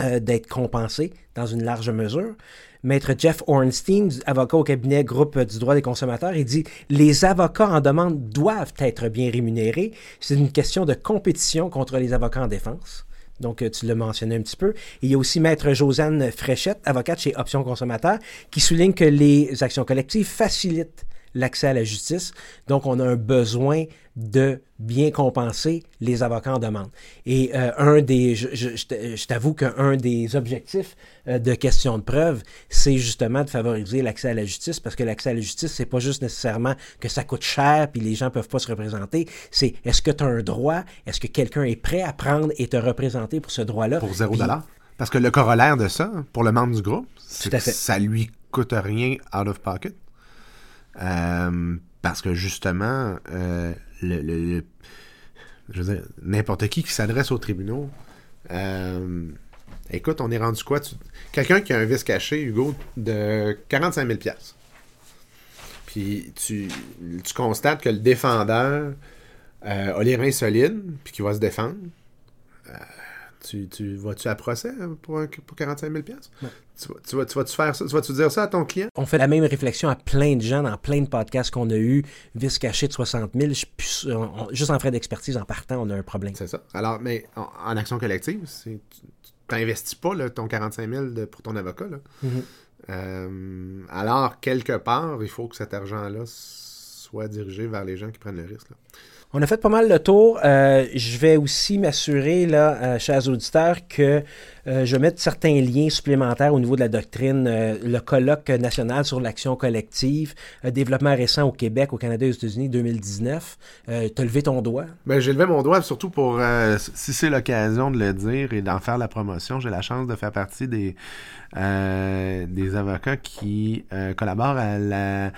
euh, d'être compensés dans une large mesure. Maître Jeff Ornstein, avocat au cabinet Groupe du droit des consommateurs, il dit Les avocats en demande doivent être bien rémunérés. C'est une question de compétition contre les avocats en défense. Donc, euh, tu l'as mentionné un petit peu. il y a aussi Maître Josiane Fréchette, avocate chez Options Consommateurs, qui souligne que les actions collectives facilitent l'accès à la justice. Donc, on a un besoin de bien compenser les avocats en demande. Et euh, un des, je, t'avoue qu'un des objectifs euh, de question de preuve, c'est justement de favoriser l'accès à la justice, parce que l'accès à la justice, c'est pas juste nécessairement que ça coûte cher puis les gens peuvent pas se représenter. C'est est-ce que tu as un droit, est-ce que quelqu'un est prêt à prendre et te représenter pour ce droit-là? Pour zéro dollar? Parce que le corollaire de ça, pour le membre du groupe, c'est que ça lui coûte rien out of pocket. Euh, parce que justement, euh, le, dire, n'importe qui qui s'adresse aux tribunaux, euh, écoute, on est rendu quoi? Quelqu'un qui a un vice caché, Hugo, de 45 000 puis tu, constates que le défendeur a les reins solides, puis qu'il va se défendre. Tu, tu vas-tu à procès pour, pour 45 000 tu, tu, vas, tu vas-tu faire ça? Tu vas-tu dire ça à ton client? On fait la même réflexion à plein de gens dans plein de podcasts qu'on a eu. Vice caché de 60 000, juste en frais d'expertise en partant, on a un problème. C'est ça. Alors, mais en, action collective, tu n'investis pas ton 45 000 pour ton avocat. Mm-hmm. Euh, alors, quelque part, il faut que cet argent-là soit dirigé vers les gens qui prennent le risque. On a fait pas mal le tour. Euh, je vais aussi m'assurer, là, euh, chers auditeurs, que euh, je vais mettre certains liens supplémentaires au niveau de la doctrine. le colloque national sur l'action collective, développement récent au Québec, au Canada et aux États-Unis, 2019. tu as levé ton doigt? Ben, j'ai levé mon doigt surtout pour, si c'est l'occasion de le dire et d'en faire la promotion, j'ai la chance de faire partie des, des avocats qui collaborent à la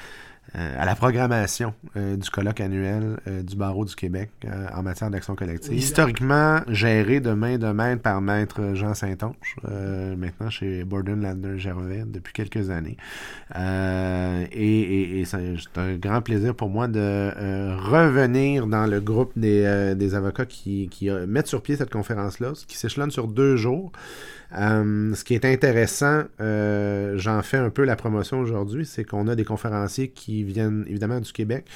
à la programmation euh, du colloque annuel euh, du barreau du Québec en matière d'action collective. Historiquement géré de main de maître par maître Jean Saint-Onge, maintenant chez Borden Lander Gervais depuis quelques années. et, c'est un grand plaisir pour moi de revenir dans le groupe des, des avocats qui, qui mettent sur pied cette conférence-là, qui s'échelonne sur deux jours. Euh, ce qui est intéressant, euh, j'en fais un peu la promotion aujourd'hui, c'est qu'on a des conférenciers qui viennent évidemment du Québec,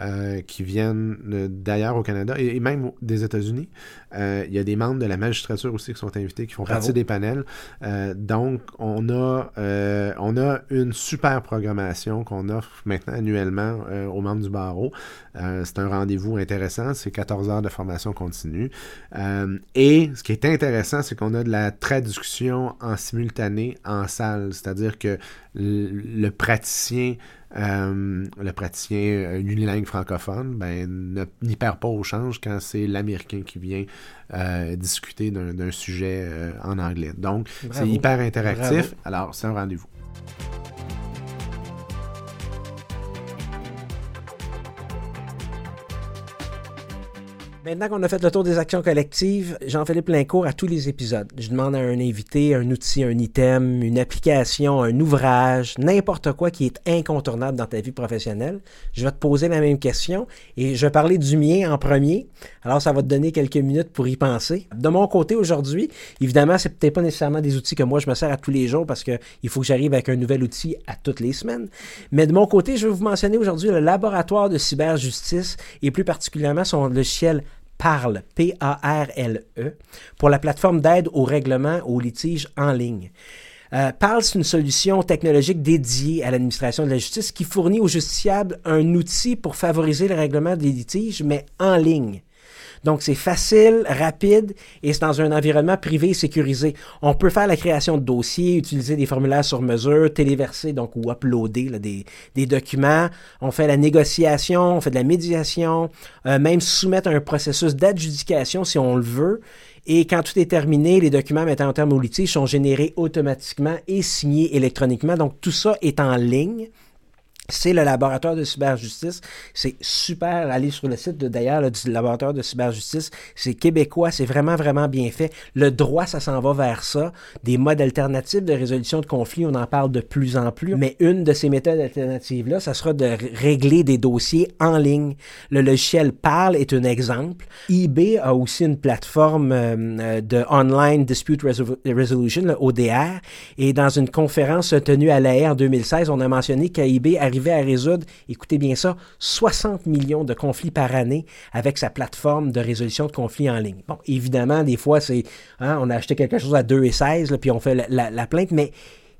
euh, qui viennent d'ailleurs au Canada et, même des États-Unis. il y a des membres de la magistrature aussi qui sont invités, qui font partie des panels. donc, on a, on a une super programmation qu'on offre maintenant annuellement aux membres du barreau. c'est un rendez-vous intéressant, c'est 14 heures de formation continue. et ce qui est intéressant, c'est qu'on a de la traduction en simultané en salle, c'est-à-dire que le, praticien, euh, le praticien unilingue francophone, ben, n'y perd pas au change quand c'est l'Américain qui vient euh, discuter d'un sujet euh, en anglais. Donc, c'est hyper interactif. Alors, c'est un rendez-vous. Maintenant qu'on a fait le tour des actions collectives, Jean-Philippe Lincourt à tous les épisodes. Je demande à un invité un outil, un item, une application, un ouvrage, n'importe quoi qui est incontournable dans ta vie professionnelle. Je vais te poser la même question et je vais parler du mien en premier. Alors, ça va te donner quelques minutes pour y penser. De mon côté aujourd'hui, évidemment, c'est peut-être pas nécessairement des outils que moi je me sers à tous les jours parce qu'il faut que j'arrive avec un nouvel outil à toutes les semaines. Mais de mon côté, je vais vous mentionner aujourd'hui le laboratoire de cyberjustice et plus particulièrement son logiciel Parle, P-A-R-L-E, pour la plateforme d'aide au règlement aux litiges en ligne. Euh, Parle, c'est une solution technologique dédiée à l'administration de la justice qui fournit aux justiciables un outil pour favoriser le règlement des litiges, mais en ligne. Donc, c'est facile, rapide et c'est dans un environnement privé et sécurisé. On peut faire la création de dossiers, utiliser des formulaires sur mesure, téléverser donc ou uploader des, des, documents. On fait la négociation, on fait de la médiation, euh, même soumettre un processus d'adjudication si on le veut. Et quand tout est terminé, les documents mettant en terme au litige sont générés automatiquement et signés électroniquement. Donc, tout ça est en ligne c'est le laboratoire de cyberjustice. C'est super. Allez sur le site d'ailleurs du laboratoire de cyberjustice. C'est québécois. C'est vraiment, vraiment bien fait. Le droit, ça s'en va vers ça. Des modes alternatifs de résolution de conflits, on en parle de plus en plus. Mais une de ces méthodes alternatives-là, ça sera de régler des dossiers en ligne. Le logiciel Parle est un exemple. eBay a aussi une plateforme euh, de Online Dispute Resolution, le ODR. Et dans une conférence tenue à l'AR en 2016, on a mentionné qu'eBay à résoudre, écoutez bien ça, 60 millions de conflits par année avec sa plateforme de résolution de conflits en ligne. Bon, évidemment, des fois, c'est hein, on a acheté quelque chose à 2 et 16, puis on fait la, plainte, mais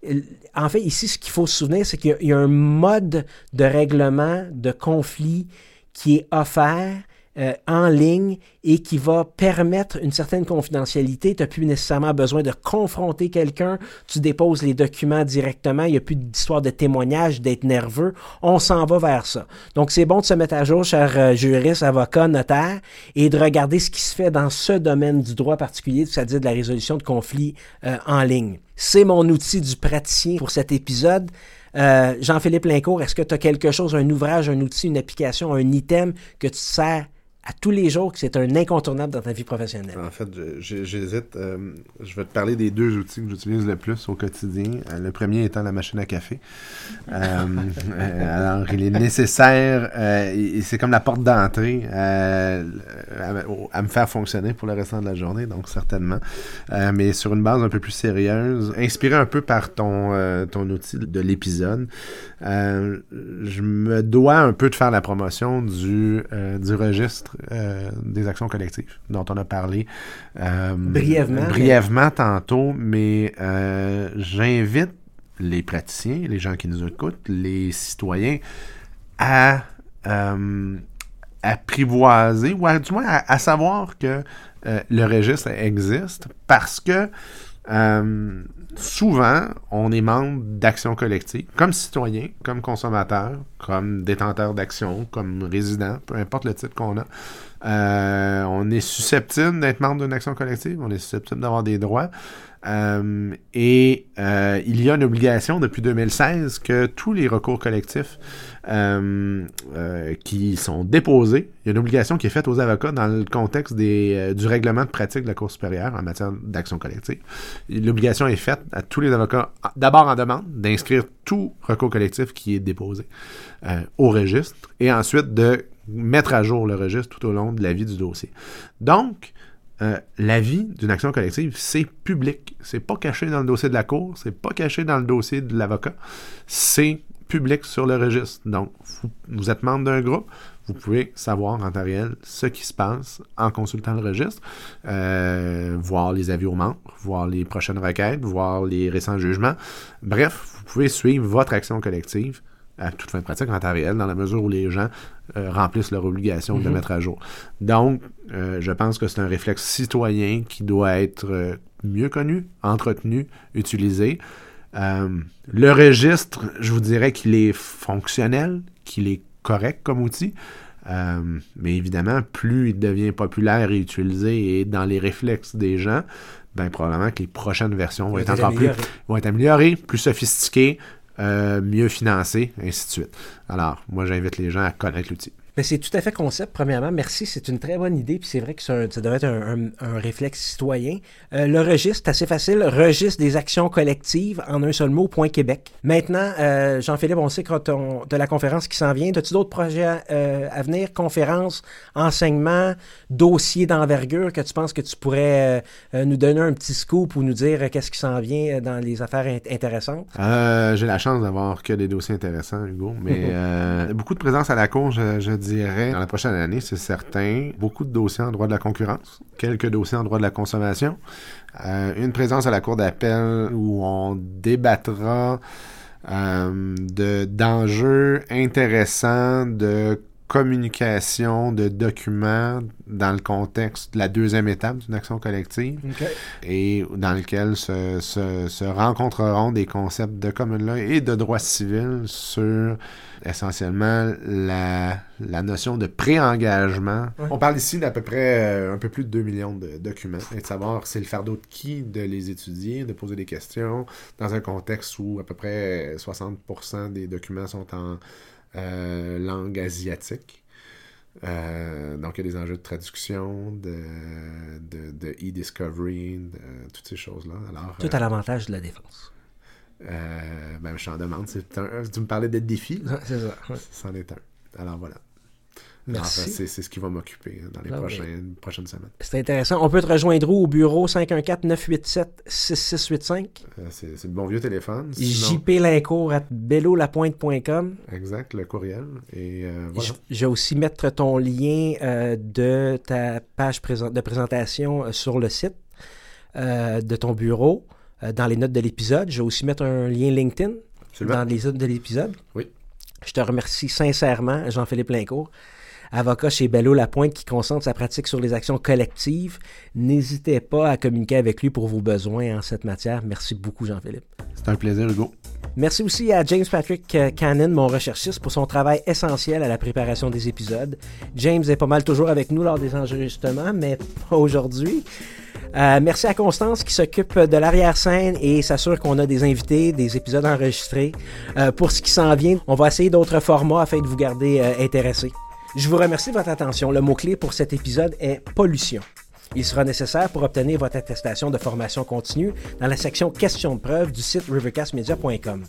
euh, en fait, ici, ce qu'il faut se souvenir, c'est qu'il y, a un mode de règlement de conflit qui est offert euh, en ligne et qui va permettre une certaine confidentialité. Tu n'as plus nécessairement besoin de confronter quelqu'un. Tu déposes les documents directement. Il n'y a plus d'histoire de témoignage, d'être nerveux. On s'en va vers ça. Donc, c'est bon de se mettre à jour, chers euh, juristes, avocats, notaires, et de regarder ce qui se fait dans ce domaine du droit particulier, c'est-à-dire de la résolution de conflits euh, en ligne. C'est mon outil du praticien pour cet épisode. Jean-Philippe Lincourt, est-ce que tu as quelque chose, un ouvrage, un outil, une application, un item que tu sers à tous les jours c'est un incontournable dans ta vie professionnelle? En fait, j'hésite. Euh, je vais te parler des deux outils que j'utilise le plus au quotidien. Euh, le premier étant la machine à café. Euh, alors, il est nécessaire, c'est comme la porte d'entrée à, me faire fonctionner pour le restant de la journée, donc certainement. mais sur une base un peu plus sérieuse, inspiré un peu par ton, ton outil de l'épisode, je me dois un peu de faire la promotion du, du registre euh, des actions collectives dont on a parlé euh, brièvement, tantôt, mais euh, j'invite les praticiens, les gens qui nous écoutent, les citoyens à apprivoiser, ou du moins à, savoir que le registre existe parce que souvent, on est membre d'actions collectives, comme citoyen, comme consommateur, comme détenteur d'actions, comme résident, peu importe le titre qu'on a. Euh, on est susceptible d'être membre d'une action collective, on est susceptible d'avoir des droits. Euh, et euh, il y a une obligation depuis 2016 que tous les recours collectifs qui sont déposés, il y a une obligation qui est faite aux avocats dans le contexte des, du règlement de pratique de la Cour supérieure en matière d'action collective. L'obligation est faite à tous les avocats, d'abord en demande, d'inscrire tout recours collectif qui est déposé au registre et ensuite de mettre à jour le registre tout au long de la vie du dossier. Donc, euh, la vie d'une action collective, c'est public. C'est pas caché dans le dossier de la cour, c'est pas caché dans le dossier de l'avocat, c'est public sur le registre. Donc, vous, êtes membre d'un groupe, vous pouvez savoir en temps réel ce qui se passe en consultant le registre, euh, voir les avis aux membres, voir les prochaines requêtes, voir les récents jugements. Bref, vous pouvez suivre votre action collective à toute fin de pratique en temps réel, dans la mesure où les gens euh, remplissent leur obligation de le mettre à jour. Donc, euh, je pense que c'est un réflexe citoyen qui doit être mieux connu, entretenu, utilisé. Le registre, je vous dirais qu'il est fonctionnel, qu'il est correct comme outil. mais évidemment, plus il devient populaire et utilisé et dans les réflexes des gens, ben probablement que les prochaines versions vont être encore plus vont être améliorées, plus sophistiquées, euh, mieux financé, ainsi de suite. Alors, moi, j'invite les gens à connaître l'outil. Mais c'est tout à fait concept, premièrement. Merci, c'est une très bonne idée. Puis c'est vrai que ça, devrait être un, réflexe citoyen. Euh, le registre, c'est assez facile. Registre des actions collectives en un seul mot, point Québec. Maintenant, euh, Jean-Philippe, on sait quand on, de la conférence qui s'en vient. As-tu d'autres projets euh, à venir? Conférences, enseignements, dossiers d'envergure que tu penses que tu pourrais nous donner un petit scoop ou nous dire qu'est-ce qui s'en vient dans les affaires intéressantes? J'ai la chance d'avoir que des dossiers intéressants, Hugo. Mais beaucoup de présence à la cour, je, je dans la prochaine année, c'est certain, beaucoup de dossiers en droit de la concurrence, quelques dossiers en droit de la consommation, euh, une présence à la Cour d'appel où on débattra euh, de d'enjeux intéressants de communication de documents dans le contexte de la deuxième étape d'une action collective et dans lequel se, se, rencontreront des concepts de common law et de droit civil sur essentiellement la, la notion de pré-engagement. On parle ici d'à peu près euh, un peu plus de 2 millions de documents et de savoir c'est le fardeau de qui de les étudier, de poser des questions dans un contexte où à peu près 60% des documents sont en euh, langue asiatique. Euh, donc, il y a des enjeux de traduction, de, de, e-discovery, de, toutes ces choses-là. Alors, Tout à l'avantage de la défense. Euh, ben, je t'en demande. tu me parlais de défi. C'est ça. C'en est un. Alors, voilà. Merci. c'est ce qui va m'occuper dans les ah prochaines, prochaines semaines. C'est intéressant. On peut te rejoindre où? Au bureau 514-987-6685? Euh, c'est le bon vieux téléphone. Sinon... jplincourt at bellolapointe.com. Exact, le courriel. Et euh, Je, vais aussi mettre ton lien euh, de ta page de présentation sur le site de ton bureau dans les notes de l'épisode. Je vais aussi mettre un lien LinkedIn dans les notes de l'épisode. Oui. Je te remercie sincèrement, Jean-Philippe Lincourt avocat chez Bello Lapointe qui concentre sa pratique sur les actions collectives. N'hésitez pas à communiquer avec lui pour vos besoins en cette matière. Merci beaucoup, Jean-Philippe. C'est un plaisir, Hugo. Merci aussi à James Patrick euh, Cannon, mon recherchiste, pour son travail essentiel à la préparation des épisodes. James est pas mal toujours avec nous lors des enregistrements, mais pas aujourd'hui. Euh, merci à Constance qui s'occupe de l'arrière-scène et s'assure qu'on a des invités, des épisodes enregistrés. Euh, pour ce qui s'en vient, on va essayer d'autres formats afin de vous garder intéressés. Je vous remercie de votre attention. Le mot-clé pour cet épisode est pollution. Il sera nécessaire pour obtenir votre attestation de formation continue dans la section questions de preuve du site rivercastmedia.com.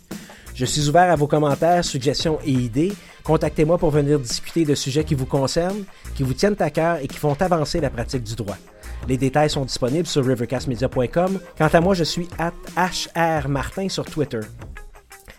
Je suis ouvert à vos commentaires, suggestions et idées. Contactez-moi pour venir discuter de sujets qui vous concernent, qui vous tiennent à cœur et qui font avancer la pratique du droit. Les détails sont disponibles sur rivercastmedia.com. Quant à moi, je suis at hrmartin sur Twitter.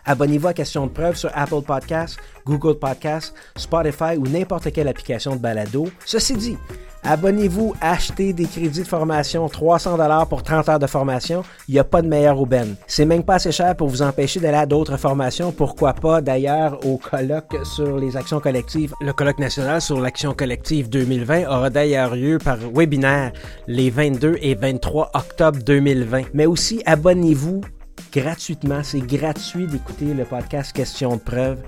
Abonnez-vous à Question de preuve sur Apple Podcasts, Google Podcasts, Spotify ou n'importe quelle application de balado. Ceci dit, abonnez-vous, achetez des crédits de formation 300 dollars pour 30 heures de formation. Il n'y a pas de meilleur aubaine. C'est même pas assez cher pour vous empêcher d'aller à d'autres formations. Pourquoi pas d'ailleurs au colloque sur les actions collectives. Le colloque national sur l'action collective 2020 aura d'ailleurs lieu par webinaire les 22 et 23 octobre 2020. Mais aussi abonnez-vous gratuitement. C'est gratuit d'écouter le podcast Question de preuve.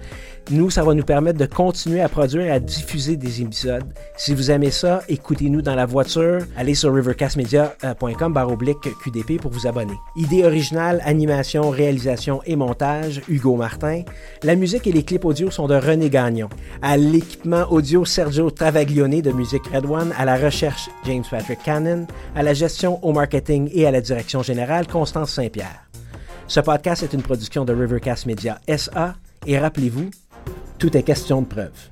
Nous, ça va nous permettre de continuer à produire et à diffuser des épisodes. Si vous aimez ça, écoutez-nous dans la voiture. Allez sur rivercastmedia.com QDP pour vous abonner. Idée originale, animation, réalisation et montage, Hugo Martin. La musique et les clips audio sont de René Gagnon. À l'équipement audio, Sergio Travaglione de Musique Red One. À la recherche, James Patrick Cannon. À la gestion, au marketing et à la direction générale, Constance Saint-Pierre. Ce podcast est une production de Rivercast Media SA et rappelez-vous, tout est question de preuve.